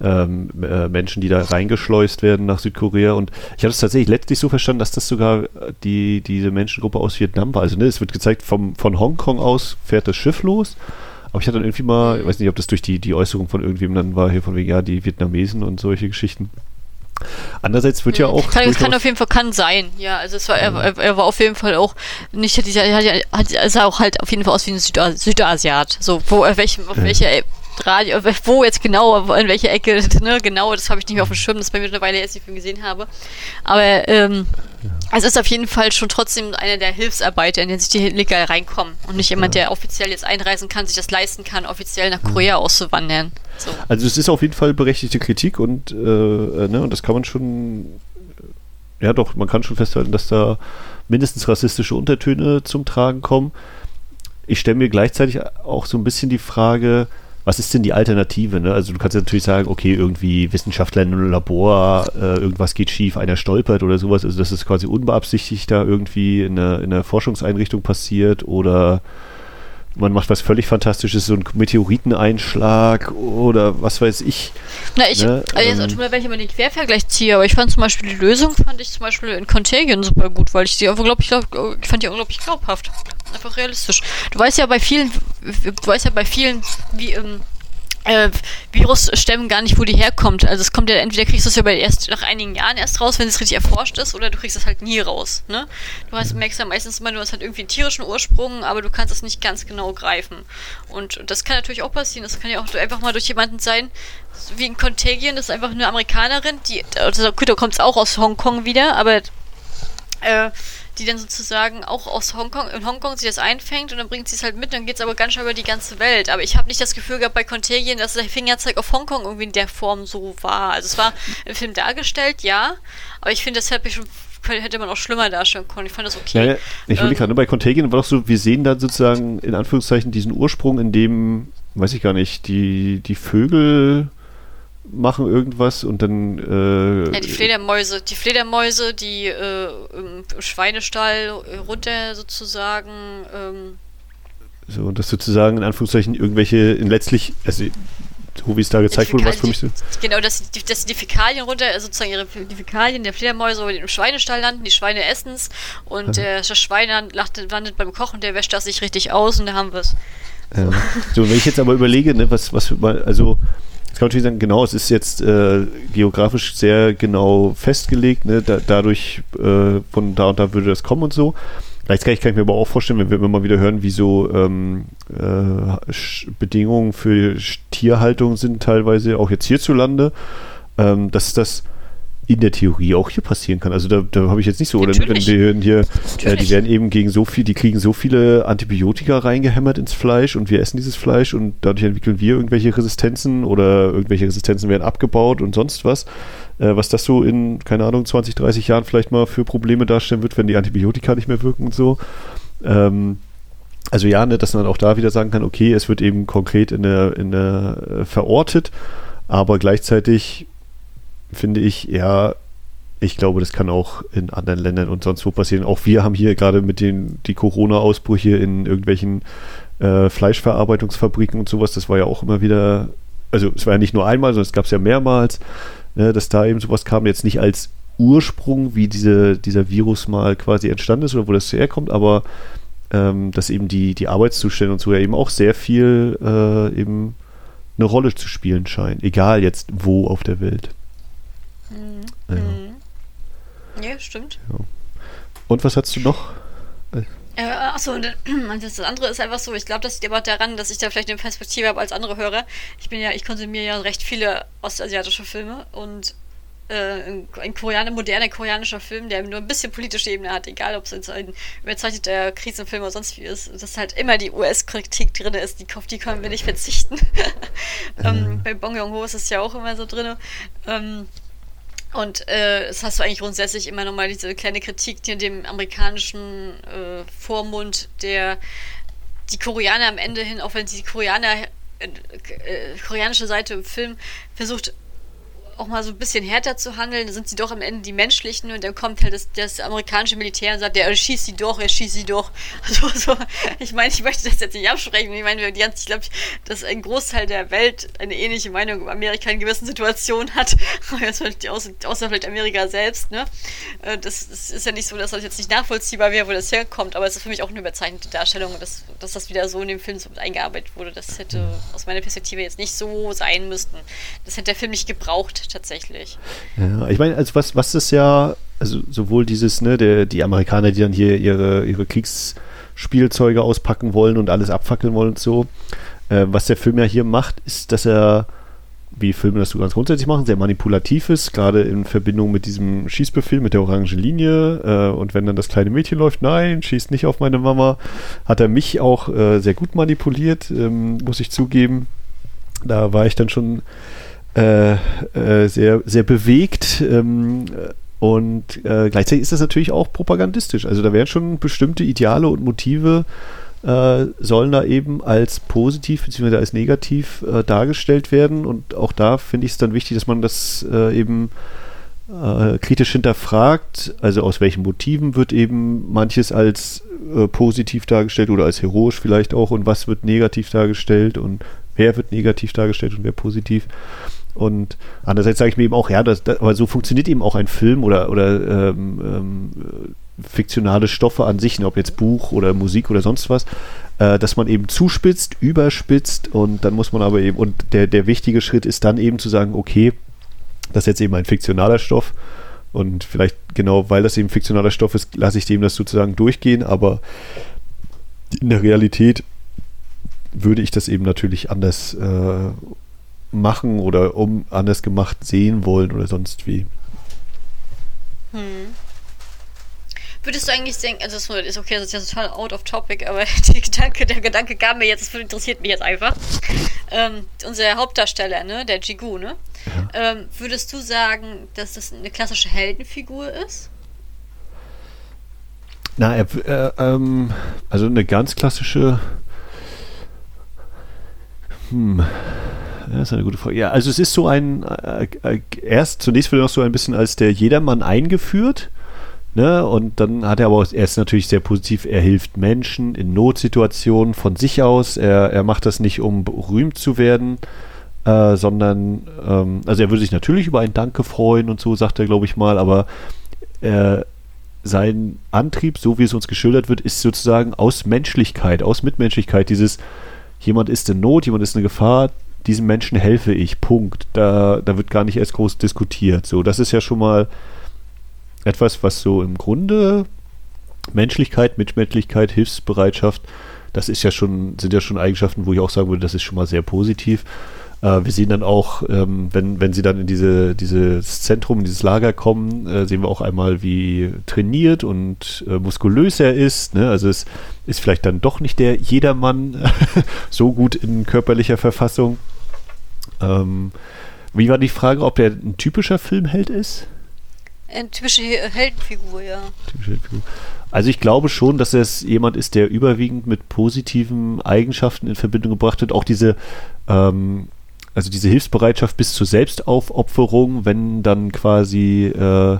ähm, äh, Menschen, die da reingeschleust werden nach Südkorea. Und ich habe es tatsächlich letztlich so verstanden, dass das sogar die, diese Menschengruppe aus Vietnam war. Also ne, es wird gezeigt, vom, von Hongkong aus fährt das Schiff los. Aber ich hatte dann irgendwie mal, ich weiß nicht, ob das durch die, die Äußerung von irgendjemandem dann war, hier von wegen, ja, die Vietnamesen und solche Geschichten. Andererseits wird ja auch. Kann, kann auf jeden Fall kann sein, ja. Also es war, er, er war auf jeden Fall auch nicht, er, sah auch halt auf jeden Fall aus wie ein Südas Südasiat. So, wo, auf welchem, auf ja. Radio, wo jetzt genau, in welcher Ecke, ne, genau, das habe ich nicht mehr auf dem Schirm, das bei mir eine Weile, als ich den Film gesehen habe. Aber ähm, es ist auf jeden Fall schon trotzdem einer der Hilfsarbeiter, in den sich die illegal reinkommen und nicht jemand, der offiziell jetzt einreisen kann, sich das leisten kann, offiziell nach Korea mhm. auszuwandern. So. Also es ist auf jeden Fall berechtigte Kritik und, äh, ne, und das kann man schon, ja doch, man kann schon festhalten, dass da mindestens rassistische Untertöne zum Tragen kommen. Ich stelle mir gleichzeitig auch so ein bisschen die Frage, was ist denn die Alternative? Ne? Also du kannst ja natürlich sagen, okay, irgendwie Wissenschaftler in einem Labor, äh, irgendwas geht schief, einer stolpert oder sowas. Also das ist quasi unbeabsichtigt da irgendwie in einer, in einer Forschungseinrichtung passiert oder man macht was völlig Fantastisches, so ein Meteoriteneinschlag oder was weiß ich. Na, ich, ne? also jetzt, ähm, wenn ich immer den Quervergleich ziehe, aber ich fand zum Beispiel die Lösung, fand ich zum Beispiel in Contagion super gut, weil ich die einfach, glaube ich, glaub, ich fand die unglaublich glaubhaft. Einfach realistisch. Du weißt ja bei vielen, du weißt ja bei vielen, wie, ähm, äh, Virusstämmen gar nicht, wo die herkommt. Also es kommt ja, entweder kriegst du es ja bei erst nach einigen Jahren erst raus, wenn es richtig erforscht ist, oder du kriegst es halt nie raus. Ne? Du hast, merkst ja meistens immer, du hast halt irgendwie einen tierischen Ursprung, aber du kannst es nicht ganz genau greifen. Und das kann natürlich auch passieren. Das kann ja auch einfach mal durch jemanden sein, wie ein Contagion, das ist einfach eine Amerikanerin, die, also gut, da kommt es auch aus Hongkong wieder, aber äh, die dann sozusagen auch aus Hongkong, in Hongkong sie das einfängt und dann bringt sie es halt mit, dann geht es aber ganz schnell über die ganze Welt. Aber ich habe nicht das Gefühl gehabt bei Contagion, dass der Fingerzeig auf Hongkong irgendwie in der Form so war. Also es war im Film dargestellt, ja, aber ich finde, das hätte, schon, hätte man auch schlimmer darstellen können. Ich fand das okay. Ja. Ich würde ähm, gerade, bei Contagion war doch so, wir sehen da sozusagen in Anführungszeichen diesen Ursprung, in dem, weiß ich gar nicht, die, die Vögel machen irgendwas und dann. Äh, ja, die Fledermäuse, die Fledermäuse, die äh, im Schweinestall runter sozusagen. Ähm, so, und das sozusagen in Anführungszeichen irgendwelche, in letztlich, also so wie es da gezeigt wurde, was für mich so. Genau, dass die, dass die Fäkalien runter, also sozusagen ihre, die Fäkalien der Fledermäuse im Schweinestall landen, die Schweine essen es und der, das Schwein landet, beim Kochen, der wäscht das sich richtig aus und da haben wir es. So. Ja. so, wenn ich jetzt aber überlege, ne, was, was, also kann natürlich sagen, genau, es ist jetzt äh, geografisch sehr genau festgelegt, ne? da, dadurch äh, von da und da würde das kommen und so. Gleichzeitig kann ich mir aber auch vorstellen, wenn wir immer mal wieder hören, wie so ähm, äh, Bedingungen für Tierhaltung sind, teilweise auch jetzt hierzulande, ähm, dass das in der Theorie auch hier passieren kann. Also da, da habe ich jetzt nicht so, oder wenn die hören hier, äh, die werden eben gegen so viel, die kriegen so viele Antibiotika reingehämmert ins Fleisch und wir essen dieses Fleisch und dadurch entwickeln wir irgendwelche Resistenzen oder irgendwelche Resistenzen werden abgebaut und sonst was. Äh, was das so in, keine Ahnung, 20, 30 Jahren vielleicht mal für Probleme darstellen wird, wenn die Antibiotika nicht mehr wirken und so. Ähm, also ja, ne, dass man auch da wieder sagen kann, okay, es wird eben konkret in der, in der äh, verortet, aber gleichzeitig finde ich, ja, ich glaube, das kann auch in anderen Ländern und sonst wo passieren. Auch wir haben hier gerade mit den die Corona-Ausbrüche in irgendwelchen äh, Fleischverarbeitungsfabriken und sowas, das war ja auch immer wieder, also es war ja nicht nur einmal, sondern es gab es ja mehrmals, ne, dass da eben sowas kam, jetzt nicht als Ursprung, wie diese, dieser Virus mal quasi entstanden ist oder wo das herkommt, aber ähm, dass eben die, die Arbeitszustände und so ja eben auch sehr viel äh, eben eine Rolle zu spielen scheinen, egal jetzt wo auf der Welt. Mhm. Ja. Mhm. ja, stimmt. Ja. Und was hast du noch? Äh, achso, und das andere ist einfach so, ich glaube, das liegt aber daran, dass ich da vielleicht eine Perspektive habe als andere Hörer. Ich bin ja, ich konsumiere ja recht viele ostasiatische Filme und äh, ein Koreaner, moderner koreanischer Film, der nur ein bisschen politische Ebene hat, egal ob es jetzt ein überzeichneter Krisenfilm oder sonst wie ist, dass halt immer die US-Kritik drin ist, die, auf die können wir nicht verzichten. ähm, bei Bong Joon-ho ist es ja auch immer so drin. Ähm, und äh, das hast du eigentlich grundsätzlich immer nochmal diese kleine Kritik, in dem amerikanischen äh, Vormund, der die Koreaner am Ende hin, auch wenn die Koreaner, äh, äh, koreanische Seite im Film versucht, auch mal so ein bisschen härter zu handeln, sind sie doch am Ende die menschlichen und dann kommt halt das, das amerikanische Militär und sagt, er schießt sie doch, er schießt sie doch. Also, so, ich meine, ich möchte das jetzt nicht absprechen. Ich meine, die ganze, ich glaube, dass ein Großteil der Welt eine ähnliche Meinung über Amerika in gewissen Situationen hat. außer, außer vielleicht Amerika selbst, ne? Äh, das, das, ist ja nicht so, dass das jetzt nicht nachvollziehbar wäre, wo das herkommt, aber es ist für mich auch eine überzeichnete Darstellung, dass, dass das wieder so in dem Film so mit eingearbeitet wurde. Das hätte aus meiner Perspektive jetzt nicht so sein müssten. Das hätte der Film nicht gebraucht tatsächlich. Ja, ich meine, also was, was ist ja, also sowohl dieses, ne, der, die Amerikaner, die dann hier ihre, ihre Kriegsspielzeuge auspacken wollen und alles abfackeln wollen und so, äh, was der Film ja hier macht, ist, dass er, wie Filme das so ganz grundsätzlich machen, sehr manipulativ ist, gerade in Verbindung mit diesem Schießbefehl, mit der orangen Linie. Äh, und wenn dann das kleine Mädchen läuft, nein, schießt nicht auf meine Mama, hat er mich auch äh, sehr gut manipuliert, ähm, muss ich zugeben. Da war ich dann schon äh, äh, sehr, sehr bewegt. Ähm, und äh, gleichzeitig ist das natürlich auch propagandistisch. Also da werden schon bestimmte Ideale und Motive äh, sollen da eben als positiv bzw. als negativ dargestellt werden. Und auch da finde ich es dann wichtig, dass man das eben kritisch hinterfragt. Also aus welchen Motiven wird eben manches als äh, positiv dargestellt oder als heroisch vielleicht auch und was wird negativ dargestellt und wer wird negativ dargestellt und wer positiv. Und andererseits sage ich mir eben auch, ja, das, das, aber so funktioniert eben auch ein Film oder, oder ähm, ähm, fiktionale Stoffe an sich, ob jetzt Buch oder Musik oder sonst was, äh, dass man eben zuspitzt, überspitzt und dann muss man aber eben, und der, der wichtige Schritt ist dann eben zu sagen, okay, das ist jetzt eben ein fiktionaler Stoff und vielleicht genau, weil das eben fiktionaler Stoff ist, lasse ich dem das sozusagen durchgehen, aber in der Realität würde ich das eben natürlich anders äh, machen oder um anders gemacht sehen wollen oder sonst wie. Hm. Würdest du eigentlich denken, also das ist okay, das ist ja total out of topic, aber Gedanke, der Gedanke kam mir jetzt, das interessiert mich jetzt einfach. Ähm, unser Hauptdarsteller, ne, der Jigu, ne? Ja. Ähm, würdest du sagen, dass das eine klassische Heldenfigur ist? Na, er, äh, ähm, also eine ganz klassische. Hm. Das ist eine gute Frage. Ja, also es ist so ein, äh, äh, erst zunächst wird er noch so ein bisschen als der Jedermann eingeführt Ne? Und dann hat er aber, er ist natürlich sehr positiv, er hilft Menschen in Notsituationen von sich aus. Er, er macht das nicht, um berühmt zu werden, äh, sondern, ähm, also er würde sich natürlich über ein Danke freuen und so, sagt er, glaube ich mal, aber äh, sein Antrieb, so wie es uns geschildert wird, ist sozusagen aus Menschlichkeit, aus Mitmenschlichkeit, dieses jemand ist in Not, jemand ist in Gefahr, diesem Menschen helfe ich, Punkt. Da, da wird gar nicht erst groß diskutiert. So, das ist ja schon mal etwas, was so im Grunde Menschlichkeit, Mitmenschlichkeit, Hilfsbereitschaft, das ist ja schon, sind ja schon Eigenschaften, wo ich auch sagen würde, das ist schon mal sehr positiv. Äh, wir sehen dann auch, ähm, wenn, wenn sie dann in diese, dieses Zentrum, in dieses Lager kommen, äh, sehen wir auch einmal, wie trainiert und äh, muskulös er ist. Ne? Also es ist vielleicht dann doch nicht der Jedermann so gut in körperlicher Verfassung. Ähm, wie war die Frage, ob der ein typischer Filmheld ist? Eine typische Heldenfigur, ja. Typische Heldenfigur. Also ich glaube schon, dass es jemand ist, der überwiegend mit positiven Eigenschaften in Verbindung gebracht wird. Auch diese, ähm, also diese Hilfsbereitschaft bis zur Selbstaufopferung, wenn dann quasi äh,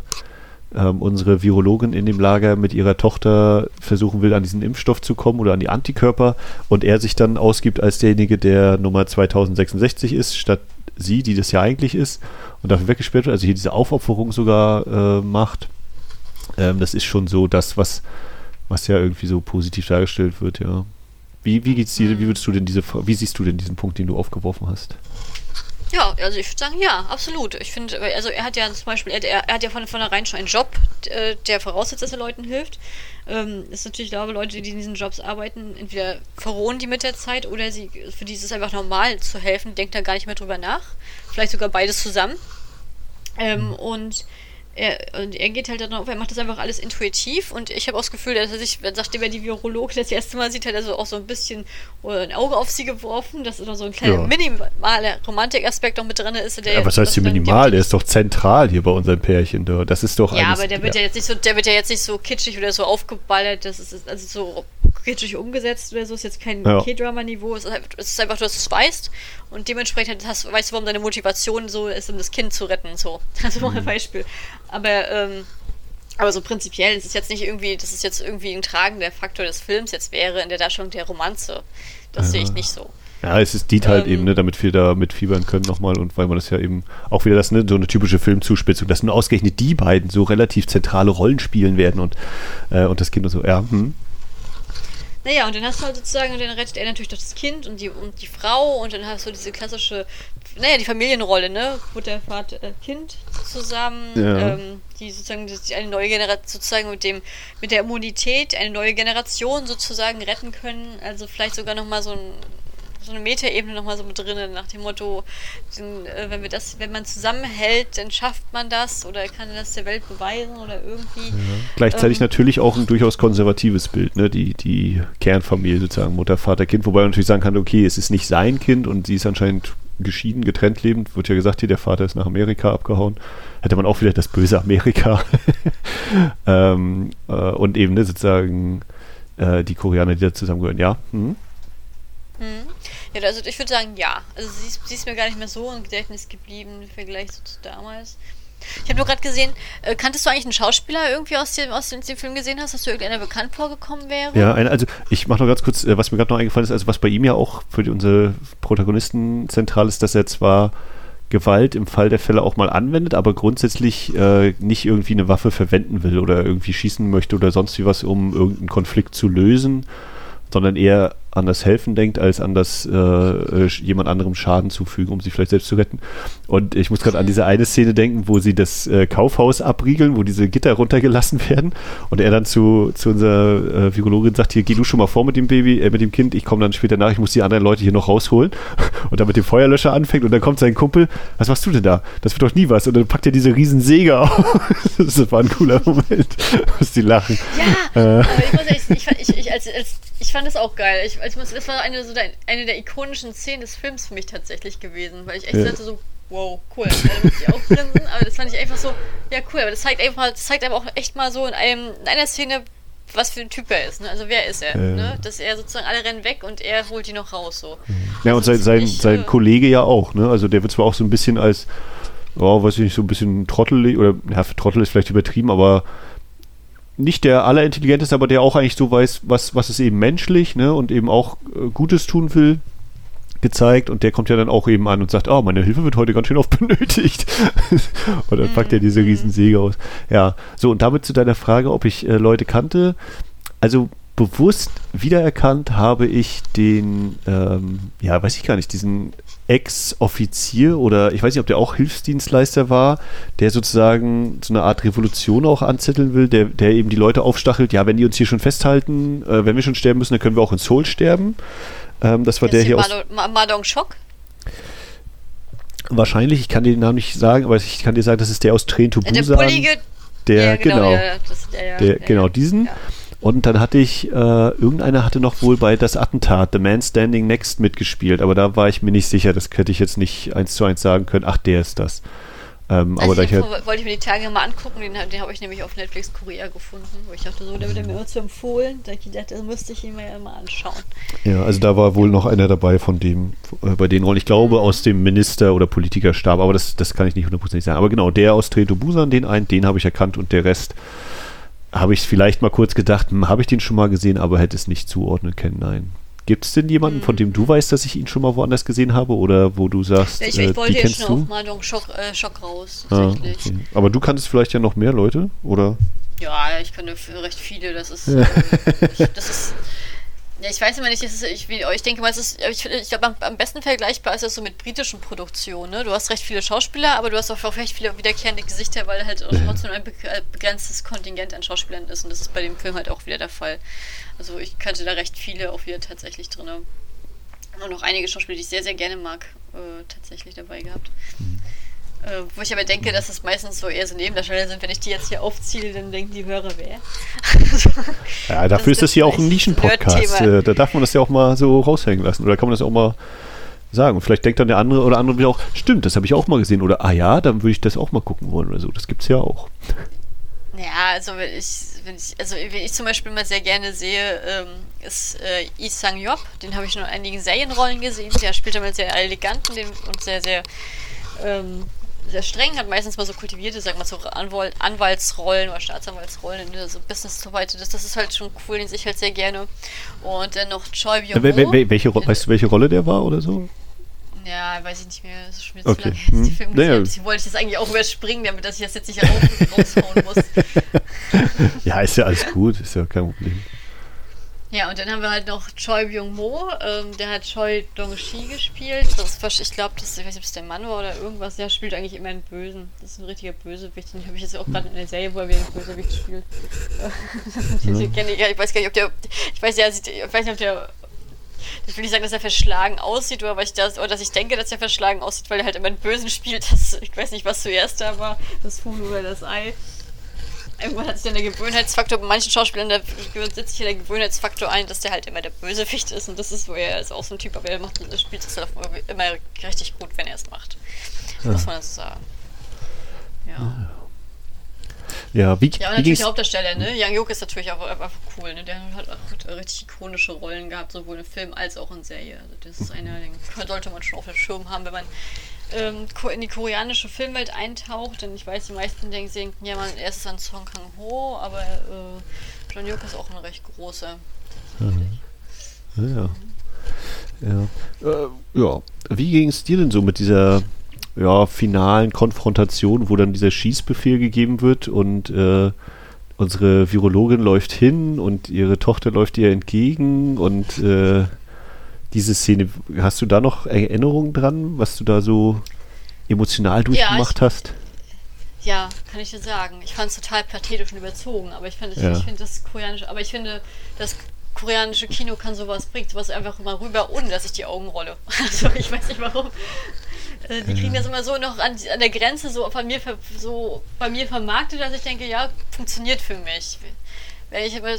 ähm, unsere Virologin in dem Lager mit ihrer Tochter versuchen will, an diesen Impfstoff zu kommen oder an die Antikörper und er sich dann ausgibt als derjenige, der Nummer 2066 ist, statt sie, die das ja eigentlich ist und dafür weggesperrt wird, also hier diese Aufopferung sogar äh, macht. Ähm, das ist schon so das, was, was ja irgendwie so positiv dargestellt wird, ja. Wie, wie geht's dir, wie würdest du denn diese, wie siehst du denn diesen Punkt, den du aufgeworfen hast? Ja, also ich würde sagen, ja, absolut. Ich finde, also er hat ja zum Beispiel, er, er hat ja von vornherein schon einen Job, äh, der voraussetzt, dass er Leuten hilft. Ähm, ist natürlich, glaube Leute, die in diesen Jobs arbeiten, entweder verrohen die mit der Zeit oder sie, für die ist es einfach normal zu helfen, denkt da gar nicht mehr drüber nach. Vielleicht sogar beides zusammen. Ähm, und er, und er geht halt dann auf, er macht das einfach alles intuitiv und ich habe auch das Gefühl, dass er sich, nachdem er die Virologe das erste Mal sieht, hat er so auch so ein bisschen ein Auge auf sie geworfen, dass da so ein kleiner ja. minimaler Romantikaspekt noch mit drin ist. Der ja, was heißt hier minimal? Der ist doch zentral hier bei unserem Pärchen. Das ist doch Ja, alles, aber der wird ja. ja. jetzt nicht so, der wird ja jetzt nicht so kitschig oder so aufgeballert, das ist also so kitschig umgesetzt oder so, ist jetzt kein ja. K-Drama-Niveau, es, es ist einfach, dass du es weißt und dementsprechend hast, weißt du, warum deine Motivation so ist, um das Kind zu retten, so. Also mal ein mhm. Beispiel. Aber, ähm, aber so prinzipiell ist es jetzt nicht irgendwie, das ist jetzt irgendwie ein tragender Faktor des Films jetzt wäre in der Darstellung der Romanze. Das ja. sehe ich nicht so. Ja, es ist die halt ähm, eben, ne, damit wir da mitfiebern können nochmal und weil man das ja eben auch wieder das, ne, so eine typische Filmzuspitzung, dass nur ausgerechnet die beiden so relativ zentrale Rollen spielen werden und, äh, und das Kind und so, ja, hm. Naja, und dann hast du halt sozusagen, und dann rettet er natürlich doch das Kind und die, und die Frau und dann hast du diese klassische naja, die Familienrolle, ne? Mutter, Vater, äh, Kind zusammen, ja. ähm, die sozusagen die eine neue Generation sozusagen mit dem, mit der Immunität eine neue Generation sozusagen retten können. Also vielleicht sogar nochmal so ein so eine Metaebene nochmal so mit drin, nach dem Motto, den, äh, wenn wir das, wenn man zusammenhält, dann schafft man das oder kann das der Welt beweisen oder irgendwie. Ja. Gleichzeitig ähm, natürlich auch ein durchaus konservatives Bild, ne? Die, die Kernfamilie sozusagen, Mutter, Vater, Kind, wobei man natürlich sagen kann, okay, es ist nicht sein Kind und sie ist anscheinend geschieden, getrennt lebend. Wird ja gesagt, hier der Vater ist nach Amerika abgehauen. Hätte man auch wieder das böse Amerika. ähm, äh, und eben ne, sozusagen äh, die Koreaner, die da zusammengehören, ja. Mhm. Mhm. Ja, also ich würde sagen, ja. Also sie ist, sie ist, mir gar nicht mehr so im Gedächtnis geblieben im Vergleich zu damals. Ich habe nur gerade gesehen, äh, kanntest du eigentlich einen Schauspieler irgendwie aus dem, aus dem, dem Film gesehen hast, dass du irgendeiner bekannt vorgekommen wäre? Ja, ein, also ich mache noch ganz kurz, äh, was mir gerade noch eingefallen ist, also was bei ihm ja auch für die, unsere Protagonisten zentral ist, dass er zwar Gewalt im Fall der Fälle auch mal anwendet, aber grundsätzlich äh, nicht irgendwie eine Waffe verwenden will oder irgendwie schießen möchte oder sonst wie was, um irgendeinen Konflikt zu lösen, sondern eher an das Helfen denkt, als an das äh, äh, jemand anderem Schaden zufügen, um sich vielleicht selbst zu retten. Und ich muss gerade an diese eine Szene denken, wo sie das äh, Kaufhaus abriegeln, wo diese Gitter runtergelassen werden und er dann zu, zu unserer äh, Virologin sagt, hier geh du schon mal vor mit dem Baby, äh, mit dem Kind, ich komme dann später nach, ich muss die anderen Leute hier noch rausholen und dann mit dem Feuerlöscher anfängt und dann kommt sein Kumpel, was machst du denn da? Das wird doch nie was. Und dann packt er diese riesen Säge auf. das war ein cooler Moment. Muss die lachen. Ja, äh. ich, ich, ich, ich, als, als, ich fand das auch geil. Ich, ich muss, das war eine, so der, eine der ikonischen Szenen des Films für mich tatsächlich gewesen, weil ich echt ja. dachte so, wow, cool. Da muss ich auch grinsen, aber das fand ich einfach so, ja cool, aber das zeigt einfach, das zeigt aber auch echt mal so in einem, in einer Szene, was für ein Typ er ist, ne? Also wer ist er, äh. ne? Dass er sozusagen alle rennen weg und er holt die noch raus, so. Ja, und sein, sein, sein äh, Kollege ja auch, ne? Also der wird zwar auch so ein bisschen als, oh, weiß ich nicht, so ein bisschen trottelig, oder, ja, Trottel ist vielleicht übertrieben, aber nicht der allerintelligenteste, aber der auch eigentlich so weiß, was, was ist eben menschlich, ne, und eben auch äh, Gutes tun will, gezeigt. Und der kommt ja dann auch eben an und sagt, oh, meine Hilfe wird heute ganz schön oft benötigt. und dann packt er diese mhm. Riesensäge aus. Ja, so, und damit zu deiner Frage, ob ich äh, Leute kannte. Also bewusst wiedererkannt habe ich den, ähm, ja, weiß ich gar nicht, diesen Ex-Offizier oder ich weiß nicht, ob der auch Hilfsdienstleister war, der sozusagen so eine Art Revolution auch anzetteln will, der, der eben die Leute aufstachelt, ja, wenn die uns hier schon festhalten, äh, wenn wir schon sterben müssen, dann können wir auch in Seoul sterben. Ähm, das war Jetzt der hier aus... Madong Schock? Wahrscheinlich, ich kann dir den Namen nicht sagen, aber ich kann dir sagen, das ist der aus Train to Busan. Der bullige... Der, ja, genau, genau, ja, das, ja, der, genau diesen. Und dann hatte ich, äh, irgendeiner hatte noch wohl bei das Attentat, The Man Standing Next, mitgespielt, aber da war ich mir nicht sicher, das hätte ich jetzt nicht eins zu eins sagen können, ach, der ist das. Ähm, also aber den halt wollte ich mir die Tage mal angucken, den, den habe ich nämlich auf Netflix Korea gefunden, wo ich dachte, so, der wird mir immer zu empfohlen. Da ich dachte, das müsste ich ihn mir ja mal anschauen. Ja, also da war wohl noch einer dabei von dem, äh, bei den Rollen, ich glaube mhm. aus dem Minister- oder Politikerstab, aber das, das kann ich nicht hundertprozentig sagen. Aber genau, der aus Treto Busan, den einen, den habe ich erkannt und der Rest habe ich vielleicht mal kurz gedacht, hm, habe ich den schon mal gesehen, aber hätte es nicht zuordnen können, nein. Gibt es denn jemanden, von dem du hm. weißt, dass ich ihn schon mal woanders gesehen habe oder wo du sagst, ich, ich äh, wollte die jetzt schon auf Malung Schock, äh, Schock raus, ah, okay. Aber du kanntest vielleicht ja noch mehr Leute, oder? Ja, ich kenne recht viele, das ist, äh, ich, das ist ja, ich weiß immer nicht, ist, ich, ich, denke mal, es ist, ich, ich glaube, am, am, besten vergleichbar ist es so mit britischen Produktionen. Ne? Du hast recht viele Schauspieler, aber du hast auch recht viele wiederkehrende Gesichter, weil halt trotzdem ein äh, begrenztes Kontingent an Schauspielern ist. Und das ist bei dem Film halt auch wieder der Fall. Also ich kannte da recht viele auch wieder tatsächlich drin. Und noch einige Schauspieler, die ich sehr, sehr gerne mag, äh, tatsächlich dabei gehabt. Mhm. Äh, wo ich aber denke, dass es meistens so eher so Nebendarsteller sind. Wenn ich die jetzt hier aufziehe, dann denken die Hörer wer. ja, dafür das ist das hier auch ein Nischenpodcast. Äh, da darf man das ja auch mal so raushängen lassen. Oder kann man das auch mal sagen. Und vielleicht denkt dann der andere oder andere auch, stimmt, das habe ich auch mal gesehen. Oder, ah ja, dann würde ich das auch mal gucken wollen oder so. Das gibt es ja auch. Ja, also wenn ich, wenn ich, also wenn ich zum Beispiel mal sehr gerne sehe, ähm, ist äh, Lee Sang Yop. Den habe ich schon in einigen Serienrollen gesehen. Der spielt damit sehr elegant und sehr, sehr ähm, sehr streng, hat meistens mal so kultivierte, sag mal so Anwalt, Anwaltsrollen oder Staatsanwaltsrollen, ne, so Business so weiter. Das, das ist halt schon cool, den sehe ich halt sehr gerne. Und dann noch Choi byung wel, welche, Weißt du, welche Rolle der war oder so? Ja, weiß ich nicht mehr. Das ist schon wieder okay. zu lange hm. die Film naja. Die wollte ich jetzt eigentlich auch überspringen, damit dass ich das jetzt nicht raushauen muss. ja, ist ja alles gut, ist ja kein Problem. Ja, und dann haben wir halt noch Choi Byung-mo, ähm, der hat Choi Dong-shi gespielt. Das ich glaube, das, ich weiß nicht, ob es der Mann war oder irgendwas, der spielt eigentlich immer einen Bösen. Das ist ein richtiger Bösewicht. Den habe ich jetzt auch gerade in der Serie, wo er wie ein Bösewicht spielt. ja. ich, weiß gar nicht, ob der, ich weiß, ja, ich weiß nicht, ob der ich will nicht sagen, dass er verschlagen aussieht, oder, ich das, oder dass ich denke, dass er verschlagen aussieht, weil er halt immer einen Bösen spielt. Das, ich weiß nicht, was zuerst da war, das Huhn oder das Ei irgendwann hat sich dann der Gewöhnheitsfaktor, bei manchen Schauspielern der, setzt sich der Gewöhnheitsfaktor ein, dass der halt immer der Bösewicht ist und das ist, wo er ist auch so ein Typ, aber er macht, spielt es halt immer richtig gut, wenn er es macht. Ja. Muss man so sagen. Ja. Ja, wie, Ja, und natürlich der Hauptdarsteller, ne? Yang Yuk ist natürlich auch einfach cool, ne? Der hat auch richtig ikonische Rollen gehabt, sowohl in Film als auch in Serie. Also das ist einer, den sollte man schon auf dem Schirm haben, wenn man in die koreanische Filmwelt eintaucht. Denn ich weiß, die meisten denken, sie denken ja mal erstes an Song Kang-ho, aber äh, John Yuk ist auch ein recht großer. Ja. Ja. Äh, ja. Wie ging es dir denn so mit dieser ja, finalen Konfrontation, wo dann dieser Schießbefehl gegeben wird und äh, unsere Virologin läuft hin und ihre Tochter läuft ihr entgegen und äh, diese Szene, hast du da noch Erinnerungen dran, was du da so emotional durchgemacht ich- hast? Ja, kann ich dir sagen. Ich fand es total pathetisch und überzogen, aber ich finde, Ja. ich finde das koreanische, aber ich finde, das koreanische Kino kann sowas bringt, sowas einfach mal rüber, ohne dass ich die Augen rolle. Also ich weiß nicht warum. Äh, Die kriegen das immer so noch an, an der Grenze so von mir so bei mir vermarktet, dass ich denke, ja, funktioniert für mich. Wenn ich aber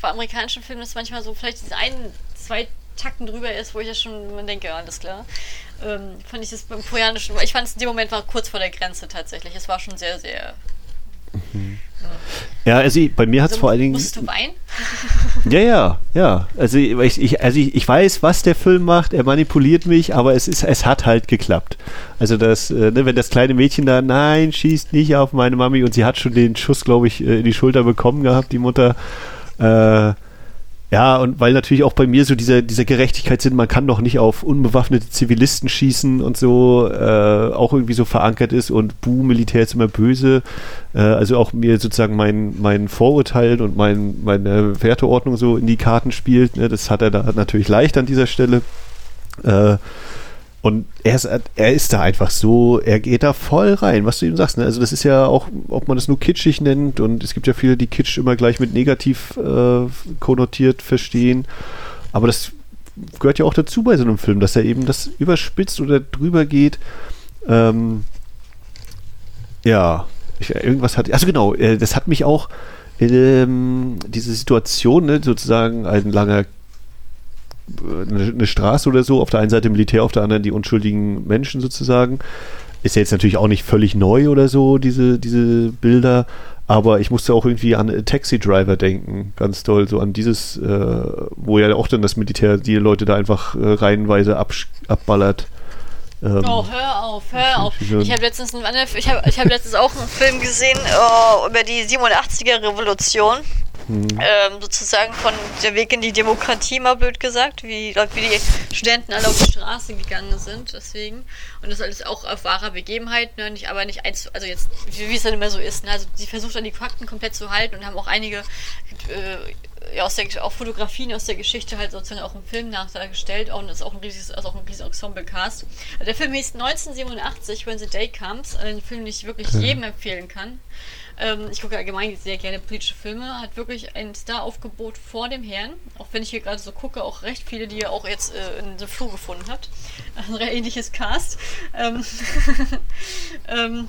bei amerikanischen Filmen das manchmal so vielleicht ein, zwei Takten drüber ist, wo ich ja schon man denke, ja, alles klar. Ähm, fand ich das beim koreanischen, ich fand es in dem Moment war kurz vor der Grenze tatsächlich. Es war schon sehr, sehr. Ja, also ich- bei mir hat es Also, vor allen Dingen. Musst du weinen? Ja, ja, ja. Also ich, ich, also ich, ich weiß, was der Film macht. Er manipuliert mich, aber es ist, es hat halt geklappt. Also das, äh, ne, wenn das kleine Mädchen da, nein, schießt nicht auf meine Mami und sie hat schon den Schuss, glaube ich, äh, in die Schulter bekommen gehabt, die Mutter. Äh, ja, und weil natürlich auch bei mir so dieser, dieser Gerechtigkeitssinn, man kann doch nicht auf unbewaffnete Zivilisten schießen und so, äh, auch irgendwie so verankert ist und Buh, Militär ist immer böse. Äh, also auch mir sozusagen mein, mein Vorurteil und mein, meine Werteordnung so in die Karten spielt. Ne? Das hat er da natürlich leicht an dieser Stelle. Äh, und er ist, er ist da einfach so, er geht da voll rein, was du ihm sagst. Ne? Also das ist ja auch, ob man das nur kitschig nennt und es gibt ja viele, die Kitsch immer gleich mit negativ äh, konnotiert verstehen. Aber das gehört ja auch dazu bei so einem Film, dass er eben das überspitzt oder drüber geht. Ähm, ja, ich, irgendwas hat, also genau, äh, das hat mich auch ähm, diese Situation, ne, sozusagen ein langer eine, Straße oder so, auf der einen Seite Militär, auf der anderen die unschuldigen Menschen sozusagen. Ist ja jetzt natürlich auch nicht völlig neu oder so, diese, diese Bilder, aber ich musste auch irgendwie an Taxi Driver denken, ganz toll, so an dieses, äh, wo ja auch dann das Militär die Leute da einfach äh, reihenweise abballert. Ähm, Oh, hör auf, hör auf. ich habe letztens, einen ich hab, ich hab letztens auch einen Film gesehen äh, über die 87er Revolution. Ähm, sozusagen von der Weg in die Demokratie, mal blöd gesagt, wie, wie die Studenten alle auf die Straße gegangen sind, deswegen. Und das alles auch auf wahrer Begebenheit, ne, nicht, aber nicht eins, also jetzt, wie, es dann immer so ist, ne, also sie versucht dann die Fakten komplett zu halten und haben auch einige, äh, ja, aus der, auch Fotografien aus der Geschichte halt sozusagen auch im Film nachgestellt und das ist auch ein riesiges, also auch ein riesiges Ensemble-Cast. Also der Film hieß 1987, When the Day Comes, einen Film, den ich wirklich jedem empfehlen kann. Ähm, ich gucke allgemein sehr gerne politische Filme. Hat wirklich ein Star-Aufgebot vor dem Herrn. Auch wenn ich hier gerade so gucke, auch recht viele, die ihr auch jetzt äh, in The Flur gefunden habt. Ein recht ähnliches Cast. Ähm, ähm,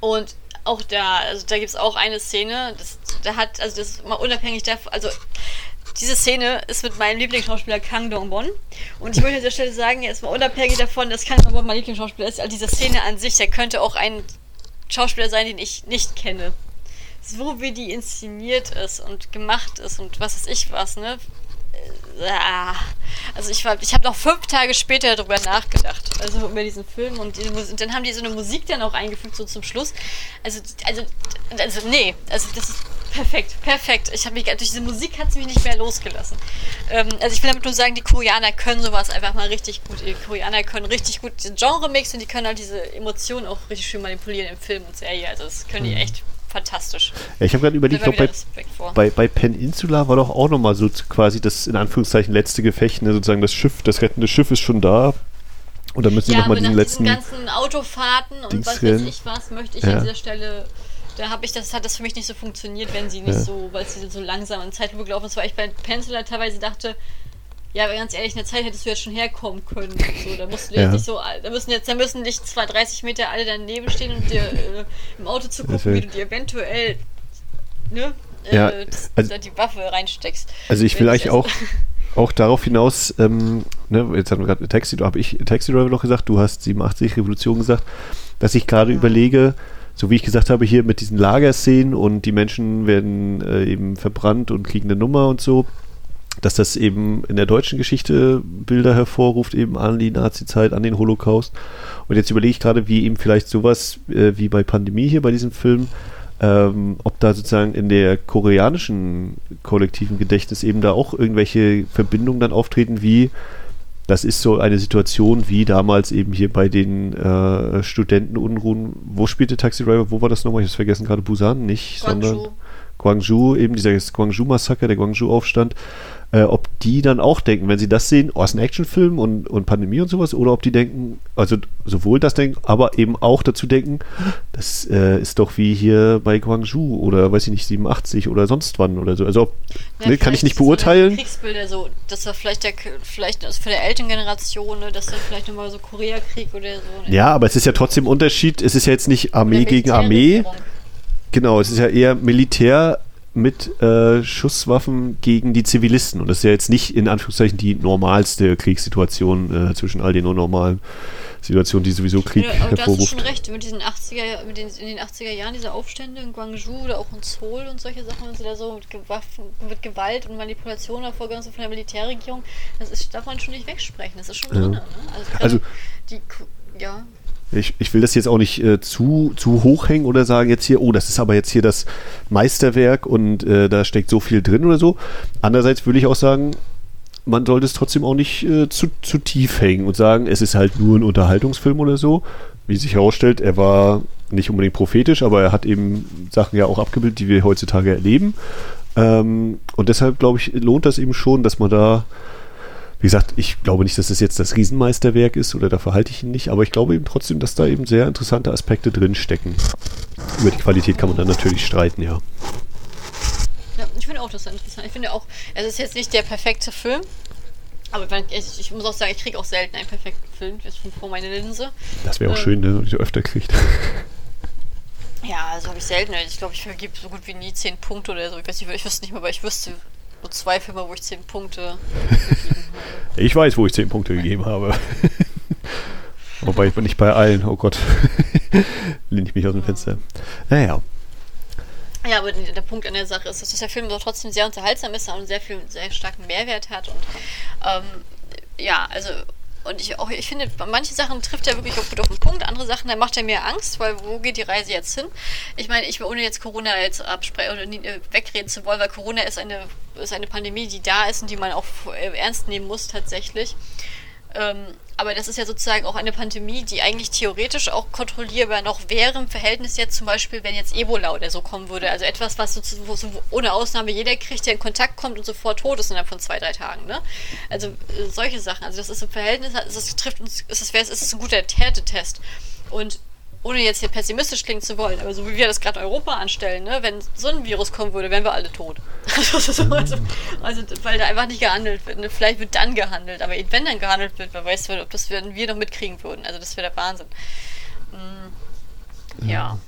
und auch da, also da gibt es auch eine Szene, das, da hat, also das mal unabhängig davon, also diese Szene ist mit meinem Lieblingsschauspieler Kang Dong-won. Und ich möchte an dieser Stelle sagen, jetzt mal unabhängig davon, dass Kang Dong-won mein Lieblingsschauspieler ist, also diese Szene an sich, der könnte auch ein Schauspieler sein, den ich nicht kenne. So wie die inszeniert ist und gemacht ist und was weiß ich was, ne? Äh. Also ich war, ich habe noch fünf Tage später darüber nachgedacht, also über diesen Film und, die, und dann haben die so eine Musik dann auch eingefügt so zum Schluss. Also also also nee, also das ist perfekt, perfekt. Ich habe mich durch diese Musik hat es mich nicht mehr losgelassen. Ähm, also ich will damit nur sagen, die Koreaner können sowas einfach mal richtig gut. Die Koreaner können richtig gut diesen Genre-Mix und die können halt diese Emotionen auch richtig schön manipulieren im Film und Serie. Also das können die echt fantastisch. Ja, ich habe gerade überlegt, bei, bei, bei Peninsula war doch auch nochmal so quasi das in Anführungszeichen letzte Gefecht, ne? sozusagen das Schiff, das rettende Schiff ist schon da. Und dann müssen sie Ja, nochmal diesen letzten. ganzen Autofahrten und Dings was weiß ich was, möchte ich Ja. an dieser Stelle. Da habe ich das, hat das für mich nicht so funktioniert, wenn sie nicht Ja. so, weil sie so langsam in Zeitlupe gelaufen ist, weil ich bei Peninsula teilweise dachte, ja, aber ganz ehrlich, in der Zeit hättest du jetzt schon herkommen können. So, da musst du Ja. jetzt nicht so, da müssen jetzt, da müssen nicht zwei 30 Meter alle daneben stehen und dir äh, im Auto zu gucken, wie du dir eventuell, ne, Ja, äh, das, also- die Waffe reinsteckst. Also ich will ich eigentlich auch, auch darauf hinaus, ähm, ne, jetzt haben wir gerade Taxi, habe ich Taxi Driver noch gesagt, du hast 87 Revolution gesagt, dass ich gerade überlege, so wie ich gesagt habe, hier mit diesen Lagerszenen und die Menschen werden äh, eben verbrannt und kriegen eine Nummer und so, dass das eben in der deutschen Geschichte Bilder hervorruft, eben an die Nazi-Zeit, an den Holocaust. Und jetzt überlege ich gerade, wie eben vielleicht sowas äh, wie bei Pandemie hier bei diesem Film, ähm, ob da sozusagen in der koreanischen kollektiven Gedächtnis eben da auch irgendwelche Verbindungen dann auftreten, wie das ist so eine Situation wie damals eben hier bei den äh, Studentenunruhen. Wo spielte Taxi Driver? Wo war das nochmal? Ich habe es vergessen gerade. Busan nicht, Guangzhou. sondern Guangzhou, eben dieser Guangzhou-Massaker, der Guangzhou-Aufstand äh, ob die dann auch denken, wenn sie das sehen, oh, ist ein Actionfilm und, und Pandemie und sowas, oder ob die denken, also sowohl das denken, aber eben auch dazu denken, das äh, ist doch wie hier bei Guangzhou oder weiß ich nicht, 87 oder sonst wann oder so. Also ja, ne, kann ich nicht beurteilen. Kriegsbilder so, das war vielleicht der vielleicht das für der Elterngeneration, ne, dass dann vielleicht nochmal so Koreakrieg oder so. Ne? Ja, aber es ist ja trotzdem Unterschied, es ist ja jetzt nicht Armee gegen Armee. Genau, es ist ja eher Militär mit äh, Schusswaffen gegen die Zivilisten. Und das ist ja jetzt nicht in Anführungszeichen die normalste Kriegssituation äh, zwischen all den unnormalen Situationen, die sowieso Krieg ja, aber hervorruft. Du hast schon recht, mit diesen 80er, mit den, in den 80er Jahren, diese Aufstände in Guangzhou oder auch in Seoul und solche Sachen, wenn sie da so mit, Gewaffen, mit Gewalt und Manipulation hervorgegangen sind von der Militärregierung, das ist, darf man schon nicht wegsprechen, das ist schon ja. drin. Ne? Also, also die, ja, ich, ich will das jetzt auch nicht äh, zu, zu hoch hängen oder sagen jetzt hier, oh, das ist aber jetzt hier das Meisterwerk und äh, da steckt so viel drin oder so. Andererseits würde ich auch sagen, man sollte es trotzdem auch nicht äh, zu, zu tief hängen und sagen, es ist halt nur ein Unterhaltungsfilm oder so. Wie sich herausstellt, er war nicht unbedingt prophetisch, aber er hat eben Sachen ja auch abgebildet, die wir heutzutage erleben. Ähm, und deshalb, glaube ich, lohnt das eben schon, dass man da wie gesagt, ich glaube nicht, dass das jetzt das Riesenmeisterwerk ist oder dafür halte ich ihn nicht, aber ich glaube eben trotzdem, dass da eben sehr interessante Aspekte drin stecken. Über die Qualität kann man dann natürlich streiten, ja. Ja, ich finde auch das interessant. Ich finde auch, es ist jetzt nicht der perfekte Film, aber ich, ich muss auch sagen, ich kriege auch selten einen perfekten Film. Ich bin vor meine Linse. Das wäre auch ähm, schön, wenn man die öfter kriegt. Ja, das habe ich selten. Ich glaube, ich vergebe so gut wie nie 10 Punkte oder so. Ich weiß nicht, ich wüsste nicht mehr, aber ich wüsste, nur zwei Filme, wo ich 10 Punkte gegeben habe. Ich weiß, wo ich 10 Punkte gegeben habe. Wobei ich bin nicht bei allen, oh Gott. Lehne ich mich aus dem Fenster. Naja. Ja, aber der Punkt an der Sache ist, dass der Film doch trotzdem sehr unterhaltsam ist und sehr viel, sehr starken Mehrwert hat. Und ähm, ja, also und ich, auch, ich finde, manche Sachen trifft er wirklich gut auf den Punkt, andere Sachen, da macht er mir Angst, weil wo geht die Reise jetzt hin? Ich meine, ich ohne jetzt Corona jetzt absprechen oder äh, wegreden zu wollen, weil Corona ist eine, ist eine Pandemie, die da ist und die man auch äh, ernst nehmen muss tatsächlich. Ähm, aber das ist ja sozusagen auch eine Pandemie, die eigentlich theoretisch auch kontrollierbar noch wäre im Verhältnis jetzt zum Beispiel, wenn jetzt Ebola oder so kommen würde. Also etwas, was so, wo so ohne Ausnahme jeder kriegt, der in Kontakt kommt und sofort tot ist innerhalb von zwei, drei Tagen. Ne? Also äh, solche Sachen. Also das ist im Verhältnis, das trifft uns, ist es, ist es ein guter Härtetest. Und ohne jetzt hier pessimistisch klingen zu wollen, aber so wie wir das gerade Europa anstellen, ne, wenn so ein Virus kommen würde, wären wir alle tot. also, also, also, weil da einfach nicht gehandelt wird. Ne? Vielleicht wird dann gehandelt, aber wenn dann gehandelt wird, wer weiß, ob das wir, wir noch mitkriegen würden. Also das wäre der Wahnsinn. Ja. ja.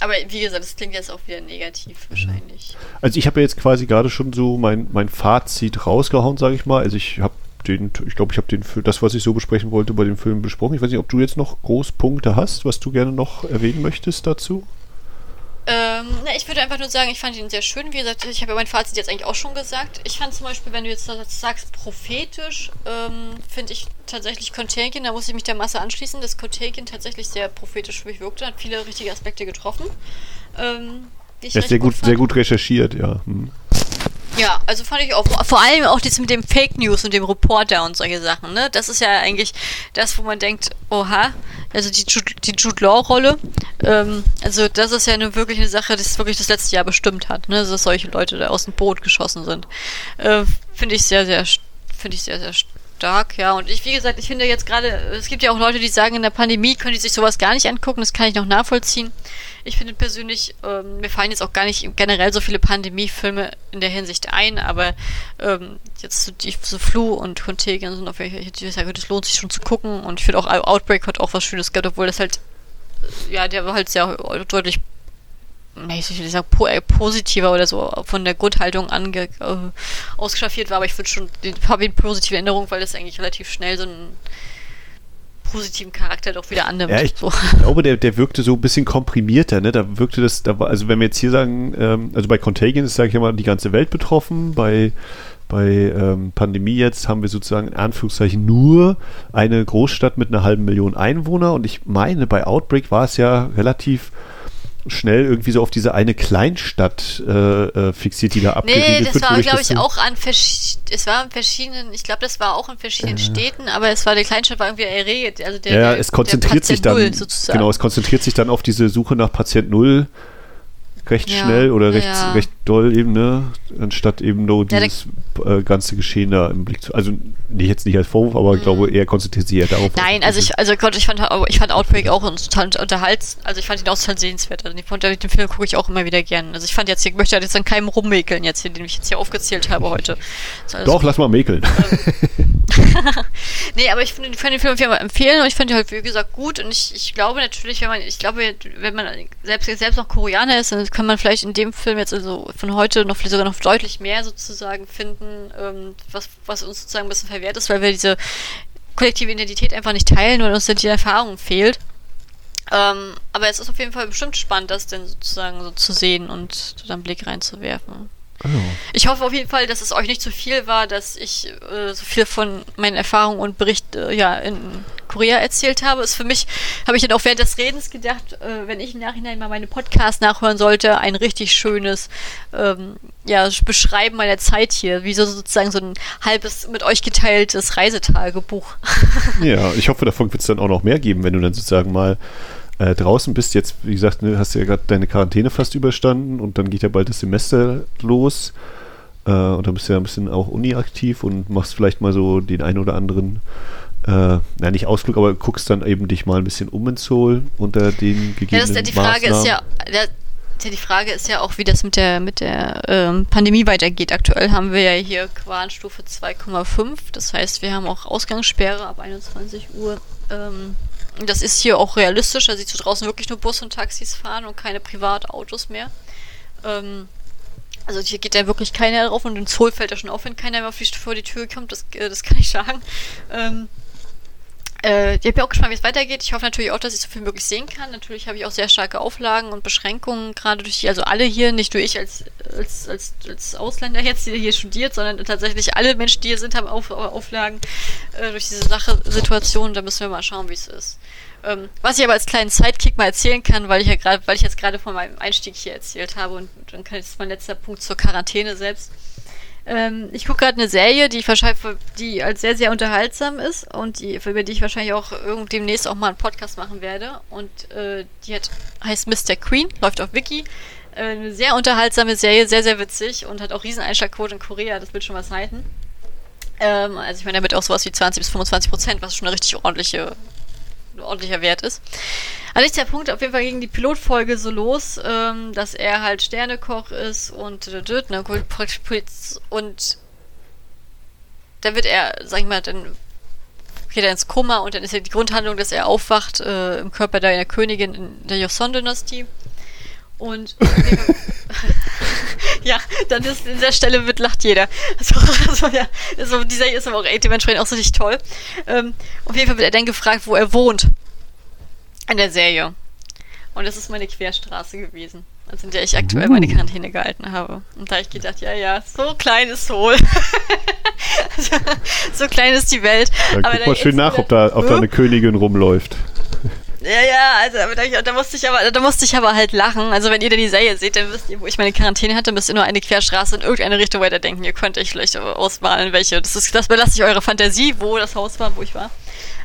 Aber wie gesagt, das klingt jetzt auch wieder negativ wahrscheinlich. Also ich habe ja jetzt quasi gerade schon so mein, mein Fazit rausgehauen, sage ich mal. Also ich habe den, ich glaube, ich habe den das, was ich so besprechen wollte, bei dem Film besprochen. Ich weiß nicht, ob du jetzt noch Großpunkte hast, was du gerne noch erwähnen möchtest dazu. Ähm, na, ich würde einfach nur sagen, ich fand ihn sehr schön. Wie gesagt, ich habe ja mein Fazit jetzt eigentlich auch schon gesagt. Ich fand zum Beispiel, wenn du jetzt sagst, prophetisch, ähm, finde ich tatsächlich Contagion, da muss ich mich der Masse anschließen, dass Contagion tatsächlich sehr prophetisch für mich wirkte, hat viele richtige Aspekte getroffen. Ähm, die ich ja, sehr gut, gut sehr gut recherchiert, ja. Hm. Ja, also fand ich auch, vor allem auch das mit dem Fake News und dem Reporter und solche Sachen, ne? Das ist ja eigentlich das, wo man denkt, oha, also die Jude, die Jude Law-Rolle, ähm, also das ist ja eine, wirklich eine Sache, es wirklich das letzte Jahr bestimmt hat, ne? Dass solche Leute da aus dem Boot geschossen sind. Äh, finde ich sehr, sehr, finde ich sehr, sehr stark, ja. Und ich, wie gesagt, ich finde jetzt gerade, es gibt ja auch Leute, die sagen, in der Pandemie können die sich sowas gar nicht angucken, das kann ich noch nachvollziehen. Ich finde persönlich, ähm, mir fallen jetzt auch gar nicht generell so viele Pandemiefilme in der Hinsicht ein, aber ähm, jetzt so, die, so Flu und Contagion sind auf welche ich sage, das lohnt sich schon zu gucken und ich finde auch Outbreak hat auch was Schönes gehabt, obwohl das halt, ja, der war halt sehr deutlich ich will sagen, äh, positiver oder so von der Grundhaltung ange, äh, ausgeschaffiert war, aber ich würde schon, habe ich positive Erinnerung, weil das eigentlich relativ schnell so ein positiven Charakter doch wieder annimmt. Ja, ich so. glaube, der, der wirkte so ein bisschen komprimierter, ne? Da wirkte das, da war, also wenn wir jetzt hier sagen, ähm, also bei Contagion ist, sage ich mal, die ganze Welt betroffen, bei bei ähm, Pandemie jetzt haben wir sozusagen in Anführungszeichen nur eine Großstadt mit einer halben Million Einwohner und ich meine, bei Outbreak war es ja relativ schnell irgendwie so auf diese eine Kleinstadt äh, äh, fixiert, die da abgeriegelt Nee, das wird. war, glaube ich, auch an es war in verschiedenen, ich glaube, das war auch in verschiedenen Äh. Städten, aber es war, der Kleinstadt war irgendwie erregt, also der, ja, der, es konzentriert sich dann, Null sozusagen. genau, es konzentriert sich dann auf diese Suche nach Patient Null recht Ja, schnell oder recht, ja. recht doll eben, ne? Anstatt eben nur dieses äh, ganze Geschehen da im Blick zu. Also nicht jetzt nicht als Vorwurf, aber ich glaube, er konzentriert sich eher darauf. Mhm. Nein, also ich, also Gott, ich fand, ich fand Outbreak auch total unterhalts, also ich fand ihn auch total sehenswert. Also fand, den Film gucke ich auch immer wieder gern. Also ich fand jetzt, ich möchte jetzt an keinem rummäkeln jetzt hier, den ich jetzt hier aufgezählt habe heute. Doch, lass mal mäkeln. Nee, aber ich finde ich kann den Film auf jeden Fall empfehlen und ich finde ihn halt, wie gesagt, gut. Und ich, ich glaube natürlich, wenn man, ich glaube, wenn man selbst, selbst noch Koreaner ist, dann kann man vielleicht in dem Film jetzt also von heute noch sogar noch deutlich mehr sozusagen finden, ähm, was, was uns sozusagen ein bisschen verwehrt ist, weil wir diese kollektive Identität einfach nicht teilen, weil uns dann die Erfahrung fehlt. Ähm, aber es ist auf jeden Fall bestimmt spannend, das denn sozusagen so zu sehen und da einen Blick reinzuwerfen. Ich hoffe auf jeden Fall, dass es euch nicht zu viel war, dass ich äh, so viel von meinen Erfahrungen und Berichten äh, ja, in Korea erzählt habe. Ist für mich, habe ich dann auch während des Redens gedacht, äh, wenn ich im Nachhinein mal meine Podcasts nachhören sollte, ein richtig schönes ähm, ja, Beschreiben meiner Zeit hier, wie so sozusagen so ein halbes mit euch geteiltes Reisetagebuch. Ja, ich hoffe, davon wird es dann auch noch mehr geben, wenn du dann sozusagen mal äh, draußen bist. Jetzt, wie gesagt, ne, hast du ja gerade deine Quarantäne fast überstanden und dann geht ja bald das Semester los. Äh, und dann bist du ja ein bisschen auch uniaktiv und machst vielleicht mal so den einen oder anderen, äh, na nicht Ausflug, aber guckst dann eben dich mal ein bisschen um in Seoul unter den gegebenen Ja, das ist ja, die Frage ist ja, der, die Frage ist ja auch, wie das mit der mit der ähm, Pandemie weitergeht. Aktuell haben wir ja hier Warnstufe 2,5. Das heißt, wir haben auch Ausgangssperre ab 21 Uhr. Ähm, das ist hier auch realistisch. Also zu draußen wirklich nur Bus und Taxis fahren und keine Privatautos mehr. Ähm, also hier geht ja wirklich keiner drauf und in Zoll fällt ja schon auf, wenn keiner mehr auf die, vor die Tür kommt. Das, äh, das kann ich sagen. Ähm, äh, ich bin auch gespannt, wie es weitergeht. Ich hoffe natürlich auch, dass ich so viel möglich sehen kann. Natürlich habe ich auch sehr starke Auflagen und Beschränkungen, gerade durch die, also alle hier, nicht nur ich als, als, als, als Ausländer jetzt, die hier studiert, sondern tatsächlich alle Menschen, die hier sind, haben Auf, Auflagen äh, durch diese Sache, Situation. Da müssen wir mal schauen, wie es ist. Ähm, was ich aber als kleinen Sidekick mal erzählen kann, weil ich ja gerade, weil ich jetzt gerade von meinem Einstieg hier erzählt habe und dann kann ist mein letzter Punkt zur Quarantäne selbst. Ähm, ich gucke gerade eine Serie, die, wahrscheinlich- die als sehr, sehr unterhaltsam ist und die, über die ich wahrscheinlich auch irgend demnächst auch mal einen Podcast machen werde. Und äh, die hat, heißt Mr. Queen, läuft auf Wiki. Äh, eine sehr unterhaltsame Serie, sehr, sehr witzig und hat auch riesen Einschlagquote in Korea, das will schon was halten. Ähm, also ich meine damit auch sowas wie 20 bis 25 Prozent, was schon eine richtig ordentliche ein ordentlicher Wert ist. Also der Punkt, auf jeden Fall ging die Pilotfolge so los, ähm, dass er halt Sternekoch ist und ne, und dann wird er, sag ich mal, dann geht er ins Koma und dann ist ja die Grundhandlung, dass er aufwacht äh, im Körper der Königin in der Joseon-Dynastie. Und ja, dann ist in der Stelle wird lacht jeder. Also, also ja, also dieser ist aber auch ey, dementsprechend auch so nicht toll. Ähm, auf jeden Fall wird er dann gefragt, wo er wohnt. In der Serie. Und das ist meine Querstraße gewesen. Also in der ich aktuell meine Quarantäne gehalten habe. Und da habe ich gedacht, ja, ja, so klein ist Seoul. so klein ist die Welt. Dann Aber guck mal schön nach, ob da, ob da eine Königin rumläuft. Ja, ja, also da, da musste ich aber, da musste ich aber halt lachen. Also wenn ihr dann die Serie seht, dann wisst ihr, wo ich meine Quarantäne hatte, müsst ihr nur eine Querstraße in irgendeine Richtung weiterdenken. Ihr könnt euch vielleicht ausmalen, welche. Das ist, das belasse ich eurer Fantasie, wo das Haus war, wo ich war.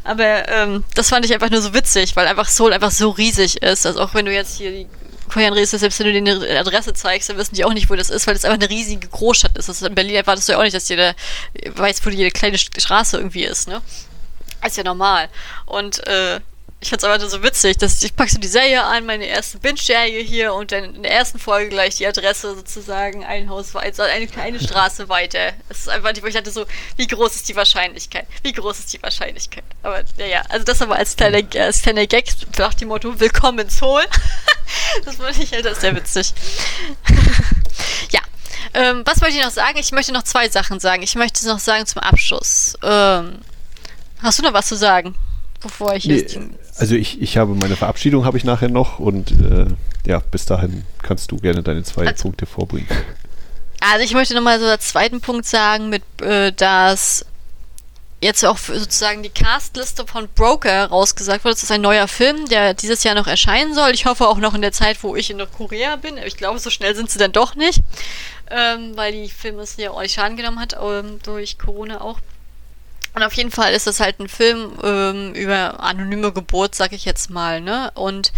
Aber ähm, das fand ich einfach nur so witzig, weil einfach Seoul einfach so riesig ist. Also auch wenn du jetzt hier die Koreaner redest, selbst wenn du denen eine Adresse zeigst, dann wissen die auch nicht, wo das ist, weil das einfach eine riesige Großstadt ist. Ist in Berlin erwartest du ja auch nicht, dass jeder weiß, wo jede kleine Straße irgendwie ist, ne? Ist ja normal. Und äh, ich fand's aber so witzig, dass ich pack so die Serie an, meine erste Binge-Serie hier und dann in der ersten Folge gleich die Adresse sozusagen ein Haus weiter, eine kleine Straße weiter. Es ist einfach, wo ich dachte so, wie groß ist die Wahrscheinlichkeit? Wie groß ist die Wahrscheinlichkeit? Aber ja, ja, also das aber als kleiner, als kleiner Gag nach dem Motto, willkommen in Seoul. das fand ich halt sehr witzig. ja. Ähm, was möchte ich noch sagen? Ich möchte noch zwei Sachen sagen. Ich möchte noch sagen zum Abschluss. Ähm, hast du noch was zu sagen? bevor ich Nee, jetzt also ich, ich habe meine Verabschiedung habe ich nachher noch und äh, ja, bis dahin kannst du gerne deine zwei Also- Punkte vorbringen. Also ich möchte nochmal so als zweiten Punkt sagen, mit äh, dass jetzt auch sozusagen die Castliste von Broker rausgesagt wurde. Das ist ein neuer Film, der dieses Jahr noch erscheinen soll. Ich hoffe auch noch in der Zeit, wo ich in Korea bin. Ich glaube, so schnell sind sie dann doch nicht, ähm, weil die Film ja ordentlich Schaden genommen hat, ähm, durch Corona auch. Und auf jeden Fall ist das halt ein Film ähm, über anonyme Geburt, sag ich jetzt mal, ne? Und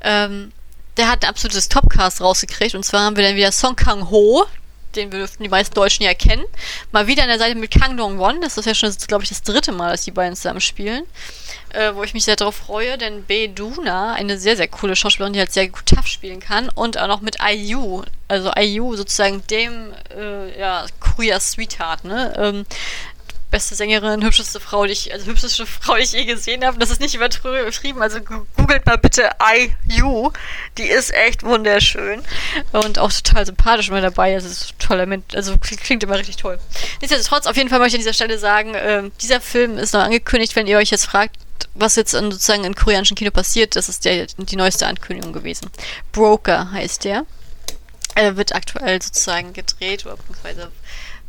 ähm, der hat ein absolutes Topcast rausgekriegt. Und zwar haben wir dann wieder Song Kang Ho, den wir dürften die meisten Deutschen ja kennen. Mal wieder an der Seite mit Kang Dong Won. Das ist ja schon, glaube ich, das dritte Mal, dass die beiden zusammen spielen. Äh, wo ich mich sehr darauf freue, denn Bae Duna, eine sehr, sehr coole Schauspielerin, die halt sehr gut tough spielen kann. Und auch noch mit IU, also IU sozusagen dem, äh, ja, Korea Sweetheart, ne? Ähm, beste Sängerin, hübscheste Frau, die ich, also hübscheste Frau, die ich je gesehen habe. Das ist nicht übertrieben. Also googelt mal bitte IU. Die ist echt wunderschön. Und auch total sympathisch immer dabei. Also ist toller Mensch. Also klingt, immer richtig toll. Nichtsdestotrotz, auf jeden Fall möchte ich an dieser Stelle sagen, ähm, dieser Film ist noch angekündigt, wenn ihr euch jetzt fragt, was jetzt in, sozusagen im koreanischen Kino passiert, das ist der, die neueste Ankündigung gewesen. Broker heißt der. Er wird aktuell sozusagen gedreht, oder beziehungsweise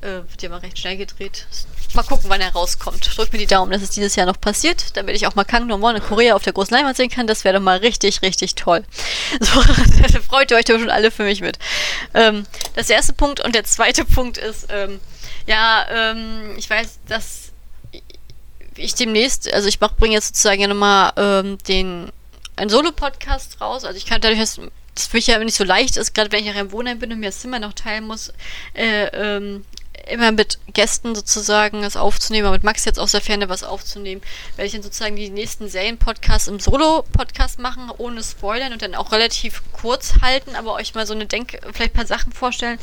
äh, wird ja mal recht schnell gedreht. Mal gucken, wann er rauskommt. Drückt mir die Daumen, dass es dieses Jahr noch passiert, damit ich auch mal Kang Won in Korea auf der großen Leinwand sehen kann. Das wäre doch mal richtig, richtig toll. So, freut ihr euch doch schon alle für mich mit. Ähm, das ist der erste Punkt. Und der zweite Punkt ist, ähm, ja, ähm, ich weiß, dass ich demnächst, also ich bringe jetzt sozusagen ja nochmal ähm, den einen Solo-Podcast raus. Also ich kann dadurch, dass das für mich ja nicht so leicht ist, gerade wenn ich nachher im Wohnheim bin und mir das Zimmer noch teilen muss, äh, ähm, immer mit Gästen sozusagen das aufzunehmen, aber mit Max jetzt aus der Ferne was aufzunehmen, werde ich dann sozusagen die nächsten Serien-Podcasts im Solo-Podcast machen, ohne Spoilern und dann auch relativ kurz halten, aber euch mal so eine Denk-, vielleicht ein paar Sachen vorstellen,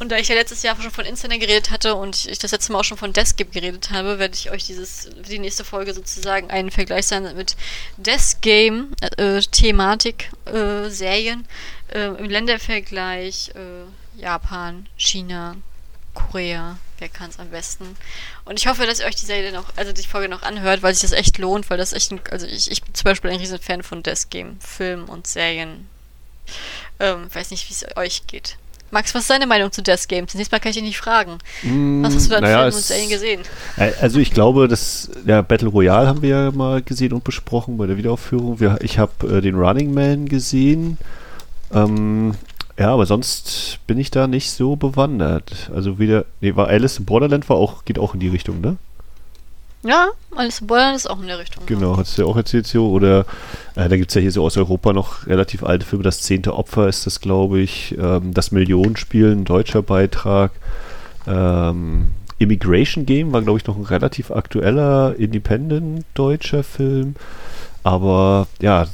und da ich ja letztes Jahr schon von Internet geredet hatte und ich das letzte Mal auch schon von Deskgame geredet habe, werde ich euch dieses, die nächste Folge sozusagen einen Vergleich sein mit Deskgame, äh, Thematik, äh, Serien, äh, im Ländervergleich, äh, Japan, China, Korea, wer kann es am besten. Und ich hoffe, dass ihr euch die Serie noch, also die Folge noch anhört, weil sich das echt lohnt, weil das echt ein, also ich, ich bin zum Beispiel ein riesen Fan von Deskgame, Film und Serien. Ähm, weiß nicht, wie es euch geht. Max, was ist deine Meinung zu Death Games? Nächstes Mal kann ich dich nicht fragen. Was hast du an naja, Filmen und Serien gesehen? Äh, Also ich glaube, das ja, Battle Royale haben wir ja mal gesehen und besprochen bei der Wiederaufführung. Wir, ich habe äh, den Running Man gesehen. Ähm, ja, aber sonst bin ich da nicht so bewandert. Also wieder, nee, war Alice in Borderland war auch, geht auch in die Richtung, ne? Ja, alles in Bollern ist auch in der Richtung. Genau, hast du ja auch erzählt so. Oder äh, da gibt es ja hier so aus Europa noch relativ alte Filme. Das zehnte Opfer ist das, glaube ich. Ähm, das Millionenspiel, ein deutscher Beitrag. Ähm, Immigration Game war, glaube ich, noch ein relativ aktueller Independent deutscher Film. Aber ja,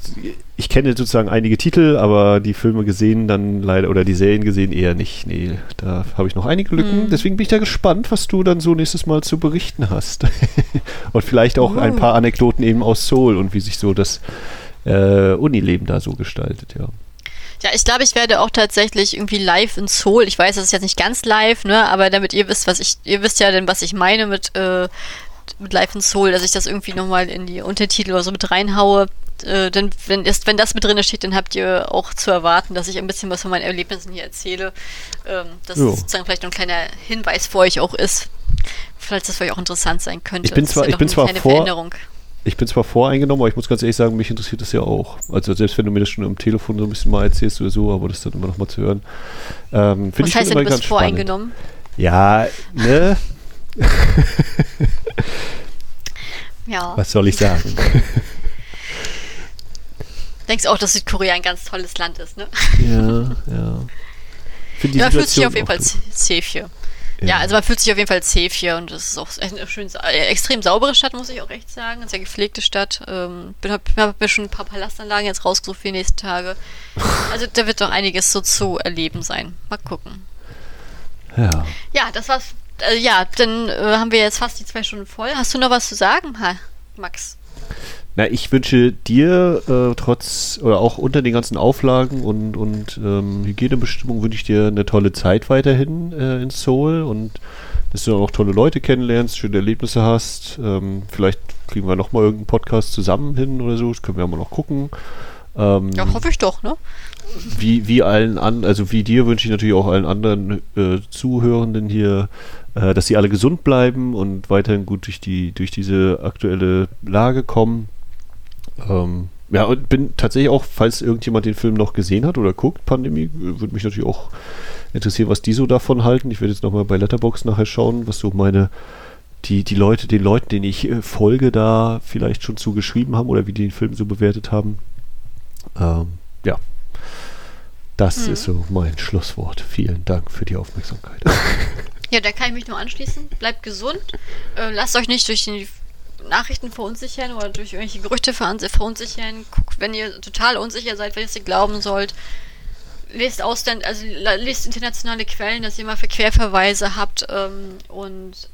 ich kenne sozusagen einige Titel, aber die Filme gesehen dann leider oder die Serien gesehen eher nicht. Nee, da habe ich noch einige Lücken. Hm. Deswegen bin ich da gespannt, was du dann so nächstes Mal zu berichten hast. und vielleicht auch ein Uh. paar Anekdoten eben aus Seoul und wie sich so das äh, Unileben da so gestaltet, ja. Ja, ich glaube, ich werde auch tatsächlich irgendwie live in Seoul. Ich weiß, das ist jetzt nicht ganz live, ne? Aber damit ihr wisst, was ich, ihr wisst ja denn, was ich meine mit, äh, mit Live in Seoul, dass ich das irgendwie nochmal in die Untertitel oder so mit reinhaue. Äh, denn wenn, erst wenn das mit drin steht, dann habt ihr auch zu erwarten, dass ich ein bisschen was von meinen Erlebnissen hier erzähle. Ähm, das Jo. ist sozusagen vielleicht noch ein kleiner Hinweis für euch auch ist. Falls das für euch auch interessant sein könnte. Ich bin ist zwar- ja ich bin zwar vor-. Ich bin zwar voreingenommen, aber ich muss ganz ehrlich sagen, mich interessiert das ja auch. Also selbst wenn du mir das schon am Telefon so ein bisschen mal erzählst oder so, aber das dann immer noch mal zu hören. Ähm, Was ich heißt denn, du bist voreingenommen? spannend. Ja, ne? Ja. Was soll ich sagen? Denkst auch, dass Südkorea ein ganz tolles Land ist, ne? ja, ja. Find die Ja, man fühlt sich auf jeden Fall safe hier. Ja. also man fühlt sich auf jeden Fall safe hier und es ist auch eine schön, äh, extrem saubere Stadt, muss ich auch echt sagen. Eine sehr gepflegte Stadt. Ähm, bin, hab, hab mir schon ein paar Palastanlagen jetzt rausgesucht für die nächsten Tage. Also da wird doch einiges so zu erleben sein. Mal gucken. Ja. Ja, das war's. Äh, ja, dann äh, haben wir jetzt fast die zwei Stunden voll. Hast du noch was zu sagen, Max? Na, ich wünsche dir äh, trotz oder auch unter den ganzen Auflagen und, und ähm, Hygienebestimmungen wünsche ich dir eine tolle Zeit weiterhin äh, in Seoul und dass du auch tolle Leute kennenlernst, schöne Erlebnisse hast. Ähm, vielleicht kriegen wir nochmal irgendeinen Podcast zusammen hin oder so. Das können wir ja mal noch gucken. Ähm, ja, hoffe ich doch, ne? Wie, wie allen an, also wie dir wünsche ich natürlich auch allen anderen äh, Zuhörenden hier, äh, dass sie alle gesund bleiben und weiterhin gut durch die, durch diese aktuelle Lage kommen. Ähm, ja, und bin tatsächlich auch, falls irgendjemand den Film noch gesehen hat oder guckt, Pandemie, würde mich natürlich auch interessieren, was die so davon halten. Ich werde jetzt nochmal bei Letterbox nachher schauen, was so meine, die, die Leute, den Leuten, denen ich äh, folge, da vielleicht schon zugeschrieben haben oder wie die den Film so bewertet haben. Ähm, ja. Das mhm. ist so mein Schlusswort. Vielen Dank für die Aufmerksamkeit. Ja, da kann ich mich nur anschließen. Bleibt gesund. Äh, lasst euch nicht durch die Nachrichten verunsichern oder durch irgendwelche Gerüchte verunsichern. Guckt, wenn ihr total unsicher seid, welches ihr glauben sollt. Lest Ausland, also lest internationale Quellen, dass ihr mal für Querverweise habt. Ähm, und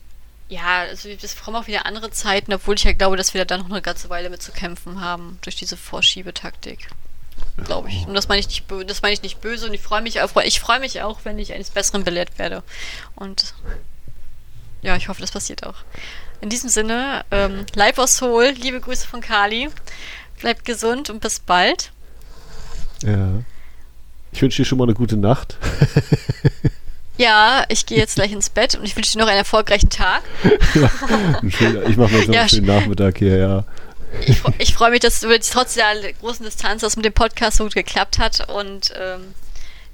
ja, also es kommen auch wieder andere Zeiten, obwohl ich ja glaube, dass wir da noch eine ganze Weile mit zu kämpfen haben durch diese Vorschiebetaktik. Glaube ich. Und das meine ich nicht, das meine ich nicht böse und ich freue mich auch, ich freue mich auch, wenn ich eines Besseren belehrt werde. Und ja, ich hoffe, das passiert auch. In diesem Sinne, ähm, Live aus Seoul, liebe Grüße von Kali. Bleibt gesund und bis bald. Ja. Ich wünsche dir schon mal eine gute Nacht. Ja, ich gehe jetzt gleich ins Bett und ich wünsche dir noch einen erfolgreichen Tag. ja, ich mache mir so ja, einen schönen Nachmittag hier, ja. Ich, ich freue mich, dass trotz der großen Distanz das mit dem Podcast so gut geklappt hat und ähm,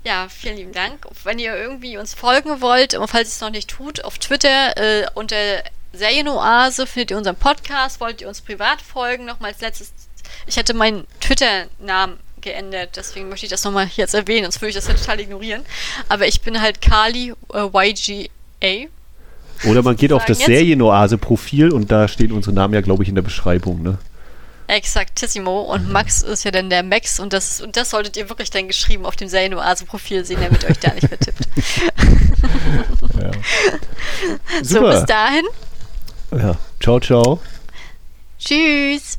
ja, vielen lieben Dank. Wenn ihr irgendwie uns folgen wollt, und falls ihr es noch nicht tut, auf Twitter äh, unter Serienoase findet ihr unseren Podcast. Wollt ihr uns privat folgen? Nochmal als letztes. Ich hatte meinen Twitter-Namen geändert, deswegen möchte ich das nochmal jetzt erwähnen, sonst würde ich das ja total ignorieren. Aber ich bin halt Kali äh, YGA. Oder man geht auf das Serienoase-Profil und da stehen unsere Namen ja, glaube ich, in der Beschreibung, ne? Exaktissimo. Und mhm. Max ist ja dann der Max und das, und das solltet ihr wirklich dann geschrieben auf dem Serienoase-Profil sehen, damit ihr euch da nicht vertippt. ja. So, bis dahin. Ja. Ciao, ciao. Tschüss.